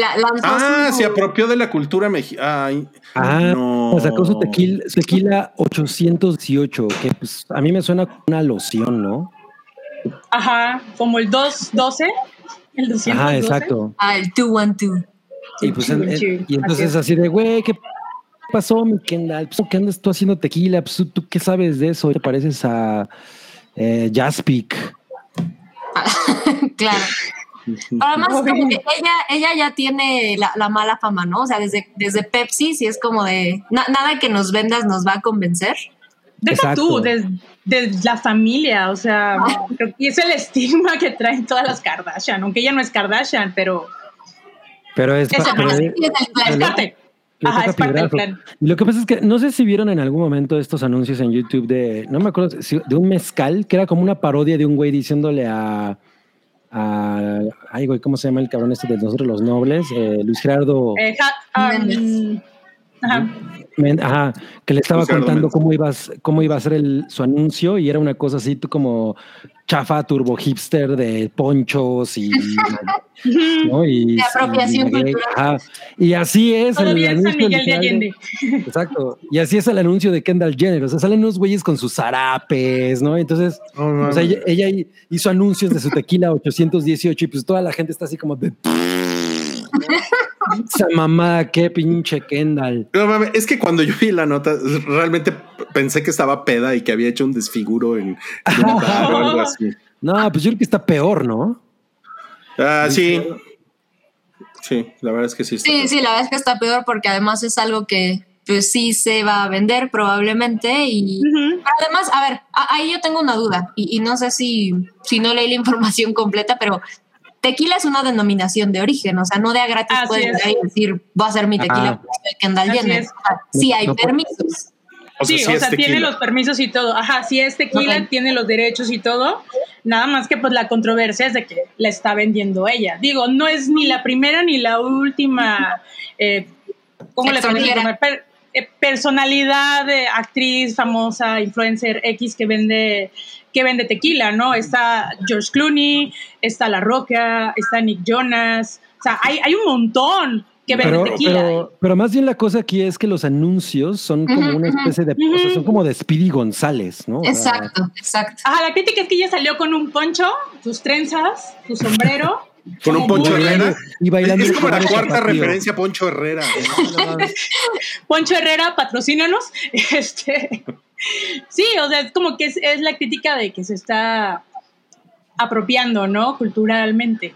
La, Ah, su- se apropió de la cultura mexicana. Ah, no. sacó su tequila, tequila 818, que pues a mí me suena como una loción, ¿no? Ajá, como el 212, el 212. Ajá, exacto. Ah, el 212. Y, pues, en- en- Sí, y entonces así de, güey, ¿qué pasó, mi Kendall? Pues, ¿Qué andas tú haciendo tequila? Pues, ¿tú qué sabes de eso? Te pareces a eh, Jaspic. [LAUGHS] claro. [LAUGHS] Además, como que ella, ella ya tiene la, la mala fama, ¿no? O sea, desde, desde Pepsi, sí es como de na- nada que nos vendas nos va a convencer. Deja Exacto. tú, de, de la familia, o sea, creo que es el estigma que traen todas las Kardashian, aunque ella no es Kardashian, pero Pero es, Eso, pero es- Ajá, es parte del plan. Y lo que pasa es que no sé si vieron en algún momento estos anuncios en YouTube de, no me acuerdo, si- de un mezcal que era como una parodia de un güey diciéndole a, a ay güey, ¿cómo se llama el cabrón este de nosotros los nobles? Eh, Luis Gerardo, Eh, um. Ajá. Que le estaba contando cómo ibas, cómo iba a ser el, su anuncio y era una cosa así tú como chafa turbo hipster de ponchos y, [LAUGHS] ¿no? y De apropiación y cultural. Ajá. Y así es el anuncio Miguel de Allende. Exacto. Y así es el anuncio de Kendall Jenner. O sea, salen unos güeyes con sus zarapes, ¿no? Entonces, o sea, ella, ella hizo anuncios de su tequila [LAUGHS] 818 y pues toda la gente está así como de... Esa mamá, qué pinche Kendall. No, mames, es que cuando yo vi la nota, realmente pensé que estaba peda y que había hecho un desfiguro en, o algo así. [LAUGHS] No, pues yo creo que está peor, ¿no? Ah, sí. Sí, la verdad es que sí. está Sí, peor. sí, la verdad es que está peor porque además es algo que pues sí se va a vender probablemente y pero además, a ver, ahí yo tengo una duda y, y no sé si, si no leí la información completa, pero tequila es una denominación de origen, o sea, no de a gratis Así puedes es. llegar y decir, voy a hacer mi tequila Kendall Jenner. sí hay permisos. O sea, sí, sí o sea, tiene los permisos y todo. Ajá, sí es tequila, tiene los derechos y todo. Nada más que pues la controversia es de que la está vendiendo ella. Digo, no es ni la primera ni la última, eh, ¿cómo le? Per- eh, personalidad, de actriz famosa, influencer X que vende que vende tequila, ¿no? Está George Clooney, está La Roca, está Nick Jonas, o sea, hay, hay un montón que vende Pero, tequila. pero, pero más bien la cosa aquí es que los anuncios son como una especie de, o sea, son como de Speedy González, ¿no? Exacto, exacto. Ajá, la crítica es que ella salió con un poncho, sus trenzas, su sombrero. [LAUGHS] Con un Poncho. Herrera. Y bailando es como la cuarta referencia a Poncho Herrera. ¿no? [LAUGHS] Poncho Herrera, patrocínanos. [LAUGHS] Este, sí, o sea, es como que es, es la crítica de que se está apropiando, ¿no? Culturalmente.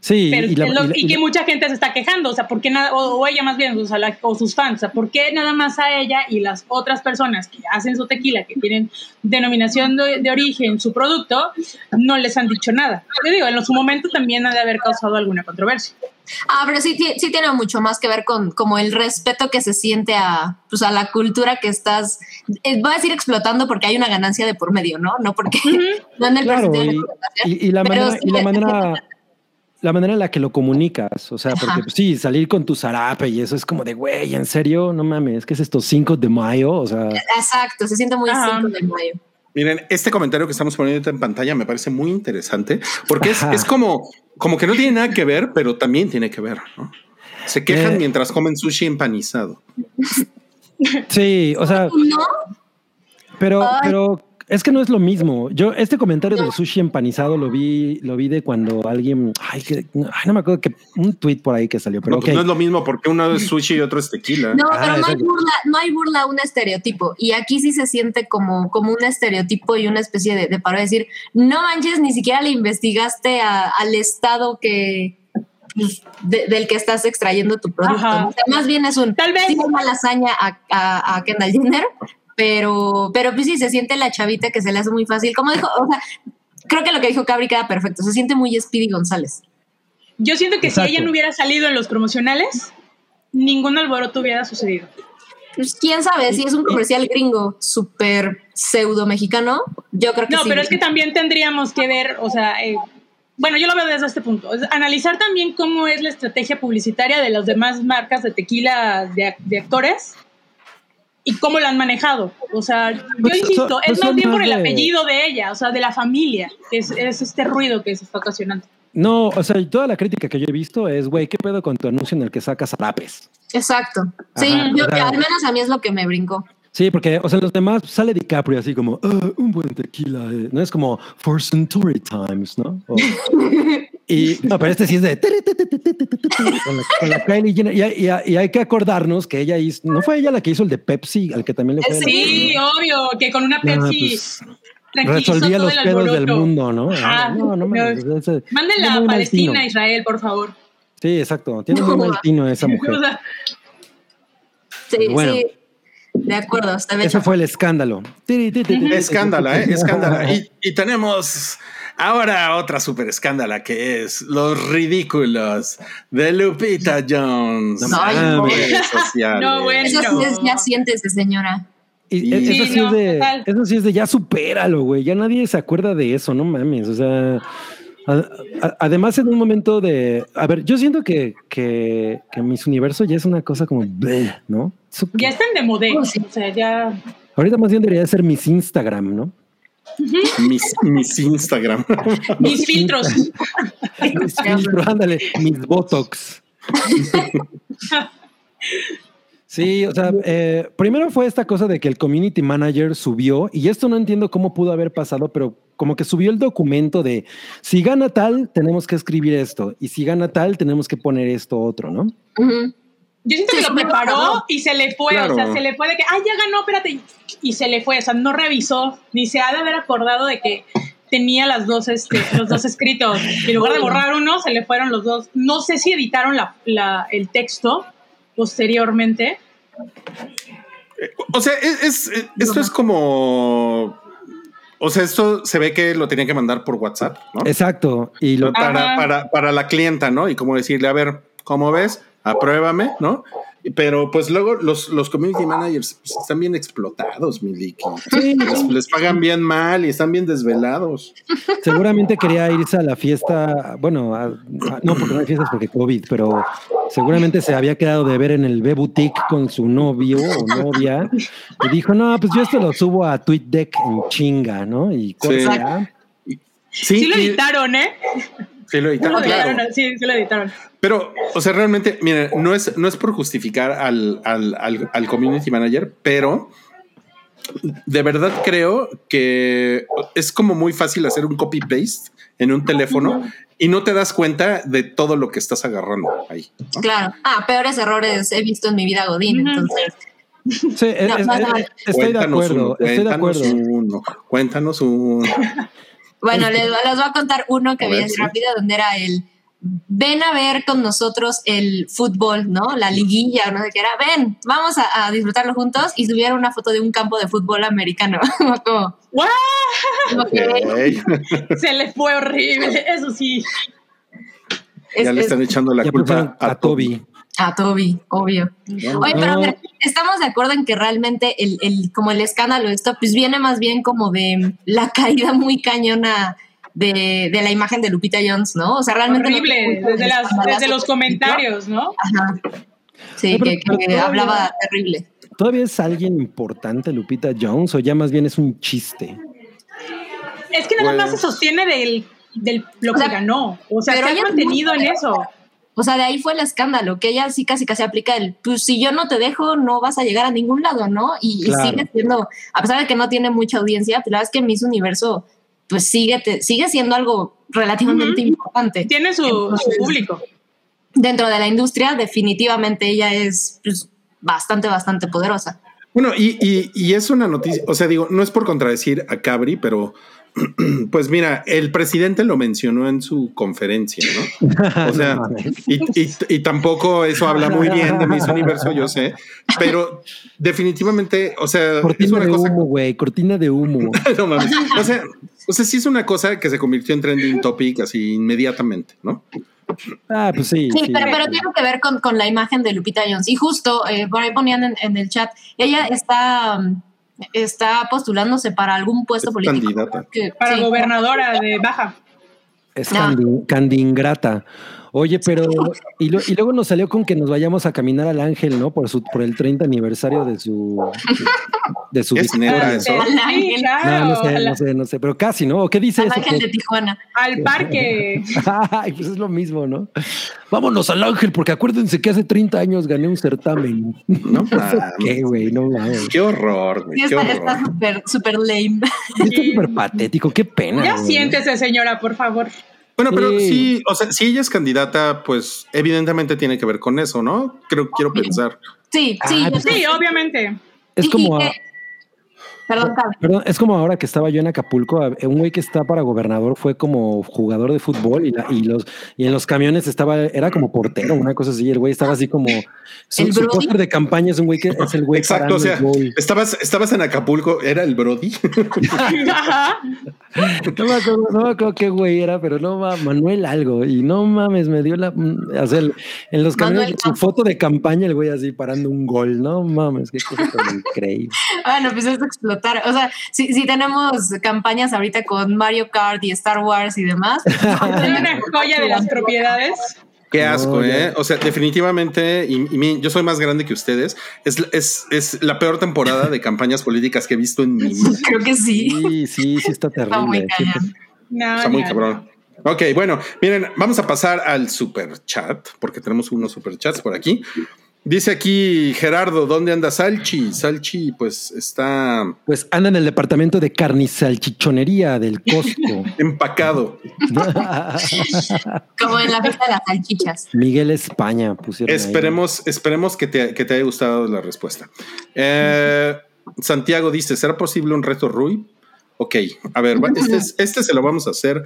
Sí, Pero y, la- es lo- y la- y y que la- mucha gente se está quejando, o sea, ¿por qué nada, o, o ella más bien, o, sea, o sus fans, o sea, ¿por qué nada más a ella y las otras personas que hacen su tequila, que tienen denominación de, de origen, su producto, no les han dicho nada? Yo digo, en su momento también ha de haber causado alguna controversia. Ah, pero sí, sí tiene mucho más que ver con como el respeto que se siente a, pues, a la cultura que estás, eh, voy a decir explotando porque hay una ganancia de por medio, ¿no? No porque [LAUGHS] no en el Claro, y, explotación, y- y la manera, sí y la manera, la manera en la que lo comunicas, o sea, porque pues, sí, salir con tu zarape y eso es como de, güey, ¿en serio? No mames, ¿qué es esto? 5 de mayo, o sea, Exacto, se siente muy Ajá. 5 de mayo. Miren, este comentario que estamos poniendo en pantalla me parece muy interesante porque es, es como, como que no tiene nada que ver, pero también tiene que ver. ¿no? Se quejan Eh. mientras comen sushi empanizado. sí, o sea, No, pero, Ay. pero es que no es lo mismo. Yo, este comentario del sushi empanizado lo vi, lo vi de cuando alguien, ay, que, ay, no me acuerdo que un tweet por ahí que salió, pero No, pues no es lo mismo porque uno es sushi y otro es tequila. no, Ah, pero no hay burla, no hay burla a un estereotipo. Y aquí sí se siente como, como un estereotipo y una especie de, de paro de decir, no manches, ni siquiera le investigaste a- al estado que pues, de- del que estás extrayendo tu producto. O sea, más bien es un Tal vez. sí, una lasaña a, a, a Kendall Jenner, pero, pero pues sí se siente la chavita que se le hace muy fácil. Como dijo, o sea, creo que lo que dijo Cabri queda perfecto. Se siente muy Speedy González. Yo siento que Exacto. si ella no hubiera salido en los promocionales, ningún alboroto hubiera sucedido. Pues quién sabe, si es un comercial gringo súper pseudo mexicano, yo creo que No, sí. pero es que también tendríamos que ver, o sea, eh, bueno, yo lo veo desde este punto, es analizar también cómo es la estrategia publicitaria de las demás marcas de tequila de, de actores y cómo la han manejado. O sea, yo Pues, insisto, so- es pues más bien por el apellido de ella, o sea, de la familia, que es, es este ruido que se está ocasionando. No, o sea, toda la crítica que yo he visto es, güey, ¿qué pedo con tu anuncio en el que sacas zarapes? Exacto. Sí, Ajá, yo- o sea- al menos a mí es lo que me brincó. Sí, porque, o sea, los demás sale DiCaprio así como, "Ah, un buen tequila, eh", no es como For Centauri Times, ¿no? O- [LAUGHS] y, no, pero este sí es de con la, con la Kylie Jenner. Y, hay- y hay- y hay que acordarnos que ella hizo, no fue ella la que hizo el de Pepsi, al que también le fue. la- Sí, obvio, que con una Pepsi pues, resolvía los pedos del mundo, ¿no? Ajá. Ah, no, no a Palestina. Israel, por favor. Sí, exacto. Tiene muy mal tino esa mujer. Sí, Bueno. sí. De acuerdo, Ese fue el escándalo. Escándala, ¿eh? Escándala. Y, y tenemos ahora otra super escándala que es los ridículos de Lupita Jones. No sociales. No, bueno. Eso sí es, ya siéntese, señora. Y Sí, eso, sí no, es de, total. eso sí es de ya supéralo, güey. Ya nadie se acuerda de eso, no mames. O sea, a- a- además en un momento de. A ver, yo siento que, que, que Miss Universo ya es una cosa como. bleh, ¿no? Eso- ya están de modé. Oh, sí. O sea, ya. ahorita más bien debería ser Miss Instagram, ¿no? Mis, mis Instagram. [LAUGHS] Mis filtros. Miss filtro, ándale, Miss Botox. Sí, o sea, eh, primero fue esta cosa de que el community manager subió, y esto no entiendo cómo pudo haber pasado, pero como que subió el documento de si gana tal, tenemos que escribir esto, y si gana tal, tenemos que poner esto otro, ¿no? Yo siento Sí, que sí lo preparó y se le fue. Claro. O sea, se le fue de que, ay, ya ganó, espérate. Y se le fue. O sea, no revisó. Ni se ha de haber acordado de que tenía las dos, este, los dos escritos. Y en lugar de borrar uno, se le fueron los dos. No sé si editaron la, la- el texto posteriormente. O sea, es, es- esto es como. O sea, esto se ve que lo tenía que mandar por WhatsApp, ¿no? Exacto. Y lo, para, para, para la clienta, ¿no? Y como decirle, a ver, ¿cómo ves? Apruébame, ¿no? Pero pues luego los, los community managers pues, están bien explotados, mi Licky. Les, les pagan bien mal y están bien desvelados. seguramente quería irse a la fiesta, bueno, a- a- no porque no hay fiestas porque COVID, pero seguramente se había quedado de ver en el B Boutique con su novio o novia y dijo, no, pues yo esto lo subo a TweetDeck en chinga, ¿no? Y corta, Sí. ya. Sí, Sí lo editaron, ¿eh? Sí lo editaron, lo claro. editaron, sí, sí lo editaron. Pero, o sea, realmente, miren, no es, no es por justificar al, al, al, al community manager, pero de verdad creo que es como muy fácil hacer un copy paste en un teléfono y no te das cuenta de todo lo que estás agarrando ahí. ¿no? Claro. Ah, peores errores he visto en mi vida, Godín. Entonces, Sí, es- No, es- no, es- no. estoy de Cuéntanos acuerdo, uno, estoy de cuéntanos acuerdo. uno, cuéntanos uno. [LAUGHS] bueno, les, les voy a contar uno que A vi rápido, donde era el ven a ver con nosotros el fútbol, ¿no? La liguilla o no sé qué era. Ven, vamos a, a disfrutarlo juntos y subieron una foto de un campo de fútbol americano. [LAUGHS] Como. [LAUGHS] Se le fue horrible. Eso sí. es- ya le es- están echando la culpa a, Toby. a Toby, obvio. Oye, pero a No. ver, estamos de acuerdo en que realmente el, el, como el escándalo de esto, pues viene más bien como de la caída muy cañona de, de la imagen de Lupita Jones, ¿no? O sea, realmente. Horrible. Desde, las, escandalazo desde los comentarios, ¿no? Ajá. Sí, Pero- que, pero que todavía- hablaba terrible. ¿Todavía es alguien importante Lupita Jones o ya más bien es un chiste? Es que nada más Pues- se sostiene del, del lo O sea, que ganó. O sea, se ha mantenido en eso. O sea, de ahí fue el escándalo, que ella sí casi casi aplica el, pues si yo no te dejo, no vas a llegar a ningún lado, ¿no? Y, sigue siendo, a pesar de que no tiene mucha audiencia, pues la verdad es que Miss Universo, pues sigue, te- sigue siendo algo relativamente importante. Tiene su, público. Dentro de la industria, definitivamente ella es pues, bastante, bastante poderosa. Bueno, y, y, y es una noticia, o sea, digo, no es por contradecir a Cabri, pero [CLEARS THROAT] pues mira, el presidente lo mencionó en su conferencia, ¿no? O sea, [LAUGHS] y, y- y tampoco eso habla muy bien de Miss Universo, yo sé, pero definitivamente, o sea, es cortina una de cosa. humo, güey, cortina de humo. [LAUGHS] No mames. O sea, o sea, sí es una cosa que se convirtió en trending topic así inmediatamente, ¿no? Ah, pues sí. Sí, sí. pero, pero tiene que ver con, con la imagen de Lupita Jones. Y justo eh, por ahí ponían en, en el chat, ella está, mm, está postulándose para algún puesto Es político. candidata. Que- Para sí. gobernadora de Baja. Es No. Candy, Candy Ingrata. Oye, pero y, lo- y luego nos salió con que nos vayamos a caminar al Ángel, ¿no? Por su por el 30 aniversario de su de su Es victoria. neta eso. Al Sí, ángel. claro. No, no sé, no sé, no sé, pero casi, ¿no? ¿O ¿Qué dice Al eso? ángel de Tijuana. Al parque. [LAUGHS] Ay, pues es lo mismo, ¿no? Vámonos al Ángel, porque acuérdense que hace 30 años gané un certamen. No [LAUGHS] ¿Eso mames. ¿Qué, güey? No mames. Qué horror, güey. Sí, Qué está está horror. súper súper lame. Esto es súper patético, qué pena. Ya güey. siéntese, señora, por favor. Bueno, pero Sí. sí, o sea, si ella es candidata, pues evidentemente tiene que ver con eso, ¿no? Creo, quiero pensar. Sí, sí. Ah, pues. Sí, obviamente. Es como, y a- que- Perdón, es como ahora que estaba yo en Acapulco, un güey que está para gobernador fue como jugador de fútbol y, la- y los y en los camiones estaba, era como portero, una cosa así. El güey estaba así como su, ¿El su Brody? póster de campaña es un güey que es el güey Exacto, o sea, parando el gol. estabas, estabas en Acapulco, era el Brody. [LAUGHS] No me acuerdo, no me acuerdo qué güey era, pero no ma- Manuel algo. Y no mames, me dio la. mm, O sea, el- en los camiones, Manuel su foto de campaña, el güey así parando un gol. No mames, qué cosa tan increíble. Bueno, pues es explotar. O sea, si, si tenemos campañas ahorita con Mario Kart y Star Wars y demás, [LAUGHS] Soy una joya de las propiedades. Qué No, asco, ya. ¿eh? O sea, definitivamente, y, y mi- yo soy más grande que ustedes, es, es, es la peor temporada de campañas políticas que he visto en mi [LAUGHS] vida. creo que sí. Sí, sí, sí está Está muy terrible. Sí, cañón. No, Está muy no, cabrón. Ok, bueno, miren, vamos a pasar al super chat, porque tenemos unos super chats por aquí. Dice aquí Gerardo, ¿dónde anda Salchi? Salchi, pues está Pues anda en el departamento de carnisalchichonería del Costco. [LAUGHS] empacado. [LAUGHS] Como en la fiesta de las salchichas. Miguel España pusieron. ahí. Esperemos, esperemos que te, que te haya gustado la respuesta. Eh, Santiago dice: ¿Será posible un reto Rui? Ok, a ver, este, es- este se lo vamos a hacer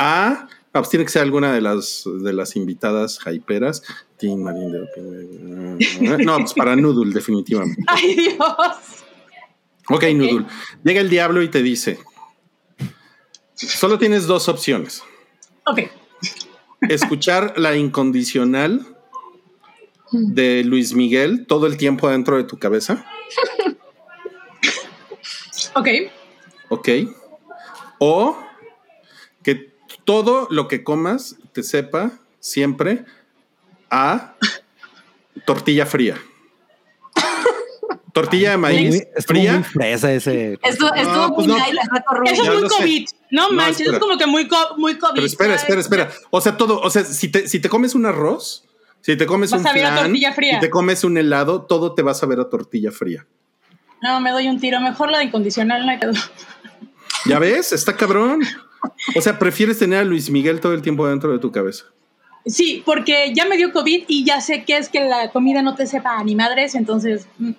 a. ah, pues tiene que ser alguna de las de las invitadas jaiperas. Tim Marín de- No, pues para Noodle, definitivamente. [LAUGHS] Ay, Dios. Ok, Noodle. Llega el diablo y te dice: Solo tienes dos opciones: Ok. escuchar la incondicional de Luis Miguel todo el tiempo dentro de tu cabeza. Ok. Ok. O todo lo que comas te sepa siempre a tortilla fría. Tortilla de maíz fría. fresa ese. Estuvo, estuvo No, pues muy no. Eso es muy. COVID. No No, manches, espera. es como que muy, co- muy COVID. Pero espera, espera, espera. O sea, todo, o sea, si te, si te comes un arroz, si te comes Vas un a ver a flan, tortilla fría. si te comes un helado, todo te vas a ver a tortilla fría. No, me doy un tiro. Mejor la de incondicional. No hay pedo. ¿Ya ves? Está cabrón. O sea, prefieres tener a Luis Miguel todo el tiempo dentro de tu cabeza. Sí, porque ya me dio COVID y ya sé que es que la comida no te sepa ni madres, entonces mm,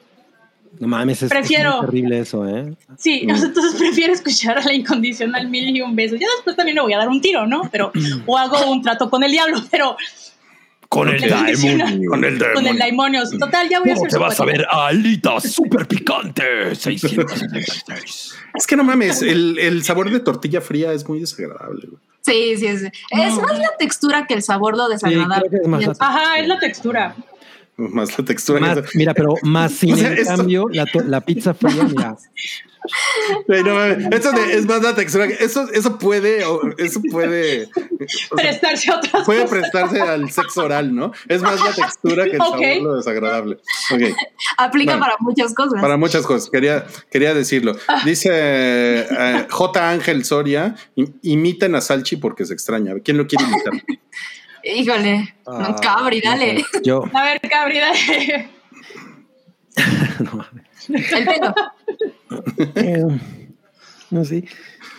No mames, es, es Prefiero- muy terrible eso, ¿eh? sí, [LAUGHS] entonces prefiero escuchar a la incondicional mil y un beso. Ya después también le voy a dar un tiro, ¿no? Pero o hago un trato con el diablo, [LAUGHS] pero Con el demonio. Con el con el demonio. daimonios. Total, ya voy a ¿Cómo hacer te vas a ver psicópata. a alitas super picante? 676. Es que no mames, el, el sabor de tortilla fría es muy desagradable. güey. Sí, sí, sí. Es No. más la textura que el sabor lo desagradable. creo que es más la Ajá, es la textura. Más la textura. Más- mira, pero más sin [LAUGHS] O sea, en esto- cambio, la, la pizza fría, mira. [LAUGHS] No eso de- es más la textura. Eso, eso puede, eso puede, Prestarse a otras puede cosas. prestarse al sexo oral, ¿no? Es más la textura que el sabor lo desagradable. Aplica Bueno. para muchas cosas. Para muchas cosas, quería, quería decirlo. Dice eh, J. Ángel Soria, im- imiten a Salchi porque se extraña. ¿Quién lo quiere imitar? [LAUGHS] Híjole, Ah, cabri, dale. Yo, A ver, Cabri, dale. [LAUGHS] El pelo. Eh, no sé.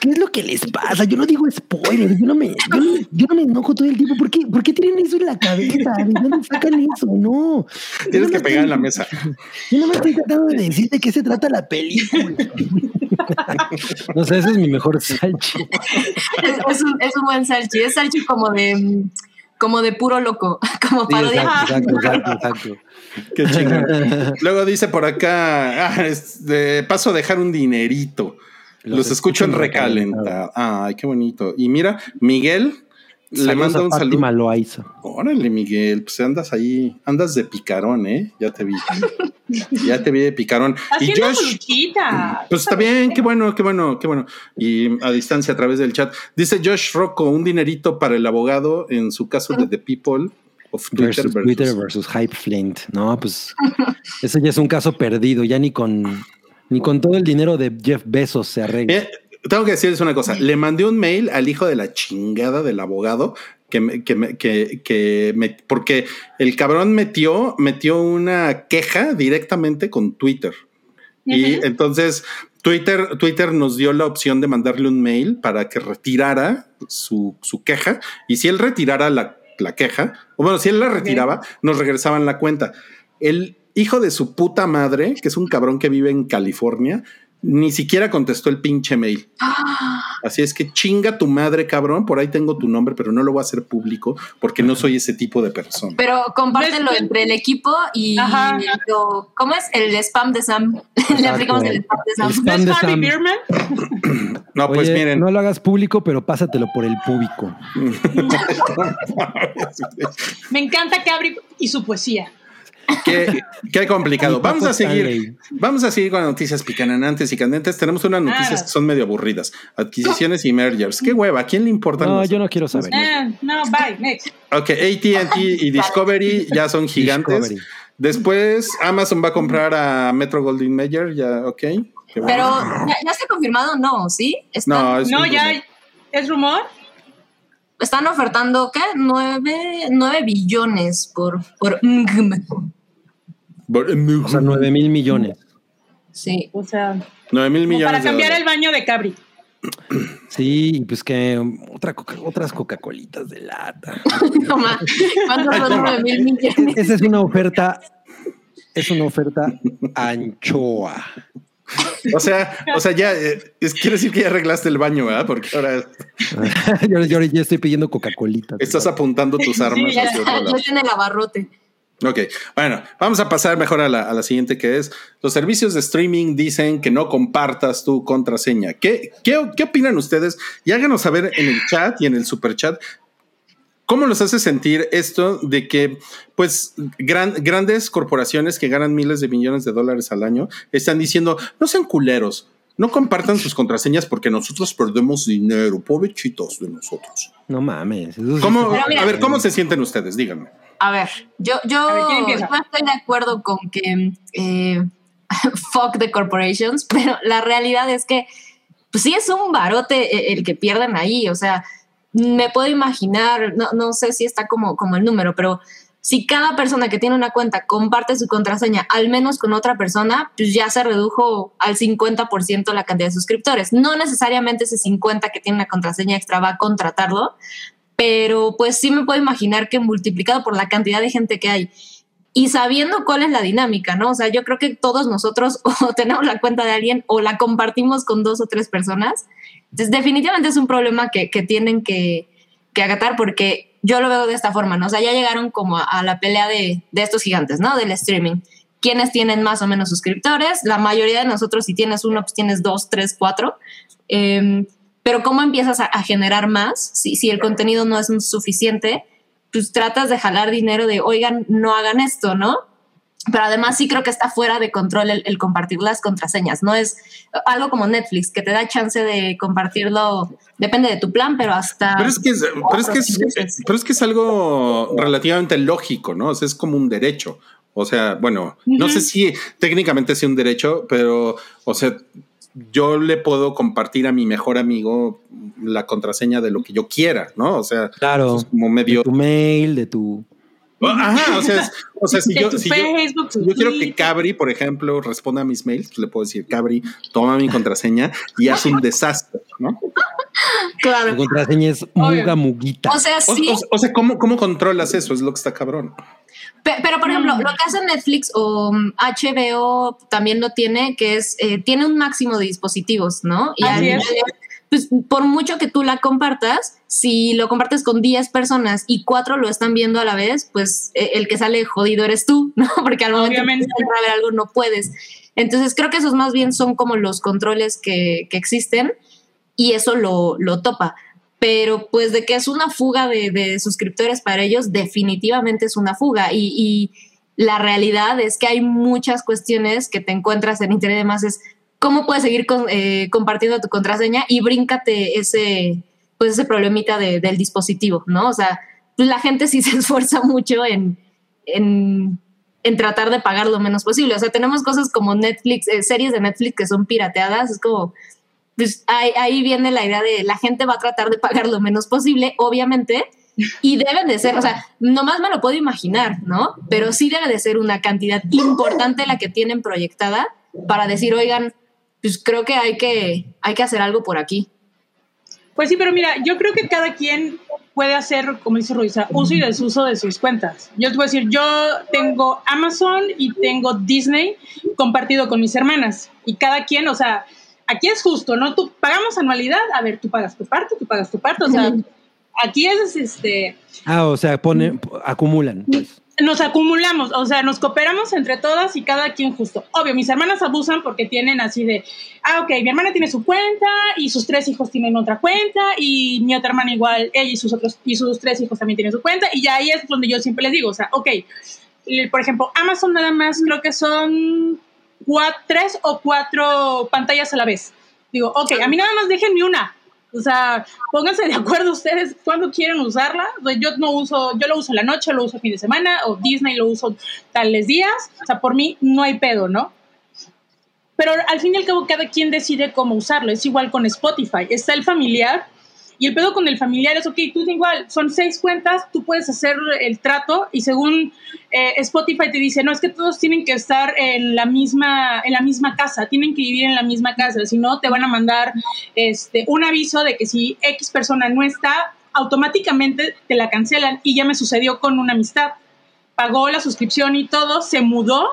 ¿Qué es lo que les pasa? Yo no digo spoiler, yo no me, yo no, yo no me enojo todo el tiempo. ¿Por qué, ¿Por qué tienen eso en la cabeza? ¿De dónde sacan eso? No. Tienes que no pegar en la mesa. Yo no me estoy tratando de decir de qué se trata la película. [LAUGHS] no sé, ese es mi mejor salchi. Es, es un, es un buen salchi. Es salchi como de mm, como de puro loco, [LAUGHS] como Sí, parodia. exacto, exacto, [LAUGHS] exacto, exacto. Qué chingón. [LAUGHS] Luego dice por acá, ah, es de paso a dejar un dinerito. Los, escucho en recalenta. Ay, qué bonito. Y mira, Miguel Le Saludos mando a un saludo. Loaiza. Órale, Miguel, pues andas ahí, andas de picarón, ¿eh? Ya te vi. ya te vi de picarón. Y Haciendo Josh, luchita. pues está bien, qué bueno, qué bueno, qué bueno. Y a distancia a través del chat. Dice Josh Rocco, un dinerito para el abogado en su caso de The People of Twitter Versus versus- Twitter versus Hype Flint. No, pues ese ya es un caso perdido. Ya ni con ni con todo el dinero de Jeff Bezos se arregla. Eh, tengo que decirles una cosa. Le mandé un mail al hijo de la chingada del abogado que me, que me- que- que me- porque el cabrón metió, metió una queja directamente con Twitter. Y entonces Twitter, Twitter nos dio la opción de mandarle un mail para que retirara su, su queja. Y si él retirara la, la queja, o bueno, si él la retiraba, nos regresaban la cuenta. El hijo de su puta madre, que es un cabrón que vive en California, ni siquiera contestó el pinche mail. [GASPS] Así es que chinga tu madre, cabrón. Por ahí tengo tu nombre, pero no lo voy a hacer público porque no soy ese tipo de persona. Pero compártelo entre el equipo y Ajá. lo- ¿cómo es? El spam de Sam. [LAUGHS] Le aplicamos el spam de Sam. El ¿No spam de Sam. [CLEARS THROAT] No, pues Oye, miren. no lo hagas público, pero pásatelo por el público. [LAUGHS] Me encanta Cabri y su poesía. Qué, [LAUGHS] qué complicado. Vamos a seguir. Vamos a seguir con las noticias picanantes y candentes. Tenemos unas noticias Ah. que son medio aburridas. Adquisiciones y mergers. Qué hueva. ¿A quién le importan? No, los- yo no quiero saber. Ah, no, bye, next. Ok, AT&T y Discovery ya son [LAUGHS] gigantes. Discovery. Después Amazon va a comprar a Metro Goldwyn Mayer. Ya, ok. Bueno. Pero ya, ya está confirmado, ¿no? ¿Sí? Están, no, es No, ya rumor. es rumor. están ofertando, ¿qué? Nueve, nueve billones por, por [LAUGHS] O sea, 9 mil millones. Sí. O sea, mil millones. para cambiar el baño de Cabri. Sí, y pues que otra coca- otras Coca-Colitas de lata. [LAUGHS] No más. ¿Cuántos son mil millones? Esa es una oferta, es una oferta anchoa. O sea, o sea, ya eh, es- quiere decir que ya arreglaste el baño, ¿verdad? Porque ahora [LAUGHS] yo, yo ya estoy pidiendo Coca-Colitas. estás apuntando tus armas ya, hacia otro Ya lado. tiene el abarrote. Ok, bueno, vamos a pasar mejor a la, siguiente que es, los servicios de streaming dicen que no compartas tu contraseña. ¿Qué, qué, qué opinan ustedes? Y háganos saber en el chat y en el super chat. ¿Cómo los hace sentir esto de que, pues, gran- grandes corporaciones que ganan miles de millones de dólares al año están diciendo, no sean culeros, no compartan sus contraseñas porque nosotros perdemos dinero, pobrecitos de nosotros. No mames. eso sí ¿Cómo, Pero mira- a ver, ¿cómo se sienten ustedes? Díganme. A ver, yo, yo, estoy de acuerdo con que eh, [LAUGHS] fuck the corporations, [LAUGHS] pero la realidad es que pues sí es un barote eh, el que pierden ahí. O sea, me puedo imaginar, no, no sé si está como, como el número, pero si cada persona que tiene una cuenta comparte su contraseña al menos con otra persona, pues ya se redujo al 50% la cantidad de suscriptores. No necesariamente ese 50 que tiene una contraseña extra va a contratarlo, pero pues sí me puedo imaginar que multiplicado por la cantidad de gente que hay y sabiendo cuál es la dinámica, ¿no? O sea, yo creo que todos nosotros [LAUGHS] o tenemos la cuenta de alguien o la compartimos con dos o tres personas. Entonces, definitivamente es un problema que, que tienen que, que agatar porque yo lo veo de esta forma, ¿no? O sea, ya llegaron como a, la pelea de, de estos gigantes, ¿no? Del streaming. ¿Quiénes tienen más o menos suscriptores? La mayoría de nosotros, si tienes uno, pues tienes dos, tres, cuatro. Em, pero ¿cómo empiezas a, a generar más? Si, si el contenido no es suficiente, pues tratas de jalar dinero de, oigan, no hagan esto, ¿no? Pero además sí creo que está fuera de control el, el compartir las contraseñas. No es algo como Netflix, que te da chance de compartirlo, depende de tu plan, pero hasta... Pero es que es, pero es, que es, veces. pero es que es algo relativamente lógico, ¿no? O sea, es como un derecho. O sea, bueno, no sé si técnicamente sea un derecho, pero, o sea, yo le puedo compartir a mi mejor amigo la contraseña de lo que yo quiera, ¿no? O sea, Claro. es como De medio. tu mail, de tu. Ajá, o sea, es- o sea si yo, si yo, Facebook, si tu yo quiero que. Cabri, por ejemplo, responda a mis mails, pues le puedo decir, Cabri, toma mi contraseña y haz un desastre, ¿no? Claro. Tu contraseña es muga muguita. O sea, sí, o- o sea, ¿cómo, ¿cómo controlas eso? Es lo que está cabrón. Pe- Pero, por ejemplo, Mm. lo que hace Netflix o mm, HBO también lo tiene, que es, eh, tiene un máximo de dispositivos, ¿no? Y Así es. Pues, por mucho que tú la compartas, si lo compartes con 10 personas y cuatro lo están viendo a la vez, pues eh, el que sale jodido eres tú, [LAUGHS] ¿no? Porque al momento Obviamente. de ver algo no puedes. Entonces, creo que esos más bien son como los controles que, que existen y eso lo, lo topa. pero pues de que es una fuga de, de suscriptores para ellos, definitivamente es una fuga. Y, y, la realidad es que hay muchas cuestiones que te encuentras en Internet, además es cómo puedes seguir con, eh, compartiendo tu contraseña y bríncate ese, pues ese problemita de, del dispositivo, ¿no? O sea, la gente sí [LAUGHS] se esfuerza mucho en, en, en, tratar de pagar lo menos posible. O sea, tenemos cosas como Netflix, eh, series de Netflix que son pirateadas, es como, pues ahí, ahí viene la idea de la gente va a tratar de pagar lo menos posible, obviamente, y deben de ser, o sea, nomás me lo puedo imaginar, ¿no? Pero sí debe de ser una cantidad importante la que tienen proyectada para decir, oigan, pues creo que hay que, hay que hacer algo por aquí. Pues sí, pero mira, yo creo que cada quien puede hacer, como dice Ruiza, uso y desuso de sus cuentas. Yo te voy a decir, yo tengo Amazon y tengo Disney compartido con mis hermanas. Y cada quien, o sea, aquí es justo, ¿no? Tú pagamos anualidad, a ver, tú pagas tu parte, tú pagas tu parte, o sea, aquí es este. Ah, o sea, pone, acumulan. Pues. Nos acumulamos, o sea, nos cooperamos entre todas y cada quien justo. Obvio, mis hermanas abusan porque tienen así de, ah, ok, mi hermana tiene su cuenta y sus tres hijos tienen otra cuenta y mi otra hermana igual, ella y sus otros y sus tres hijos también tienen su cuenta y ya ahí es donde yo siempre les digo, o sea, ok, por ejemplo, Amazon nada más creo que son tres o cuatro pantallas a la vez. Digo, ok, a mí nada más déjenme una, o sea, pónganse de acuerdo ustedes cuándo quieren usarla. Yo no uso, yo lo uso la noche, lo uso fin de semana, o Disney lo uso tales días. O sea, por mí no hay pedo, ¿no? Pero al fin y al cabo, cada quien decide cómo usarlo. Es igual con Spotify. Está el familiar y el pedo con el familiar es, ok, tú igual, son seis cuentas, tú puedes hacer el trato y según eh, Spotify te dice, no, es que todos tienen que estar en la misma, en la misma casa, tienen que vivir en la misma casa, si no te van a mandar este, un aviso de que si X persona no está, automáticamente te la cancelan y ya me sucedió con una amistad. Pagó la suscripción y todo, se mudó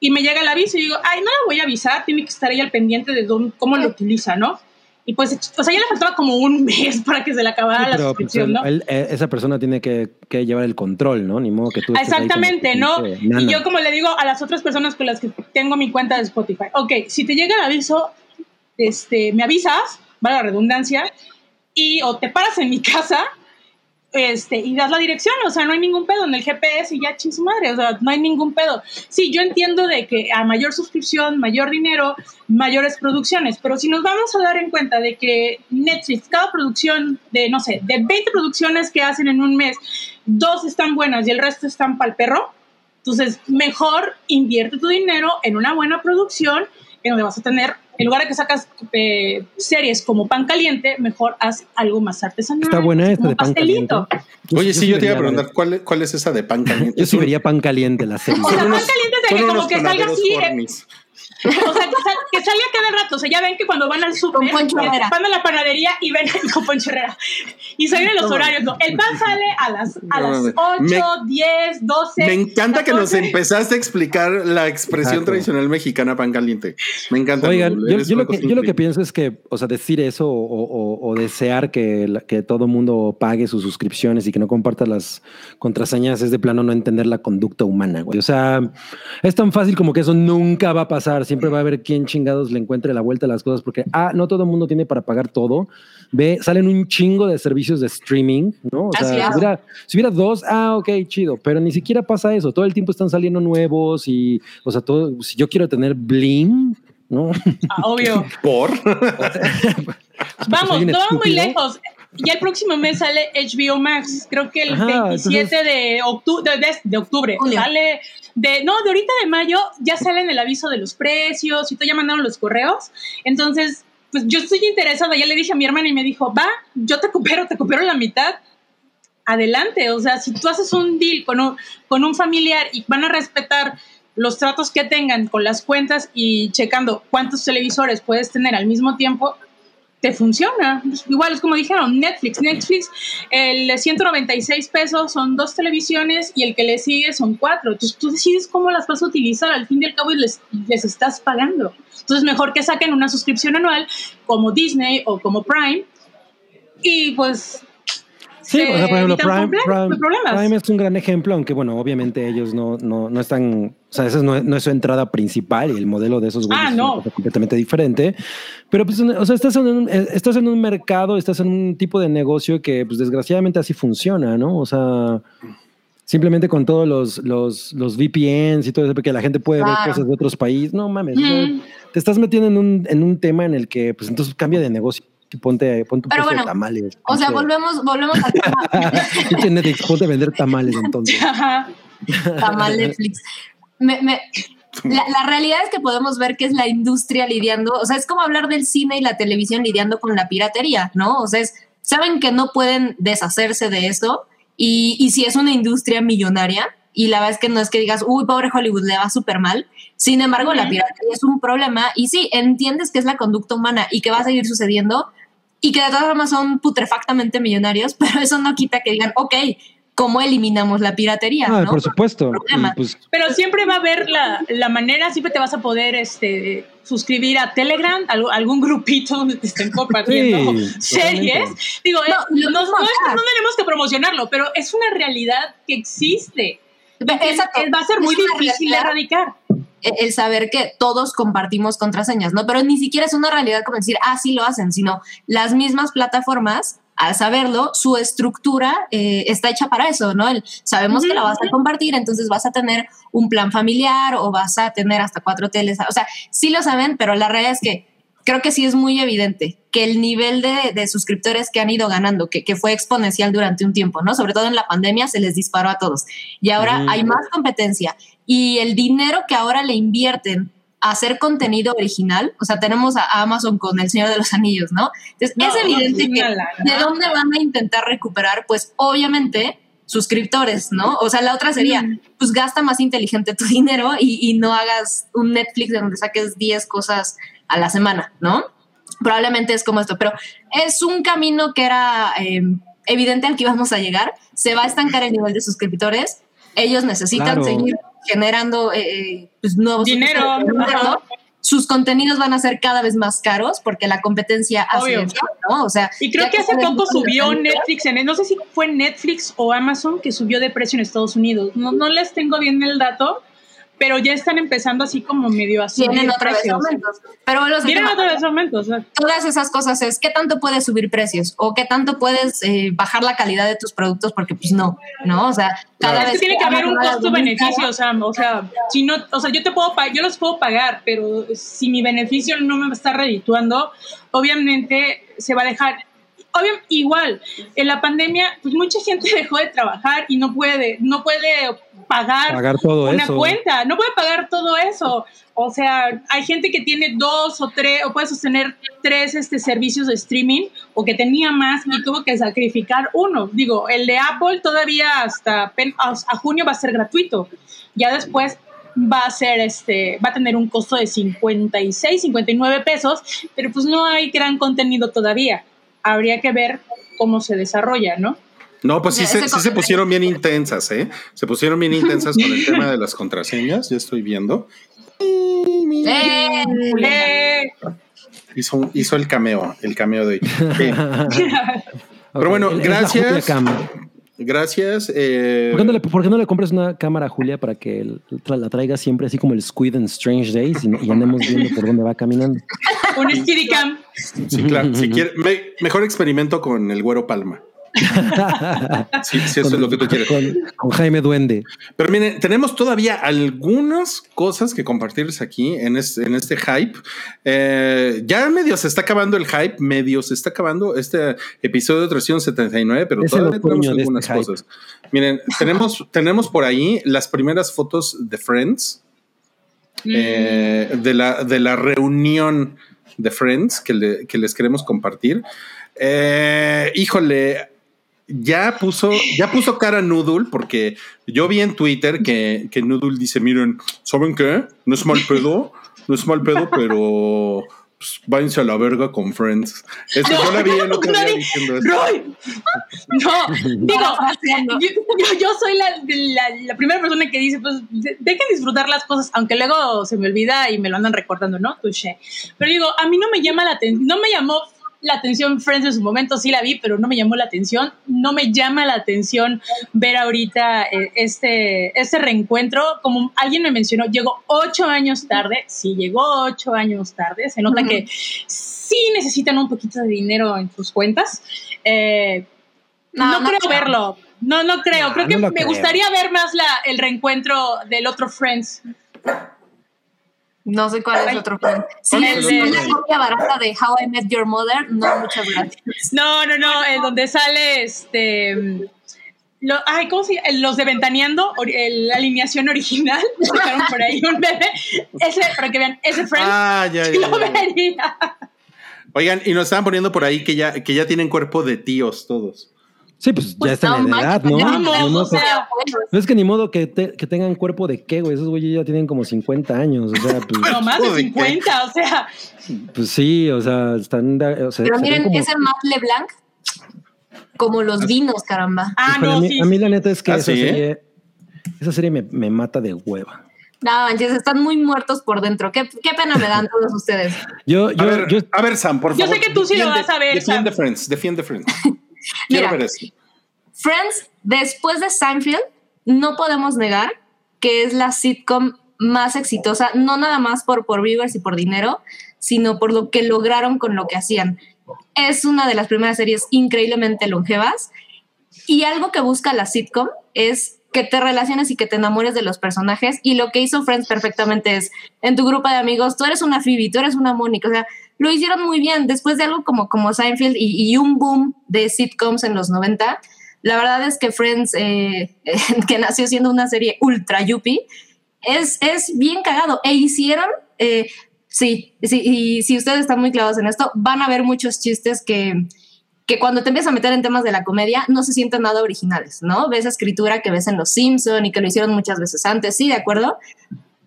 y me llega el aviso y digo, ay, no la voy a avisar, tiene que estar ahí al pendiente de cómo lo utiliza, ¿no? Y pues, o sea, ya le faltaba como un [LAUGHS] mes para que se le acabara Sí, la pues, suscripción, ¿no? él- eh, esa persona tiene que, que llevar el control, ¿no? Ni modo que tú. Exactamente, que ¿no? Y yo como le digo a las otras personas con las que tengo mi cuenta de Spotify, ok, si te llega el aviso, este, me avisas, vale la redundancia, y o te paras en mi [LAUGHS] casa, este, y das la dirección, o sea, no hay ningún pedo en el GPS y ya ching su madre, o sea, no hay ningún pedo. Sí, yo entiendo de que a mayor suscripción, mayor dinero, mayores producciones, pero si nos vamos a dar en cuenta de que Netflix, cada producción de, no sé, de 20 producciones que hacen en un mes, dos están buenas y el resto están pa'l perro, entonces mejor invierte tu dinero en una buena producción en donde vas a tener, en lugar de que sacas eh, series como pan caliente, mejor haz algo más artesanal. Está buena esta como de pan caliente. pastelito. Yo- Oye, sí, yo te iba a preguntar, ¿cuál, es- cuál es esa de pan [LAUGHS] caliente? Yo sí vería pan caliente la serie. O sea, pan caliente es de que como que salga así. O sea, que, sal- que salga cada rato. O sea, ya ven que cuando van al súper, van a la panadería y ven [LAUGHS] con Poncho Herrera. Y se vienen los horarios. ¿no? El pan sale a las, a No, las me- 8, 10, 12. Me encanta que nos 14. empezaste a explicar la expresión Exacto. tradicional mexicana pan caliente. Me encanta. Oigan, yo, lo que, yo lo que pienso es que, o sea, decir eso o, o- o desear que, la- que todo mundo pague sus suscripciones y que no comparta las contraseñas es de plano no entender la conducta humana, güey. O sea, es tan fácil como que eso nunca va a pasar. Siempre va a haber quien chingados le encuentre la vuelta a las cosas porque, ah, no todo el mundo tiene para pagar todo. Ve, salen un chingo de servicios de streaming, ¿no? O sea, si hubiera, si hubiera dos, ah, ok, chido, pero ni siquiera pasa eso. Todo el tiempo están saliendo nuevos y, o sea, todo, si yo quiero tener Blim, ¿no? Ah, obvio. Por. [LAUGHS] [LAUGHS] Vamos, soy un no vamos muy lejos. Ya el próximo mes sale HBO Max, creo que el Ajá, 27 entonces- de, octu- de, de- de octubre. Julio. Sale de, no, de ahorita de mayo ya salen el aviso de los precios y todo, ya mandaron los correos. Entonces, pues yo estoy interesada, ya le dije a mi hermana y me dijo, va, yo te coopero, te coopero la mitad. Adelante, o sea, si tú haces un deal con un, con un familiar y van a respetar los tratos que tengan con las cuentas y checando cuántos televisores puedes tener al mismo tiempo, te funciona. Igual es como dijeron, Netflix. Netflix, el de 196 pesos son dos televisiones y el que le sigue son cuatro. Entonces tú decides cómo las vas a utilizar al fin y al cabo y les, les estás pagando. Entonces mejor que saquen una suscripción anual como Disney o como Prime y pues... Sí, o sea, por ejemplo, Prime, Prime-. Prime es un gran ejemplo, aunque bueno, obviamente ellos no, no, no están sea, esa no, no es su entrada principal y el modelo de esos güeyes Ah, es no. cosa completamente diferente. Pero pues, o sea, estás en, un, eh, estás en un mercado, estás en un tipo de negocio que pues desgraciadamente así funciona, ¿no? O sea, simplemente con todos los, los, los VPNs y todo eso, porque la gente puede ver Claro. cosas de otros países. No mames, o sea, Ujú. te estás metiendo en un, en un tema en el que pues entonces cambia de negocio. Ponte, ponte un Pero bueno, de tamales. O sea, volvemos, volvemos al tema [LAUGHS] ponte a vender tamales [LAUGHS] entonces. Ajá. tamal Netflix. Me- me- [LAUGHS] la, la realidad es que podemos ver que es la industria lidiando, o sea, es como hablar del cine y la televisión lidiando con la piratería, ¿no? O sea, es- saben que no pueden deshacerse de eso y, y si es una industria millonaria y la verdad es que no es que digas, uy, pobre Hollywood, le va súper mal. Sin embargo, la Ujú. piratería es un problema y sí, entiendes que es la conducta humana y que va a seguir sucediendo y que de todas formas son putrefactamente millonarios, [LAUGHS] pero eso no quita que digan, ok, ¿cómo eliminamos la piratería? Ah, ¿no? por supuesto. Pues, Pero siempre va a haber la, la manera, siempre te vas a poder este, suscribir a Telegram, algo- algún grupito donde te estén compartiendo Sí, [LAUGHS] series. totalmente. Digo, No, eh, no, mismo no es- acá. no tenemos que promocionarlo, pero es una realidad que existe. Exacto. Va a ser muy difícil de realidad erradicar. el el saber que todos compartimos contraseñas, ¿no? Pero ni siquiera es una realidad como decir, ah, sí lo hacen, sino las mismas plataformas, al saberlo, su estructura eh, está hecha para eso, ¿no? El- sabemos que la vas a compartir, entonces vas a tener un plan familiar o vas a tener hasta cuatro teles. O sea, sí lo saben, pero la realidad es que creo que sí es muy evidente que el nivel de, de suscriptores que han ido ganando, que, que fue exponencial durante un tiempo, ¿no? Sobre todo en la pandemia se les disparó a todos. Y ahora hay más competencia y el dinero que ahora le invierten hacer contenido original, o sea, tenemos a Amazon con El Señor de los Anillos, ¿no? Entonces, No, es evidente es que lana. de dónde van a intentar recuperar, pues obviamente suscriptores, ¿no? O sea, la otra sería, Mm. pues gasta más inteligente tu [LAUGHS] dinero y, y no hagas un Netflix de donde saques 10 cosas a la semana, ¿no? Probablemente es como esto, pero es un camino que era eh, evidente al que íbamos a llegar. Se va a estancar el nivel de suscriptores. Ellos necesitan Claro. seguir generando eh, eh, pues, nuevos Dinero. Sus contenidos van a ser cada vez más caros porque la competencia hace Obvio. eso, ¿no? O sea, Y creo que hace poco subió. Netflix, en, no sé si fue Netflix o Amazon que subió de precio en Estados Unidos. No, no les tengo bien el dato, pero ya están empezando así como medio a subir Tienen otra vez aumentos. Pero los Tienen otra vez aumentos. todas esas cosas es qué tanto puedes subir precios o qué tanto puedes eh, bajar la calidad de tus productos porque pues no, ¿no? O sea, cada Es vez que tiene que haber un costo-beneficio, o sea, o sea, si no, o sea, yo te puedo yo los puedo pagar, pero si mi beneficio no me está redituando, obviamente se va a dejar. Obvio, igual, en la pandemia, pues mucha gente [LAUGHS] dejó de trabajar y no puede, no puede pagar, pagar todo una eso. cuenta, no puede pagar todo eso. O sea, hay gente que tiene dos o tres, o puede sostener tres este, servicios de streaming, o que tenía más y tuvo que sacrificar uno. Digo, el de Apple todavía hasta a junio va a ser gratuito. Ya después va a ser este, va a tener un costo de 56, 59 pesos, pero pues no hay gran contenido todavía. Habría que ver cómo se desarrolla, ¿no? No, pues sí, se, sí se pusieron bien intensas, ¿eh? Se pusieron bien intensas con el tema de las contraseñas, ya estoy viendo. Eh, Eh, Hizo, un- hizo el cameo, el cameo de hoy. [LAUGHS] Sí, Pero bueno, gracias. ¿Por, gracias. eh, qué no le, por qué no le compras una cámara a Julia para que la traiga siempre así como el Squid en Strange Days y, andemos viendo por dónde va caminando? [LAUGHS] un Steadicam. sí, claro, si quiere, me- mejor experimento con el güero Palma. [LAUGHS] Sí, sí, eso es lo que tú quieres. Con, con Jaime Duende. Pero miren, tenemos todavía algunas cosas que compartirles aquí en este, en este hype. Eh, ya medio se está acabando el hype, medio se está acabando este episodio 379, pero Es todavía tenemos de algunas este cosas. Miren, tenemos, tenemos por ahí las primeras fotos de Friends, eh, de, la, de la reunión de Friends que, le- que les queremos compartir. Eh, híjole, ya puso, ya puso cara Noodle, porque yo vi en Twitter que, que Noodle dice: Miren, ¿saben qué? No es mal pedo, no es mal pedo, pero pues, váyanse a la verga con Friends. Eso, yo la vi otro día Nadie- diciendo eso. Roy, no, digo, yo, yo- yo soy la, la- la primera persona que dice, pues de- dejen disfrutar las cosas, aunque luego se me olvida y me lo andan recordando, ¿no? Touché. Pero digo, a mí no me llama la atención, no me llamó la atención Friends en su momento, sí la vi, pero no me llamó la atención. No me llama la atención ver ahorita eh, este, este reencuentro. Como alguien me mencionó, llegó ocho años tarde. Sí, llegó ocho años tarde. Se nota que sí necesitan un poquito de dinero en sus cuentas. Eh, no, No, no creo verlo. No, no creo. No, creo que me creo. gustaría ver más la, el reencuentro del otro Friends. No sé cuál es el otro plan. Sí, El es de- una copia barata de How I Met Your Mother. No, muchas gracias. No, no, no, en donde sale este. lo- ay, ¿cómo se llama? Los de Ventaneando, el- la alineación original. [LAUGHS] Sacaron por ahí un bebé. Ese, para que vean, ese Friends. Ah, ya, [LAUGHS] ya, lo ya. vería. Oigan, y nos estaban poniendo por ahí que ya, que ya tienen cuerpo de tíos todos. Sí, pues ya Pues están no en manches, edad, ¿no? ya Vamos, Ni modo o sea, que- no es que ni modo que, te- que tengan cuerpo de qué, güey. Esos güeyes ya tienen como 50 años. O sea, [LAUGHS] pues, No más de Joder, 50, o sea. pues sí, o sea, están. O sea, Pero miren, como- ese Matt LeBlanc, como los vinos, caramba. Ah, no, a, mí, sí. a mí la neta es que ¿Ah, esa sí? serie, esa serie me, me mata de hueva. No, manches, están muy muertos por dentro. Qué, qué pena me dan todos ustedes. Yo, A yo, ver, yo- a ver, Sam, por Yo favor. sé que tú sí lo vas a ver, Defiende. Friends, defiende Friends. [LAUGHS] Quiero Mira. ver eso. Friends, después de Seinfeld, no podemos negar que es la sitcom más exitosa, no nada más por, por viewers y por dinero, sino por lo que lograron con lo que hacían. Es una de las primeras series increíblemente longevas y algo que busca la sitcom es que te relaciones y que te enamores de los personajes y lo que hizo Friends perfectamente es en tu grupo de amigos, tú eres una Phoebe, tú eres una Mónica, o sea, lo hicieron muy bien después de algo como, como Seinfeld y, y un boom de sitcoms en los 90. La verdad es que Friends, eh, [LAUGHS] que nació siendo una serie ultra yuppie, es, es bien cagado. E hicieron, eh, sí, sí, y si ustedes están muy clavados en esto, van a ver muchos chistes que, que cuando te empiezas a meter en temas de la comedia no se sienten nada originales, ¿no? Ves escritura que ves en Los Simpson y que lo hicieron muchas veces antes, sí, de acuerdo.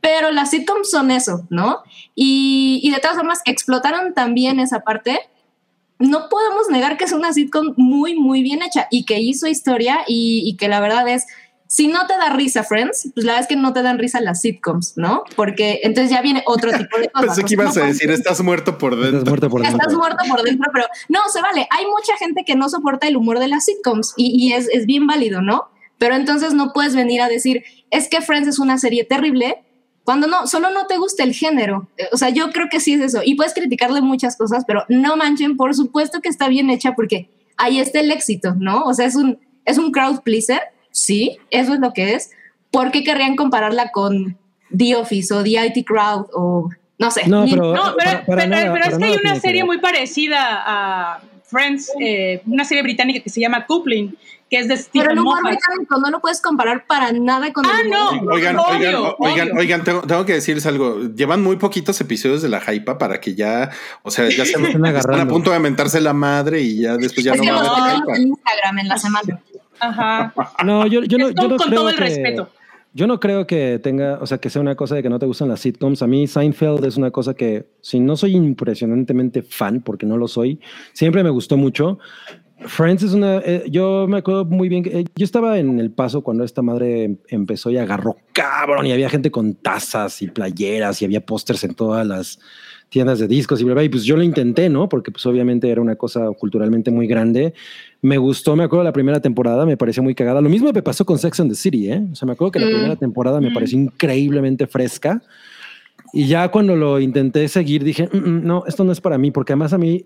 Pero las sitcoms son eso, ¿no? Y, y de todas formas explotaron también esa parte. No podemos negar que es una sitcom muy, muy bien hecha y que hizo historia y, y que la verdad es, si no te da risa Friends, pues la verdad es que no te dan risa las sitcoms, ¿no? Porque entonces ya viene otro tipo de [LAUGHS] cosas. Pensé que ibas no a decir, estás muerto por dentro. estás muerto por Estás dentro. muerto por dentro, pero no, se vale. Hay mucha gente que no soporta el humor de las sitcoms y, y es, es bien válido, ¿no? Pero entonces no puedes venir a decir, es que Friends es una serie terrible, cuando no, solo no te gusta el género. Eh, O sea, yo creo que sí es eso. Y puedes criticarle muchas cosas, pero no manchen, por supuesto que está bien hecha porque ahí está el éxito, ¿no? O sea, es un, es un crowd pleaser, sí, eso es lo que es. ¿Por qué querrían compararla con The Office o The IT Crowd o no sé? No, pero- No, pero, para- para pero- nada, pero es que hay una serie muy parecida a Friends, eh, una serie británica que se llama Coupling, que es de Pero Stephen el humor Moffat. británico no lo puedes comparar para nada con Ah, el humor no. Oigan, Obvio, oigan, o- oigan, obvio. oigan, tengo, tengo que decirles algo. Llevan muy poquitos episodios de la hypa para que ya, o sea, ya se [LAUGHS] Están están a punto de mentarse la madre y ya después ya Es no que va a haber en Instagram en la semana. Ajá. [LAUGHS] No, yo, yo no, yo no con creo todo el que- respeto. Yo no creo que tenga, o sea, que sea una cosa de que no te gustan las sitcoms. A mí Seinfeld es una cosa que, si no soy impresionantemente fan, porque no lo soy, siempre me gustó mucho. Friends es una, eh, yo me acuerdo muy bien, que, eh, yo estaba en El Paso cuando esta madre em- empezó y agarró cabrón y había gente con tazas y playeras y había pósters en todas las tiendas de discos y bla, bla, y pues yo lo intenté, ¿no? Porque pues obviamente era una cosa culturalmente muy grande. Me gustó, me acuerdo la primera temporada, me pareció muy cagada. Lo mismo me pasó con Sex and the City, ¿eh? O sea, me acuerdo que la Mm. primera temporada me Mm. pareció increíblemente fresca. Y ya cuando lo intenté seguir, dije, "Mm, mm, no, esto no es para mí, porque además a mí,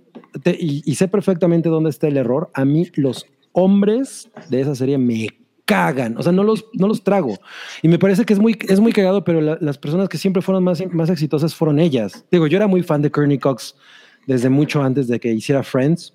y, sé perfectamente dónde está el error, a mí los hombres de esa serie me cagan, o sea, no los, no los trago. Y me parece que es muy, es muy cagado, pero la- las personas que siempre fueron más, más exitosas fueron ellas. Digo, yo era muy fan de Courtney Cox desde mucho antes de que hiciera Friends,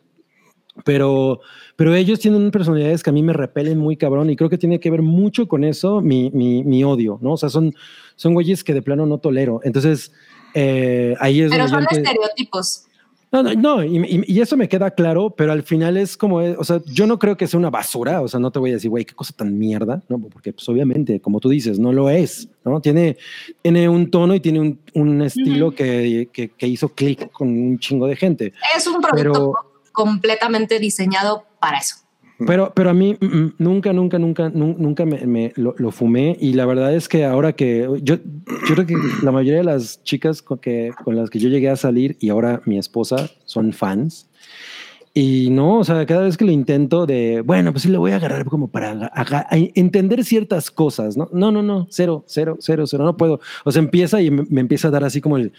pero, pero ellos tienen personalidades que a mí me repelen muy cabrón y creo que tiene que ver mucho con eso mi, mi, mi odio, ¿no? O sea, son, son güeyes que de plano no tolero. Entonces, eh, ahí es Pero donde son estereotipos. no, no, no, y, y- y eso me queda claro, pero al final es como, eh, o sea, yo no creo que sea una basura, o sea, no te voy a decir, güey, qué cosa tan mierda, ¿no? Porque pues obviamente, como tú dices, no lo es, ¿no? Tiene, tiene un tono y tiene un, un estilo que, que, que hizo clic con un chingo de gente. Es un producto Pero- completamente diseñado para eso. Pero, pero a mí mm, mm, nunca, nunca, nunca, nun- nunca me, me lo, lo fumé. Y la verdad es que ahora que yo, yo creo que la mayoría de las chicas con, que, con las que yo llegué a salir y ahora mi esposa son fans. Y no, o sea, cada vez que lo intento de, bueno, pues sí le voy a agarrar como para aga- a entender ciertas cosas, ¿no? No, no, no, cero, cero, cero, cero, no puedo. O sea, empieza y me, me empieza a dar así como el...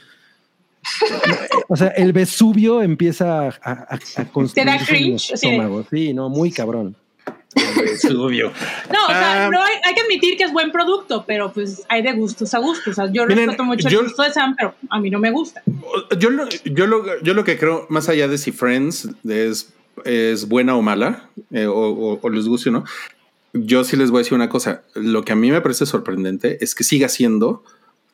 O sea, el Vesubio empieza a, a, a cringe? De- estómago. Sí, no, muy cabrón. Vesubio. No, o sea, Ah. no hay, hay que admitir que es buen producto, pero pues hay de gustos a gustos. O sea, yo Miren, respeto mucho yo- el gusto de Sam, pero a mí no me gusta. Yo lo, yo, lo, yo lo que creo, más allá de si Friends es, es buena o mala, eh, o, o- o les guste o no, yo sí les voy a decir una cosa. Lo que a mí me parece sorprendente es que siga siendo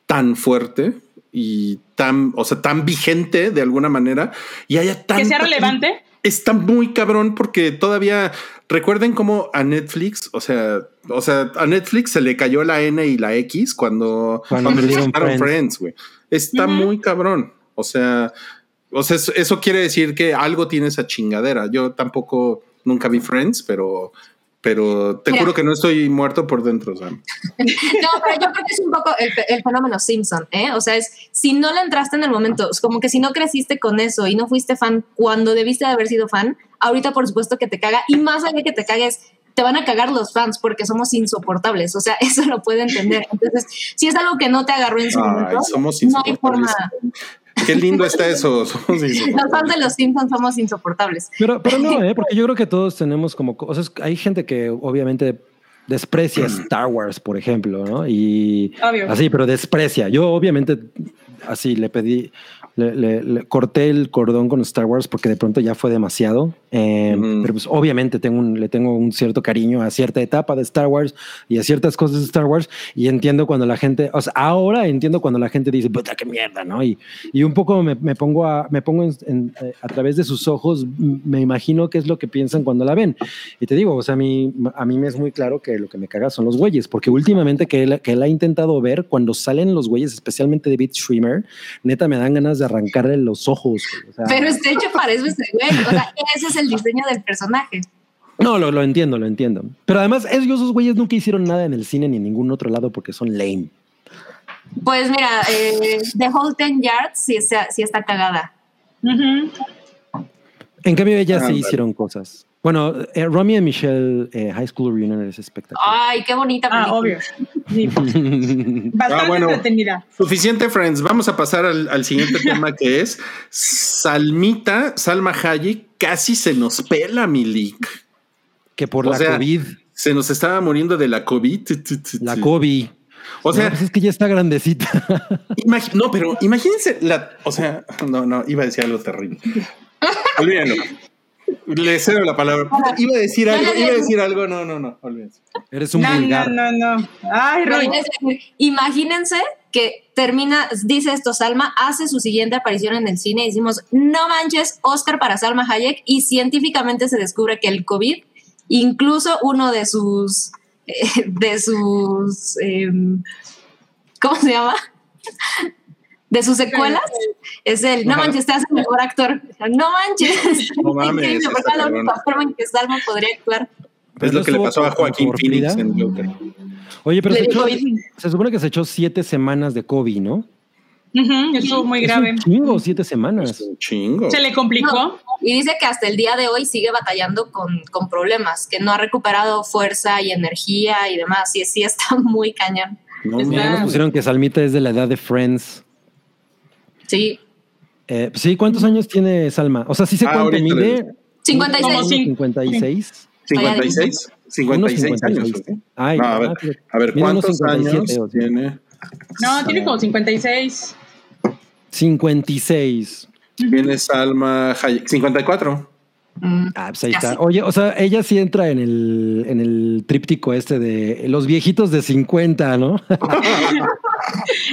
tan fuerte y tan, o sea, tan vigente de alguna manera y haya tan Que sea relevante. Está muy cabrón porque todavía recuerden cómo a Netflix, o sea, o sea, a Netflix se le cayó la N y la X cuando, Cuando cuando, le Friends. Friends, güey. Está muy cabrón. O sea, o sea, eso, eso quiere decir que algo tiene esa chingadera. Yo tampoco nunca vi Friends, pero, pero te Mira. juro que no estoy muerto por dentro. Sam. [LAUGHS] No, pero yo creo que es un poco el, fe- el fenómeno Simpson, ¿eh? O sea, es si no le entraste en el momento, es como que si no creciste con eso y no fuiste fan cuando debiste de haber sido fan, ahorita por supuesto que te caga y más allá que te cagues, te van a cagar los fans porque somos insoportables, o sea, [LAUGHS] eso lo puede entender. Entonces, si es algo que no te agarró en su Ay, momento, somos no hay forma. Qué lindo está eso. Somos [LAUGHS] Los fans de los Simpsons somos insoportables. Pero, pero no, [LAUGHS] ¿eh? porque yo creo que todos tenemos como cosas. Hay gente que obviamente desprecia Star Wars, por ejemplo, ¿no? Y Obvio. así, pero desprecia. Yo obviamente así le pedí, le, le- le corté el cordón con Star Wars porque de pronto ya fue demasiado. Eh, Ujú. Pero pues obviamente tengo un, le tengo un cierto cariño a cierta etapa de Star Wars y a ciertas cosas de Star Wars y entiendo cuando la gente, o sea, ahora entiendo cuando la gente dice, puta, qué mierda, ¿no? Y, y un poco me, me pongo, a, me pongo en- en- eh, a través de sus ojos, me imagino qué es lo que piensan cuando la ven. Y te digo, o sea, a mí, a mí me es muy claro que lo que me caga son los güeyes, porque últimamente que él, que él ha intentado ver, cuando salen los güeyes, especialmente David Schwimmer, neta me dan ganas de arrancarle los ojos. güey. O sea, Pero está hecho para eso ese güey. O sea, ese es el diseño del personaje. No, lo, lo entiendo, lo entiendo. Pero además, ellos, esos güeyes nunca hicieron nada en el cine ni en ningún otro lado porque son lame. Pues mira, eh, The Whole Ten Yards sí está, sí está cagada. En cambio, ellas Ah, sí vale. hicieron cosas. Bueno, eh, Romy y Michelle eh, High School Reunion es espectacular. Ay, qué bonita Ah, obvio. Sí, [LAUGHS] bastante Ah, bueno. entretenida. Suficiente, friends. Vamos a pasar al, al siguiente tema que es Salmita, Salma Hayek, casi se nos pela, Milik. que por O la sea, COVID, Se nos estaba muriendo de la COVID. la COVID. O sea, No, pues es que ya está grandecita. [LAUGHS] no, pero imagínense la, o sea, no, no, iba a decir algo terrible. Olvídenlo. Le cedo la palabra. Iba a decir algo, iba a decir algo, no, no, no, olvídense. Eres un No, no, vulgar. no, no. Ay, Pero Roy. Imagínense que termina, dice esto, Salma hace su siguiente aparición en el cine y decimos, no manches, Oscar para Salma Hayek y científicamente se descubre que el COVID, incluso uno de sus, eh, de sus, em, ¿cómo se llama? De sus secuelas, es el, no manches, te hace mejor actor. No manches. No mames, [LAUGHS] Increíble, está porque es la cabrón. única forma en que Salma podría actuar. Es lo que le pasó a Joaquín Phoenix vida. en Joker. Oye, pero se, echó- supone que se echó siete semanas de COVID, ¿no? Estuvo muy Es grave. un chingo, siete semanas. Es un chingo. Se le complicó. Y dice que hasta el día de hoy sigue batallando con, con problemas, que no ha recuperado fuerza y energía y demás. Y sí está [LAUGHS] muy cañón. No, Está- Ya nos pusieron que Salmita es de la edad de Friends. Sí. Eh, sí, ¿cuántos años tiene Salma? O sea, sí sé Ah, cuánto mide. le- 56. Como sí. 56. 56. 56 años. ¿ok? Ay, No, a ver, a ver, ¿cuántos 57, años o sea. tiene? No, tiene como 56. 56. Tiene Salma Hayek. 54. Mm. Ah, pues ahí está. Oye, o sea, ella sí entra en el, en el tríptico este de los viejitos de 50, ¿no? [LAUGHS]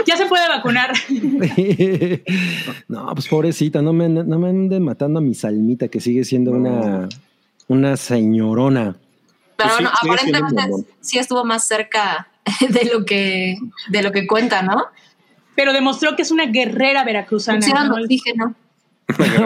Ya se puede vacunar. [LAUGHS] no, pues pobrecita, no me, no me anden matando a mi salmita, que sigue siendo una, una señorona. Pero Pues sí, bueno, un aparentemente sí estuvo más cerca [LAUGHS] de lo que, de lo que cuenta, ¿no? Pero demostró que es una guerrera veracruzana. Pusieron ¿no? oxígeno.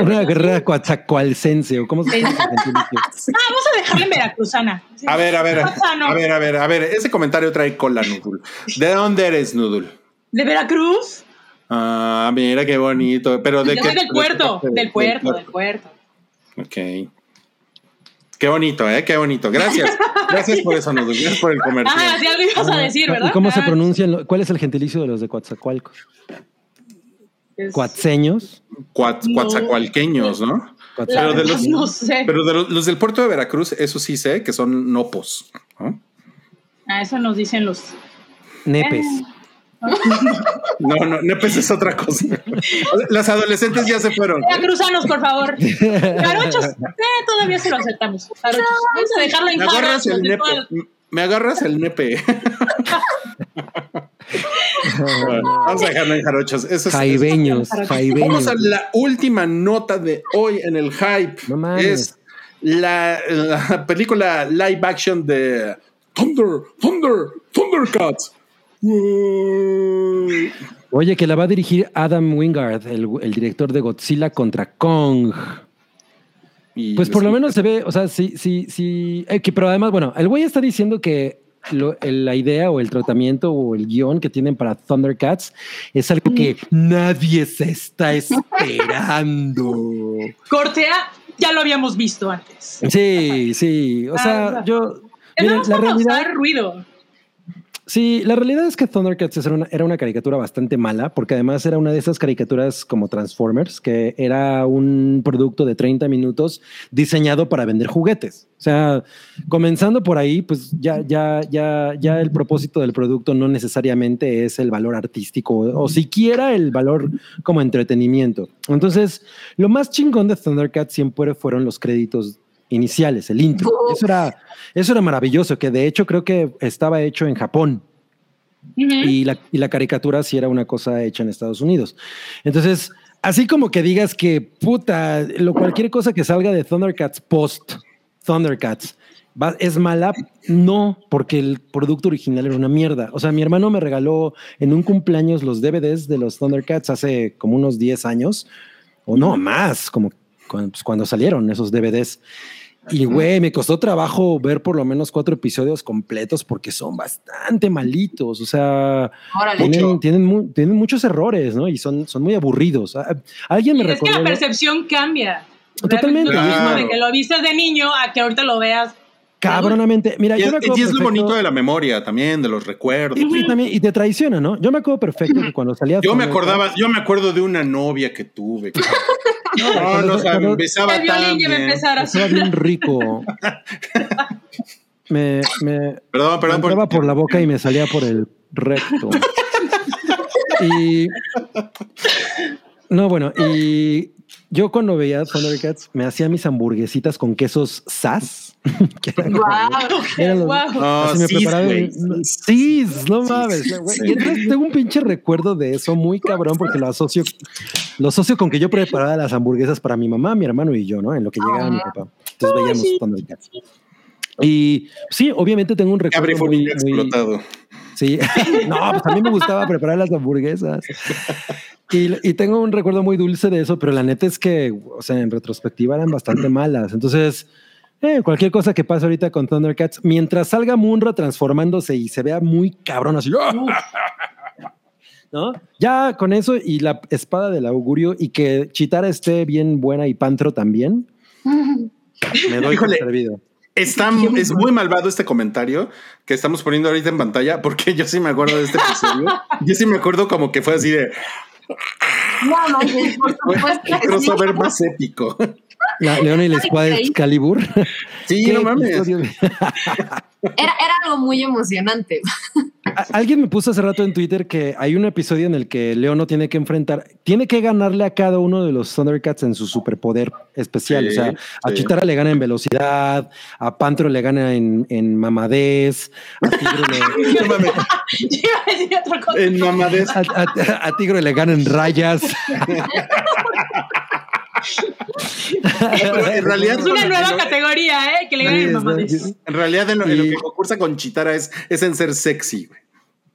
Una guerrera coatzacoalcense, o cómo se llama? [LAUGHS] Ah, vamos a dejarle en veracruzana. A ver, a ver, a ver, a ver, a ver. Ese comentario trae cola, Nudul. ¿De dónde eres, Nudul? ¿De Veracruz? Ah, mira qué bonito. Pero de Yo qué. soy del de puerto, del puerto, del puerto. Ok. Qué bonito, ¿eh? Qué bonito. Gracias. Gracias por eso, Nudul. Gracias por el comercial. Ah, sí, algo ibas a decir, ¿verdad? ¿Y cómo se Ah, pronuncian? ¿Cuál es el gentilicio de los de Coatzacoalcos? Es- Cuatseños. Cuat- No. Cuatzacoalqueños, ¿no? Pero de los- no sé. Pero de los, los del puerto de Veracruz, eso sí sé que son nopos. ¿no? Ah, eso nos dicen los. Nepes. No, no, nepes es otra cosa. Las adolescentes ya se fueron. ¿eh? Veracruzanos, por favor. Jarochos, eh, todavía se lo aceptamos. Jarochos. Vamos a dejarlo en Me agarras el nepe. Me agarras [LAUGHS] el nepe. [LAUGHS] Vamos a dejarlo en jarochos. Eso es- Jaibeños, Vamos jaibeños. Vamos a la última nota de hoy en el hype. No es la, la película live action de Thunder, Thunder, Thundercats. Uy. Oye, que la va a dirigir Adam Wingard, el, el director de Godzilla contra Kong. Y Pues por lo menos se ve, o sea, sí, sí, sí. eh, que, pero además, bueno, el güey está diciendo que lo- el- la idea o el tratamiento o el guion que tienen para Thundercats es algo que nadie se está esperando. [LAUGHS] Cortea, ya lo habíamos visto antes. Sí, sí. O sea, Ah, yo. Miren, la realidad. ruido. Sí, la realidad es que Thundercats era una, era una caricatura bastante mala, porque además era una de esas caricaturas como Transformers, que era un producto de 30 minutos diseñado para vender juguetes. O sea, comenzando por ahí, pues ya, ya, ya, ya el propósito del producto no necesariamente es el valor artístico o siquiera el valor como entretenimiento. Entonces, lo más chingón de Thundercats siempre fueron los créditos iniciales, el intro. Eso era, eso era maravilloso, que de hecho creo que estaba hecho en Japón y la, y la caricatura sí era una cosa hecha en Estados Unidos. Entonces, así como que digas que puta, lo, cualquier cosa que salga de Thundercats post Thundercats va- es mala, no, porque el producto original era una mierda. O sea, mi hermano me regaló en un cumpleaños los DVDs de los Thundercats hace como unos 10 años, o no, más, como cuando, pues, cuando salieron esos DVDs. Y güey, me costó trabajo ver por lo menos cuatro episodios completos porque son bastante malitos. O sea, tienen, tienen, mu- tienen muchos errores, ¿no? Y son, son muy aburridos. Alguien me Y es que recordó. la percepción cambia. Totalmente. Claro. De que lo viste de niño a que ahorita lo veas. Cabronamente. Mira, Y, yo es- me acuerdo y es lo perfecto- bonito de la memoria también, de los recuerdos. Y, y también, y te traiciona, ¿no? Yo me acuerdo perfecto que cuando salía. Yo me acordaba, yo me acuerdo de una novia que tuve. [LAUGHS] No, no, o sea, me besaba El violín tan bien. Estaba bien rico. [LAUGHS] me, me, Perdón, me perdón. entraba por la boca y me salía por el recto. y. No, bueno, y yo cuando veía Thundercats me hacía mis hamburguesitas con quesos SAS. [LAUGHS] me sí, no mames. sí. Y entonces tengo un pinche recuerdo de eso muy cabrón porque lo asocio, lo asocio con que yo preparaba las hamburguesas para mi mamá, mi hermano y yo, ¿no? En lo que llegaba mi papá. Entonces veíamos sí. Thundercats. Y sí, obviamente tengo un recuerdo muy muy- explotado. Sí, [LAUGHS] no, pues a mí me gustaba preparar las hamburguesas. Y, y tengo un recuerdo muy dulce de eso, pero la neta es que, o sea, en retrospectiva eran bastante malas. Entonces, eh, cualquier cosa que pase ahorita con Thundercats, mientras salga Munra transformándose y se vea muy cabrón así, ¿no? Ya con eso y la espada del augurio y que Chitara esté bien buena y Pantro también, me doy por Híjole. servido. Está, es muy malvado este comentario que estamos poniendo ahorita en pantalla, porque yo sí me acuerdo de este episodio. Yo sí me acuerdo como que fue así de No, no, por fue supuesto el crossover más épico. La León y la espada de Excalibur. Sí, [LAUGHS] ¿Qué no mames. Era, era algo muy emocionante. Alguien me puso hace rato en Twitter que hay un episodio en el que Leo no tiene que enfrentar, tiene que ganarle a cada uno de los Thundercats en su superpoder especial. Sí, o sea, a sí. Chitara le gana en velocidad, a Pantro le gana en, en mamadez, a Tigre le. [LAUGHS] En mamadez. a, a- a Tigre le gana en rayas. [LAUGHS] Pero en [LAUGHS] realidad, Es una nueva categoría, ¿eh? Que le ganen Sí, mamadez. sí. en realidad en lo, en lo que concursa con Chitara es, es en ser sexy. güey.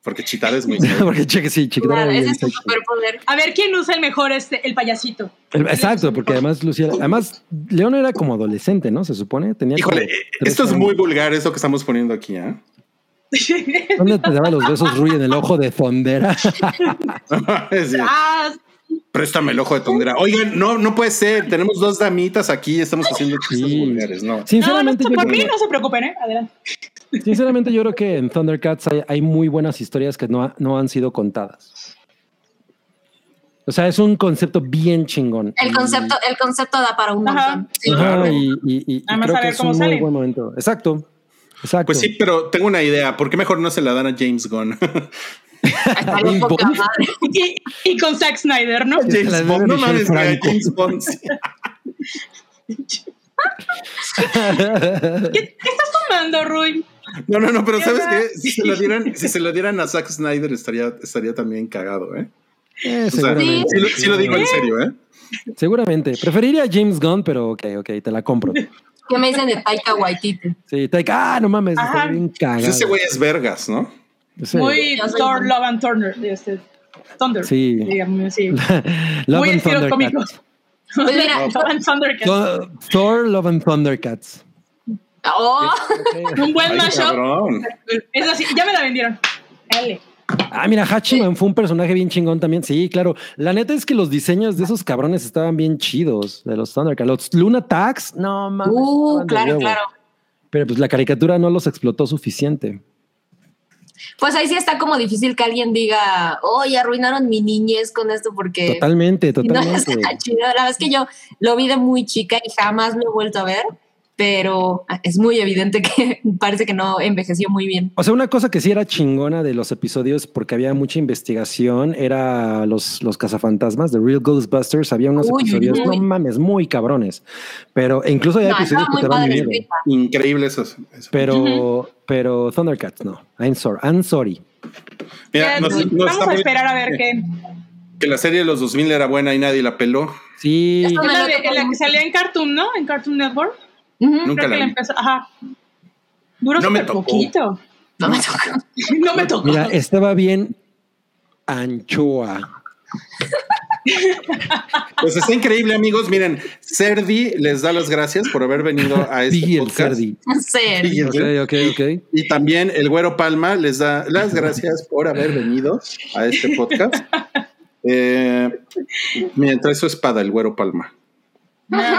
Porque Chitara es muy [LAUGHS] porque cheque, sí. Claro, ese es superpoder. A ver quién usa el mejor este, el payasito. El- Exacto, porque además Lucía, además León era como adolescente, ¿no? Se supone. Tenía Híjole, esto es años. muy vulgar, eso que estamos poniendo aquí, ¿eh? ¿Dónde te daba los besos Rui en el ojo de Fondera? [LAUGHS] Ah, préstame el ojo de tondera. Oigan, no, no puede ser. Tenemos dos damitas aquí, estamos haciendo chistes Sí. vulgares, ¿no? no, no, Sinceramente, por mí no se preocupen, ¿eh? Adelante. Sinceramente, yo creo que en Thundercats hay, hay muy buenas historias que no, ha- no han sido contadas. O sea, es un concepto bien chingón. El Y- concepto, el concepto da para un Ajá. montón. Sí. Ajá, Claro. y, y- y- y Nada más creo que es cómo un muy sale. buen momento. Exacto. Exacto. Pues sí, pero tengo una idea. ¿Por qué mejor no se la dan a James Gunn? [LAUGHS] Poca madre. [LAUGHS] Y, y con Zack Snyder, ¿no? James Bond, no mames. James Bond. sí. ¿Qué, qué estás tomando, Rui? No, no, no, pero ¿Qué ¿sabes qué? Si se lo dieran, si se lo dieran a Zack Snyder estaría, estaría también cagado, ¿eh? Eh, O sea, sí, lo, sí lo digo en serio, ¿eh? Seguramente. Preferiría a James Gunn, pero ok, ok, te la compro. ¿Qué me dicen de Taika Waititi? Sí, Taika, ah, no mames, Ajá. está bien cagado. Pues ese güey es vergas, ¿no? Sí. Muy Thor. Love and Thunder. Este, Thunder. Sí. Digamos, sí. [LAUGHS] Love Muy and estilos Thundercats. cómicos. Pues mira, [LAUGHS] Love and Thundercats. Thor, Thor, Love and Thundercats. oh, [LAUGHS] Un buen mashup. Es así, ya me la vendieron. Dale. Ah, mira, Hachiman fue un personaje bien chingón también. Sí, claro. La neta es que los diseños de esos cabrones estaban bien chidos, de los Thundercats. Los Luna Tags, no mames. uh, claro, claro. Pero pues la caricatura no los explotó suficiente. Pues ahí sí está como difícil que alguien diga, oye, arruinaron mi niñez con esto porque Totalmente, [LAUGHS] no totalmente. está chido. La verdad es que yo lo vi de muy chica y jamás lo he vuelto a ver, pero es muy evidente que [LAUGHS] parece que no envejeció muy bien. O sea, una cosa que sí era chingona de los episodios, porque había mucha investigación, era los, los cazafantasmas de Real Ghostbusters. Había unos Uy, episodios, uy. no mames, muy cabrones. Pero e incluso No, episodios que te padre miedo. Increíble eso. eso. Pero, pero Thundercats no. I'm sorry. I'm sorry. Mira, Ya, nos- nos vamos está a muy- esperar a ver qué. Que la serie de los 2000 era buena y nadie la peló. Sí. Es la, de- la que salía en Cartoon, ¿no? En Cartoon Network. Nunca Creo la empezó. Ajá. Duró No me súper tocó. poquito. No me tocó. [LAUGHS] No me tocó. Mira, estaba bien anchoa. Pues está increíble, amigos. Miren, Cerdi les da las gracias por haber venido a este podcast. Y también el Güero Palma les da las gracias por haber venido a este podcast. [LAUGHS] Eh, miren, trae su espada, el Güero Palma.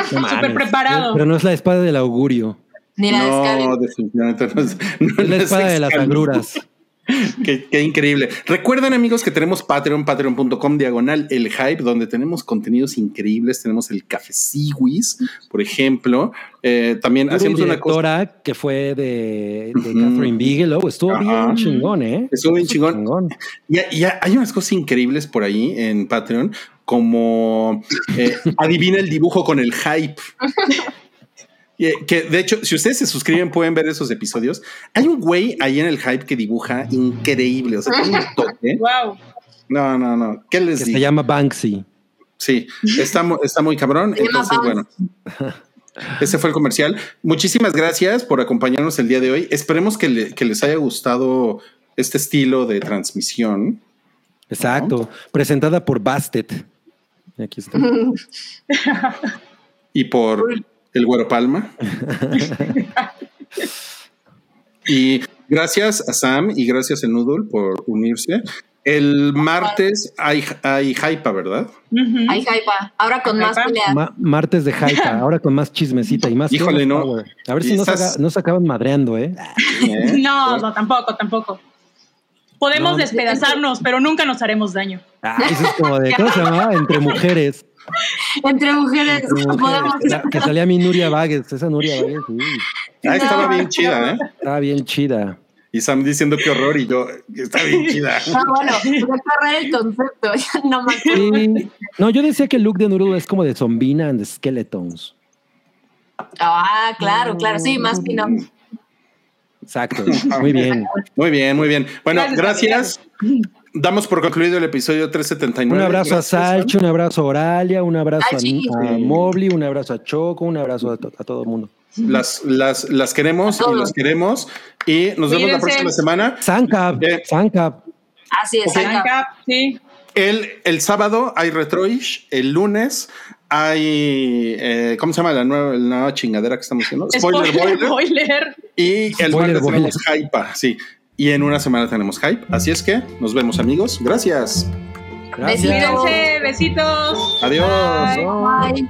Súper preparado. Pero no es la espada del augurio. Ni la No, definitivamente no es. [LAUGHS] no Es la es espada de las agruras. [LAUGHS] [LAUGHS] Qué, qué increíble. Recuerden, amigos, que tenemos Patreon, patreon.com diagonal el hype, donde tenemos contenidos increíbles. Tenemos el Café Siwis, por ejemplo. Eh, también hacemos una una cosa. directora que fue de. Catherine Bigelow. Estuvo bien chingón, ¿eh? Estuvo bien chingón. Y, y hay unas cosas increíbles por ahí en Patreon, como eh, adivina el dibujo con el hype. [LAUGHS] Que, que, de hecho, si ustedes se suscriben, pueden ver esos episodios. Hay un güey ahí en el hype que dibuja increíble. O sea, tiene un [LAUGHS] toque. Wow. No, no, no. ¿Qué les Que digo? se llama Banksy. Sí, está, está muy cabrón. Se llama Entonces, bueno, [LAUGHS] ese fue el comercial. Muchísimas gracias por acompañarnos el día de hoy. Esperemos que, le- que les haya gustado este estilo de transmisión. Exacto. Presentada por Bastet. Aquí está. y por el Güero Palma. [LAUGHS] y gracias a Sam y gracias a Noodle por unirse. El martes hay, hay Hypa, ¿verdad? Hay hypa. Ahora con más Hypa. peleas. Ma- martes de hype, [LAUGHS] ahora con más chismecita y más. Híjole, no. Power. A ver si no, estás- se acaban madreando, ¿eh? ¿Eh? [LAUGHS] No, no, tampoco, tampoco. Podemos No. despedazarnos, pero nunca nos haremos daño. Ah, eso es como de, ¿cómo se llamaba? Entre mujeres. [LAUGHS] Entre mujeres Entre mujeres. podemos. Que sa- que salía mi Nuria Vagues. Esa Nuria [LAUGHS] Vagues, uy, Ah, estaba bien chida, ¿eh? estaba bien chida. Y Sam diciendo qué horror y yo, está bien [LAUGHS] chida. Ah, bueno, correr el concepto. ya no me acuerdo. Sí. No, yo decía que el look de Noodle es como de Zombina and Skeletons. Ah, claro, claro. Sí, más fino. Exacto. Muy bien. Muy bien, muy bien. Bueno, Gracias, gracias. Damos por concluido el episodio 379. Un abrazo a Gracias. Salcho, un abrazo a Oralia, un abrazo a, Mobley, un abrazo a Choco, un abrazo a, to- a todo el mundo. Las, las, las queremos y las queremos. Y nos vemos la próxima semana. Sancap, Bien. Sancap. Así es, Ok. Anca. Anca, sí. El, el sábado hay Retroish, el lunes hay, eh, ¿cómo se llama la nueva, la nueva chingadera que estamos haciendo? Spoiler, Boiler. Boiler. Y el Spoiler martes Boiler. tenemos Hypa, sí. Y en una semana tenemos Hype. Así es que nos vemos amigos. Gracias. Gracias. Besitos. Adiós. Bye.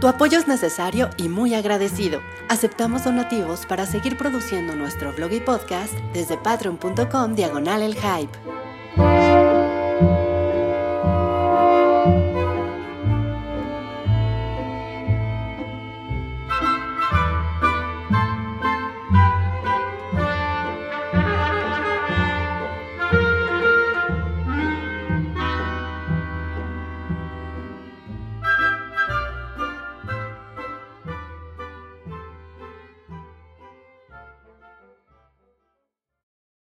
Tu apoyo es necesario y muy agradecido. Aceptamos donativos para seguir produciendo nuestro blog y podcast desde patreon.com diagonal el hype.